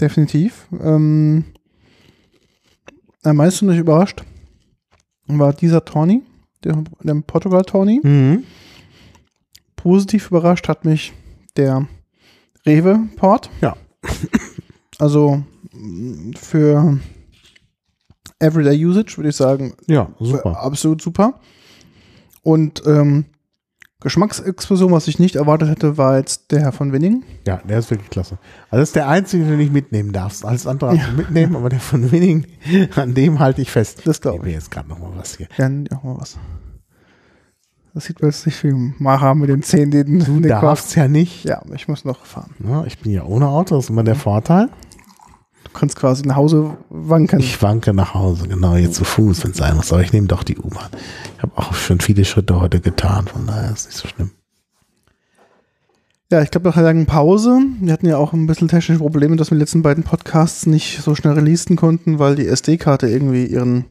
Definitiv. Ähm, am meisten mich überrascht war dieser Tawny, der, der Portugal Tawny. Mhm. Positiv überrascht hat mich der Rewe Port. Ja. Also für Everyday Usage würde ich sagen, Ja, super. absolut super. Und ähm, Geschmacksexplosion, was ich nicht erwartet hätte, war jetzt der von Winning. Ja, der ist wirklich klasse. Also das ist der einzige, den du nicht mitnehmen darfst. Alles andere du mitnehmen, aber der von Winning, an dem halte ich fest. Das glaube Ich mir jetzt gerade noch mal was hier. Ja, ja, mal was. Das sieht nicht wie Macher mit den Zähnen, die den Du darfst ja nicht. Ja, ich muss noch fahren. Ja, ich bin ja ohne Auto, das ist immer der Vorteil. Du kannst quasi nach Hause wankern. Ich wanke nach Hause, genau, jetzt zu Fuß, wenn es sein muss. Aber ich nehme doch die U-Bahn. Ich habe auch schon viele Schritte heute getan, von daher ist nicht so schlimm. Ja, ich glaube, nach einer langen Pause. Wir hatten ja auch ein bisschen technische Probleme, dass wir die letzten beiden Podcasts nicht so schnell releasen konnten, weil die SD-Karte irgendwie ihren,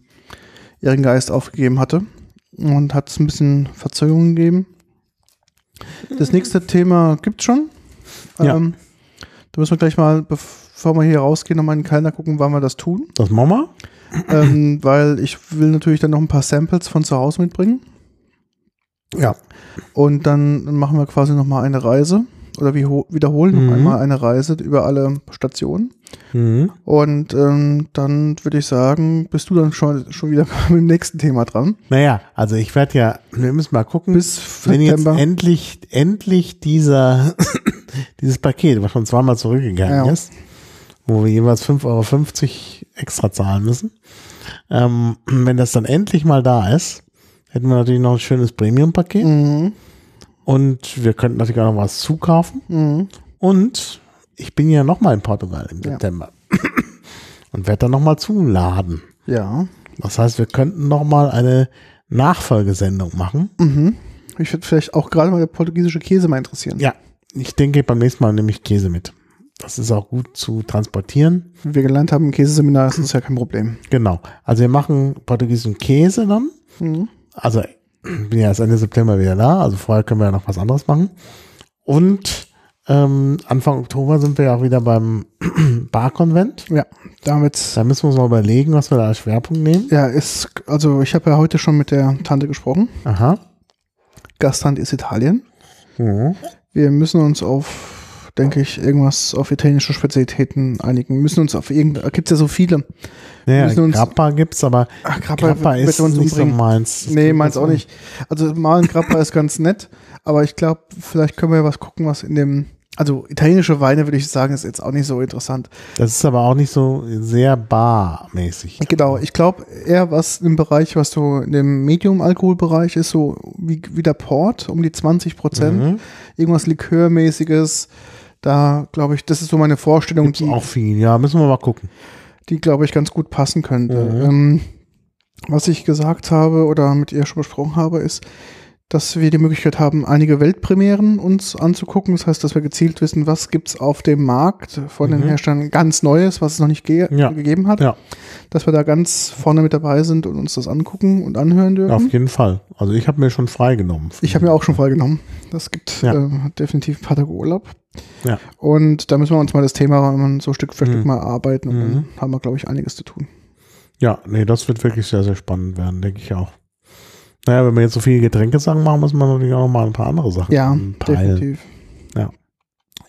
ihren Geist aufgegeben hatte. Und hat es ein bisschen Verzögerungen gegeben. Das nächste Thema gibt's schon. Ja. Ähm, da müssen wir gleich mal, bevor wir hier rausgehen, nochmal in den Kalender gucken, wann wir das tun. Das machen wir? ähm, weil ich will natürlich dann noch ein paar Samples von zu Hause mitbringen. Ja. Und dann machen wir quasi nochmal eine Reise oder wir ho- wiederholen Mhm. noch einmal eine Reise über alle Stationen. Mhm. Und ähm, dann würde ich sagen, bist du dann schon, schon wieder mit dem nächsten Thema dran. Naja, also ich werde ja, wir müssen mal gucken, Bis wenn jetzt September. endlich, endlich dieser, dieses Paket, was schon zweimal zurückgegangen Ja. ist, wo wir jeweils 5,50 Euro extra zahlen müssen, ähm, wenn das dann endlich mal da ist, hätten wir natürlich noch ein schönes Premium-Paket Mhm. und wir könnten natürlich auch noch was zukaufen Mhm. und ich bin ja noch mal in Portugal im Ja. September und werde dann noch mal zuladen. Ja. Das heißt, wir könnten noch mal eine Nachfolgesendung machen. Mhm. Ich würde vielleicht auch gerade mal der portugiesische Käse mal interessieren. Ja, ich denke, beim nächsten Mal nehme ich Käse mit. Das ist auch gut zu transportieren. Wie wir gelernt haben im Käseseminar, ist das ja kein Problem. Genau. Also wir machen portugiesischen Käse dann. Mhm. Also bin ja erst Ende September wieder da. Also vorher können wir ja noch was anderes machen. Und ähm, Anfang Oktober sind wir ja auch wieder beim Barkonvent. Ja, damit Da müssen wir uns mal überlegen, was wir da als Schwerpunkt nehmen. ja ist, also ich habe ja heute schon mit der Tante gesprochen. Aha. Gastland ist Italien. Mhm. Wir müssen uns auf, denke ich, irgendwas auf italienische Spezialitäten einigen. Wir müssen uns auf irgendeine, gibt es ja so viele. Naja, müssen uns- Grappa gibt's, aber Ach, Grappa, Grappa ist uns nicht so umbringen. meins. Nee, meins auch nicht. Also malen Grappa ist ganz nett, aber ich glaube, vielleicht können wir ja was gucken, was in dem, also italienische Weine würde ich sagen, ist jetzt auch nicht so interessant. Das ist aber auch nicht so sehr barmäßig. Genau, ich glaube eher was im Bereich, was so in dem Medium-Alkoholbereich ist, so wie, wie der Port, um die 20 Prozent, Mhm. irgendwas Likörmäßiges. Da glaube ich, das ist so meine Vorstellung, Gibt's die, auch viel, ja, müssen wir mal gucken. die glaube ich ganz gut passen könnte. Mhm. Ähm, was ich gesagt habe oder mit ihr schon besprochen habe, ist, dass wir die Möglichkeit haben, einige Weltpremieren uns anzugucken. Das heißt, dass wir gezielt wissen, was gibt's auf dem Markt von den Mhm. Herstellern ganz Neues, was es noch nicht ge Ja. gegeben hat. Ja. Dass wir da ganz vorne mit dabei sind und uns das angucken und anhören dürfen. Auf jeden Fall. Also ich habe mir schon freigenommen. Ich habe mir auch schon freigenommen. Das gibt Ja. äh, definitiv ein paar Tage Urlaub. Ja. Und da müssen wir uns mal das Thema so Stück für Stück Mhm. mal arbeiten und Mhm. dann haben wir, glaube ich, einiges zu tun. Ja, nee, das wird wirklich sehr, sehr spannend werden, denke ich auch. Naja, wenn wir jetzt so viele Getränkesachen machen, muss man natürlich auch mal ein paar andere Sachen Ja, peilen. definitiv. Ja.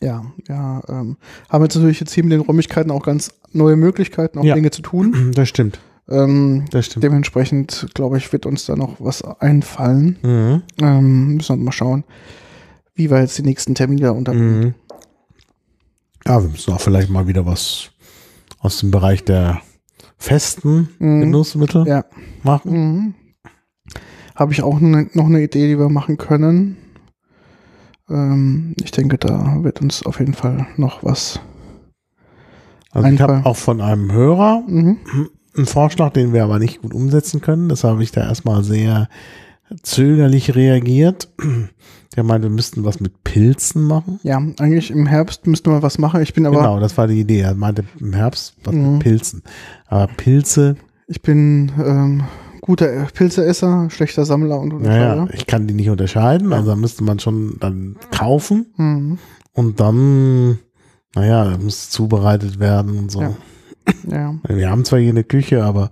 Ja, ja. Ähm, haben jetzt natürlich jetzt hier mit den Räumlichkeiten auch ganz neue Möglichkeiten, auch Ja. Dinge zu tun. Das stimmt, Ähm, das stimmt. dementsprechend, glaube ich, wird uns da noch was einfallen. Mhm. Ähm, müssen wir mal schauen, wie wir jetzt die nächsten Termine da unterbringen. Mhm. Ja, wir müssen auch vielleicht mal wieder was aus dem Bereich der festen Mhm. Genussmittel Ja. machen. Habe ich auch ne, noch eine Idee, die wir machen können. Ähm, ich denke, da wird uns auf jeden Fall noch was. Also ich habe auch von einem Hörer Mhm. einen Vorschlag, den wir aber nicht gut umsetzen können. Deshalb habe ich da erstmal sehr zögerlich reagiert. Der meinte, wir müssten was mit Pilzen machen. Ja, eigentlich im Herbst müssten wir was machen. Ich bin aber, genau, das war die Idee. Er meinte im Herbst was Mhm. mit Pilzen. Aber Pilze, ich bin ähm, guter Pilzeesser, schlechter Sammler und naja, Unterscheider. ich kann die nicht unterscheiden. Also da müsste man schon dann kaufen Mhm. und dann, naja, muss zubereitet werden und so. Ja. Ja. Wir haben zwar hier eine Küche, aber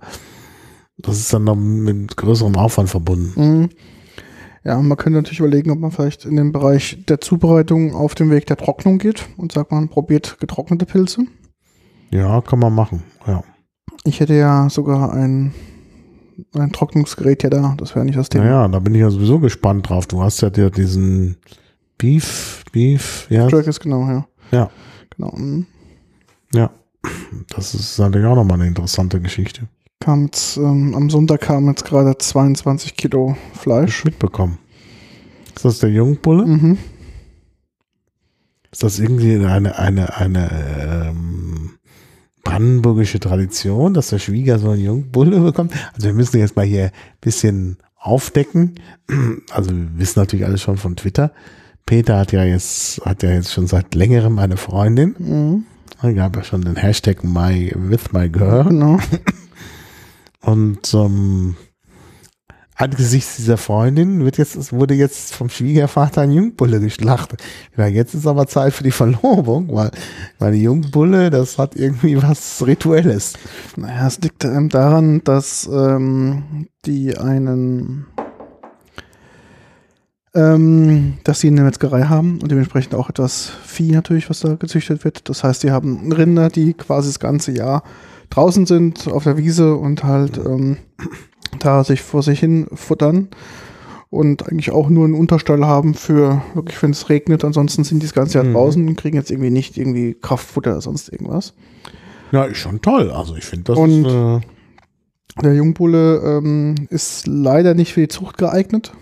das ist dann noch mit größerem Aufwand verbunden. Mhm. Ja, man könnte natürlich überlegen, ob man vielleicht in den Bereich der Zubereitung auf dem Weg der Trocknung geht und sagt, man probiert getrocknete Pilze. Ja, kann man machen. Ja. Ich hätte ja sogar ein, ein Trocknungsgerät ja da. Das wäre nicht das Thema. Naja, da bin ich ja sowieso gespannt drauf. Du hast ja diesen Beef, Beef, ja. Jerk ist genau, ja. Ja. Genau. mhm. Ja. Das ist natürlich auch nochmal eine interessante Geschichte. Kam jetzt, ähm, am Sonntag kamen jetzt gerade 22 Kilo Fleisch. ich mitbekommen. Ist das der Jungbulle? Mhm. Ist das irgendwie eine, eine, eine ähm, brandenburgische Tradition, dass der Schwiegersohn Jungbulle bekommt? Also wir müssen jetzt mal hier ein bisschen aufdecken. Also wir wissen natürlich alles schon von Twitter. Peter hat ja jetzt, hat ja jetzt schon seit längerem eine Freundin. Mhm. Da gab ja schon den Hashtag my, with my girl. Genau. Und ähm, angesichts dieser Freundin wird jetzt, wurde jetzt vom Schwiegervater ein Jungbulle geschlachtet. Ja, jetzt ist aber Zeit für die Verlobung, weil, weil die Jungbulle, das hat irgendwie was Rituelles. Naja, es liegt ähm, daran, dass ähm, die einen, ähm, dass sie eine Metzgerei haben und dementsprechend auch etwas Vieh natürlich, was da gezüchtet wird. Das heißt, die haben Rinder, die quasi das ganze Jahr draußen sind auf der Wiese und halt ähm, da sich vor sich hin futtern und eigentlich auch nur einen Unterstall haben für wirklich, wenn es regnet. Ansonsten sind die das ganze Jahr Mhm. draußen und kriegen jetzt irgendwie nicht irgendwie Kraftfutter oder sonst irgendwas. Ja, ist schon toll. Also ich finde das Und- ist, äh, Der Jungbulle ähm, ist leider nicht für die Zucht geeignet,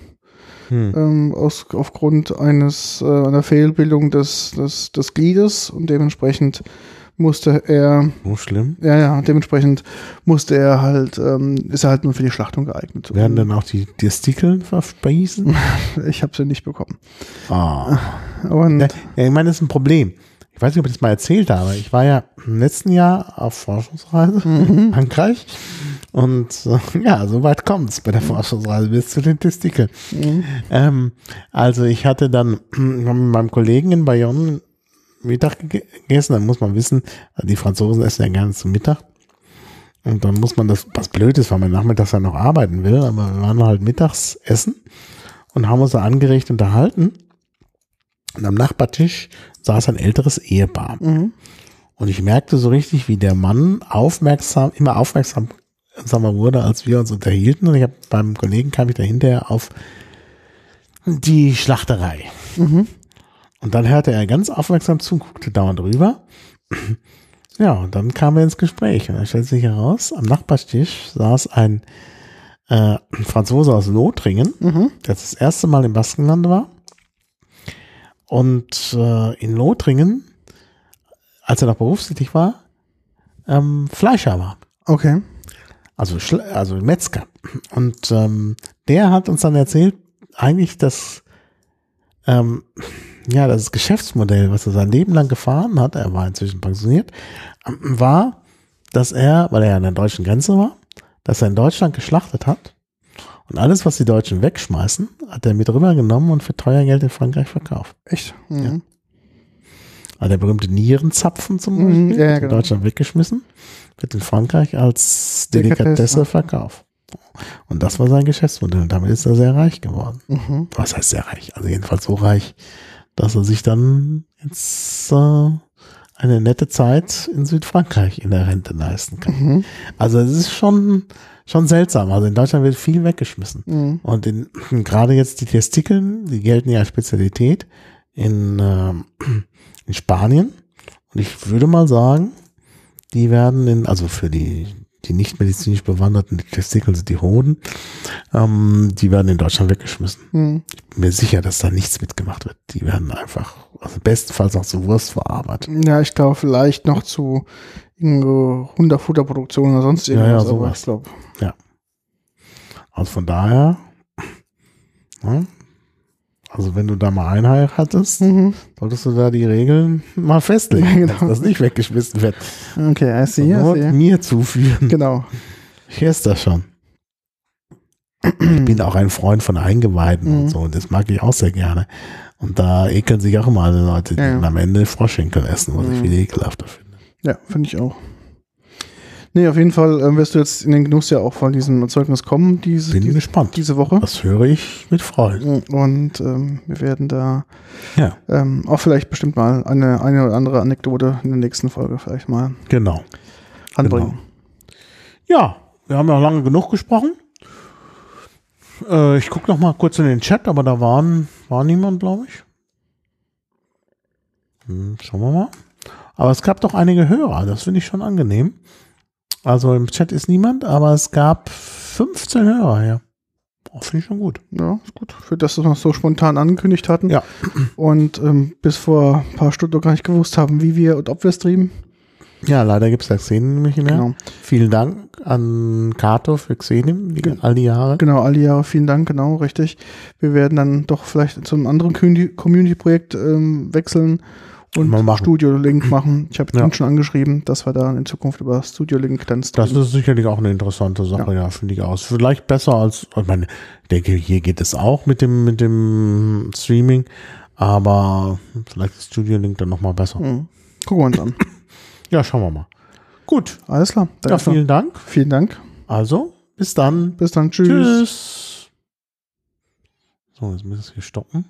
hm. ähm, aus, aufgrund eines, äh, einer Fehlbildung des, des, des Gliedes und dementsprechend musste er, so schlimm. ja, ja, dementsprechend musste er halt, ähm, ist er halt nur für die Schlachtung geeignet. Werden dann auch die Testikeln verspeisen? ich habe sie nicht bekommen. Ah. Und Ja, ich meine, das ist ein Problem. Ich weiß nicht, ob ich das mal erzählt habe. Ich war ja im letzten Jahr auf Forschungsreise in Frankreich. Und äh, ja, so weit kommt es bei der Forschungsreise bis zu den Testikeln. Mhm. Ähm, also ich hatte dann mit meinem Kollegen in Bayonne Mittag gege- gegessen. Dann muss man wissen, die Franzosen essen ja gerne zum Mittag. Und dann muss man das, was blöd ist, weil man nachmittags ja noch arbeiten will, aber wir waren halt mittags essen und haben uns da angeregt unterhalten. Und am Nachbartisch saß ein älteres Ehepaar. Mhm. Und ich merkte so richtig, wie der Mann aufmerksam, immer aufmerksamer wurde, als wir uns unterhielten. Und ich habe beim Kollegen kam ich dahinter auf die Schlachterei. Mhm. Und dann hörte er ganz aufmerksam zu, guckte dauernd rüber. Ja, und dann kam er ins Gespräch. Und dann stellte sich heraus, am Nachbartisch saß ein äh, Franzose aus Lothringen, Mhm. der das erste Mal im Baskenland war. Und äh, in Lothringen, als er noch berufstätig war, ähm, Fleischer war. Okay. Also, also Metzger. Und ähm, der hat uns dann erzählt, eigentlich das, ähm, ja, das Geschäftsmodell, was er sein Leben lang gefahren hat, er war inzwischen pensioniert, war, dass er, weil er ja an der deutschen Grenze war, dass er in Deutschland geschlachtet hat und alles, was die Deutschen wegschmeißen, hat er mit rübergenommen und für teuer Geld in Frankreich verkauft. Echt? Mhm. Also der berühmte Nierenzapfen zum Mhm, Beispiel, ja, ja, wird in genau. Deutschland weggeschmissen, wird in Frankreich als Delikatesse. Delikatesse verkauft. Und das war sein Geschäftsmodell. Und damit ist er sehr reich geworden. Mhm. Was heißt sehr reich? Also jedenfalls so reich, dass er sich dann jetzt äh, eine nette Zeit in Südfrankreich in der Rente leisten kann. Mhm. Also es ist schon, schon seltsam. Also in Deutschland wird viel weggeschmissen. Mhm. Und in, gerade jetzt die Testikeln, die gelten ja als Spezialität in, ähm, in Spanien. Und ich würde mal sagen, die werden in, also für die, die nicht medizinisch Bewanderten, Testikel sind die Hoden, ähm, die werden in Deutschland weggeschmissen. Mhm. Ich bin mir sicher, dass da nichts mitgemacht wird. Die werden einfach, also bestenfalls auch zu Wurst verarbeitet. Ja, ich glaube vielleicht noch zu Hunderfutterproduktion oder sonst Ja, ja, irgendwas. aber sowas. ich glaube, Also von daher, ne? Also wenn du da mal einheiratest, mhm. solltest du da die Regeln mal festlegen, Ja, genau. dass das nicht weggeschmissen wird. okay, I see, I Nur see. mir zuführen. Genau. Ich esse das schon. Ich bin auch ein Freund von Eingeweiden Mhm. und so, und das mag ich auch sehr gerne. Und da ekeln sich auch immer alle Leute, die Ja, am Ende Froschschenkel essen, was ich Mhm. viel ekelhafter finde. Ja, finde ich auch. Nee, auf jeden Fall ähm, wirst du jetzt in den Genuss ja auch von diesem Zeugnis kommen, diese, Bin diese, gespannt. diese Woche. Das höre ich mit Freude. Und ähm, wir werden da Ja, ähm, auch vielleicht bestimmt mal eine, eine oder andere Anekdote in der nächsten Folge vielleicht mal genau. anbringen. Ja, wir haben ja lange genug gesprochen. Äh, ich gucke noch mal kurz in den Chat, aber da waren, war niemand, glaube ich. Hm, schauen wir mal. Aber es gab doch einige Hörer, das finde ich schon angenehm. Also im Chat ist niemand, aber es gab 15 Hörer, ja. Oh, Finde ich schon gut. Ja, ist gut. Für das, was wir so spontan angekündigt hatten. Ja. Und ähm, bis vor ein paar Stunden noch gar nicht gewusst haben, wie wir und ob wir streamen. Ja, leider gibt es da Xenim nicht mehr. Genau. Vielen Dank an Kato für Xenim, die, all die Jahre. Genau, all die Jahre, vielen Dank, genau, richtig. Wir werden dann doch vielleicht zu einem anderen Community- Community-Projekt ähm, wechseln und. Studio Link machen. Ich habe Ja. ihn schon angeschrieben, dass wir da in Zukunft über Studio Link dann Das streamen. ist sicherlich auch eine interessante Sache, ja, finde ich aus. Vielleicht besser als, ich meine, denke, hier geht es auch mit dem, mit dem Streaming, aber vielleicht ist Studio Link dann nochmal besser. Mhm. Gucken wir uns an. Ja, schauen wir mal. Gut. Alles klar. Ja, Danke. vielen Dank. vielen Dank. Also, bis dann. Bis dann. Tschüss. Tschüss. So, jetzt müssen wir hier stoppen.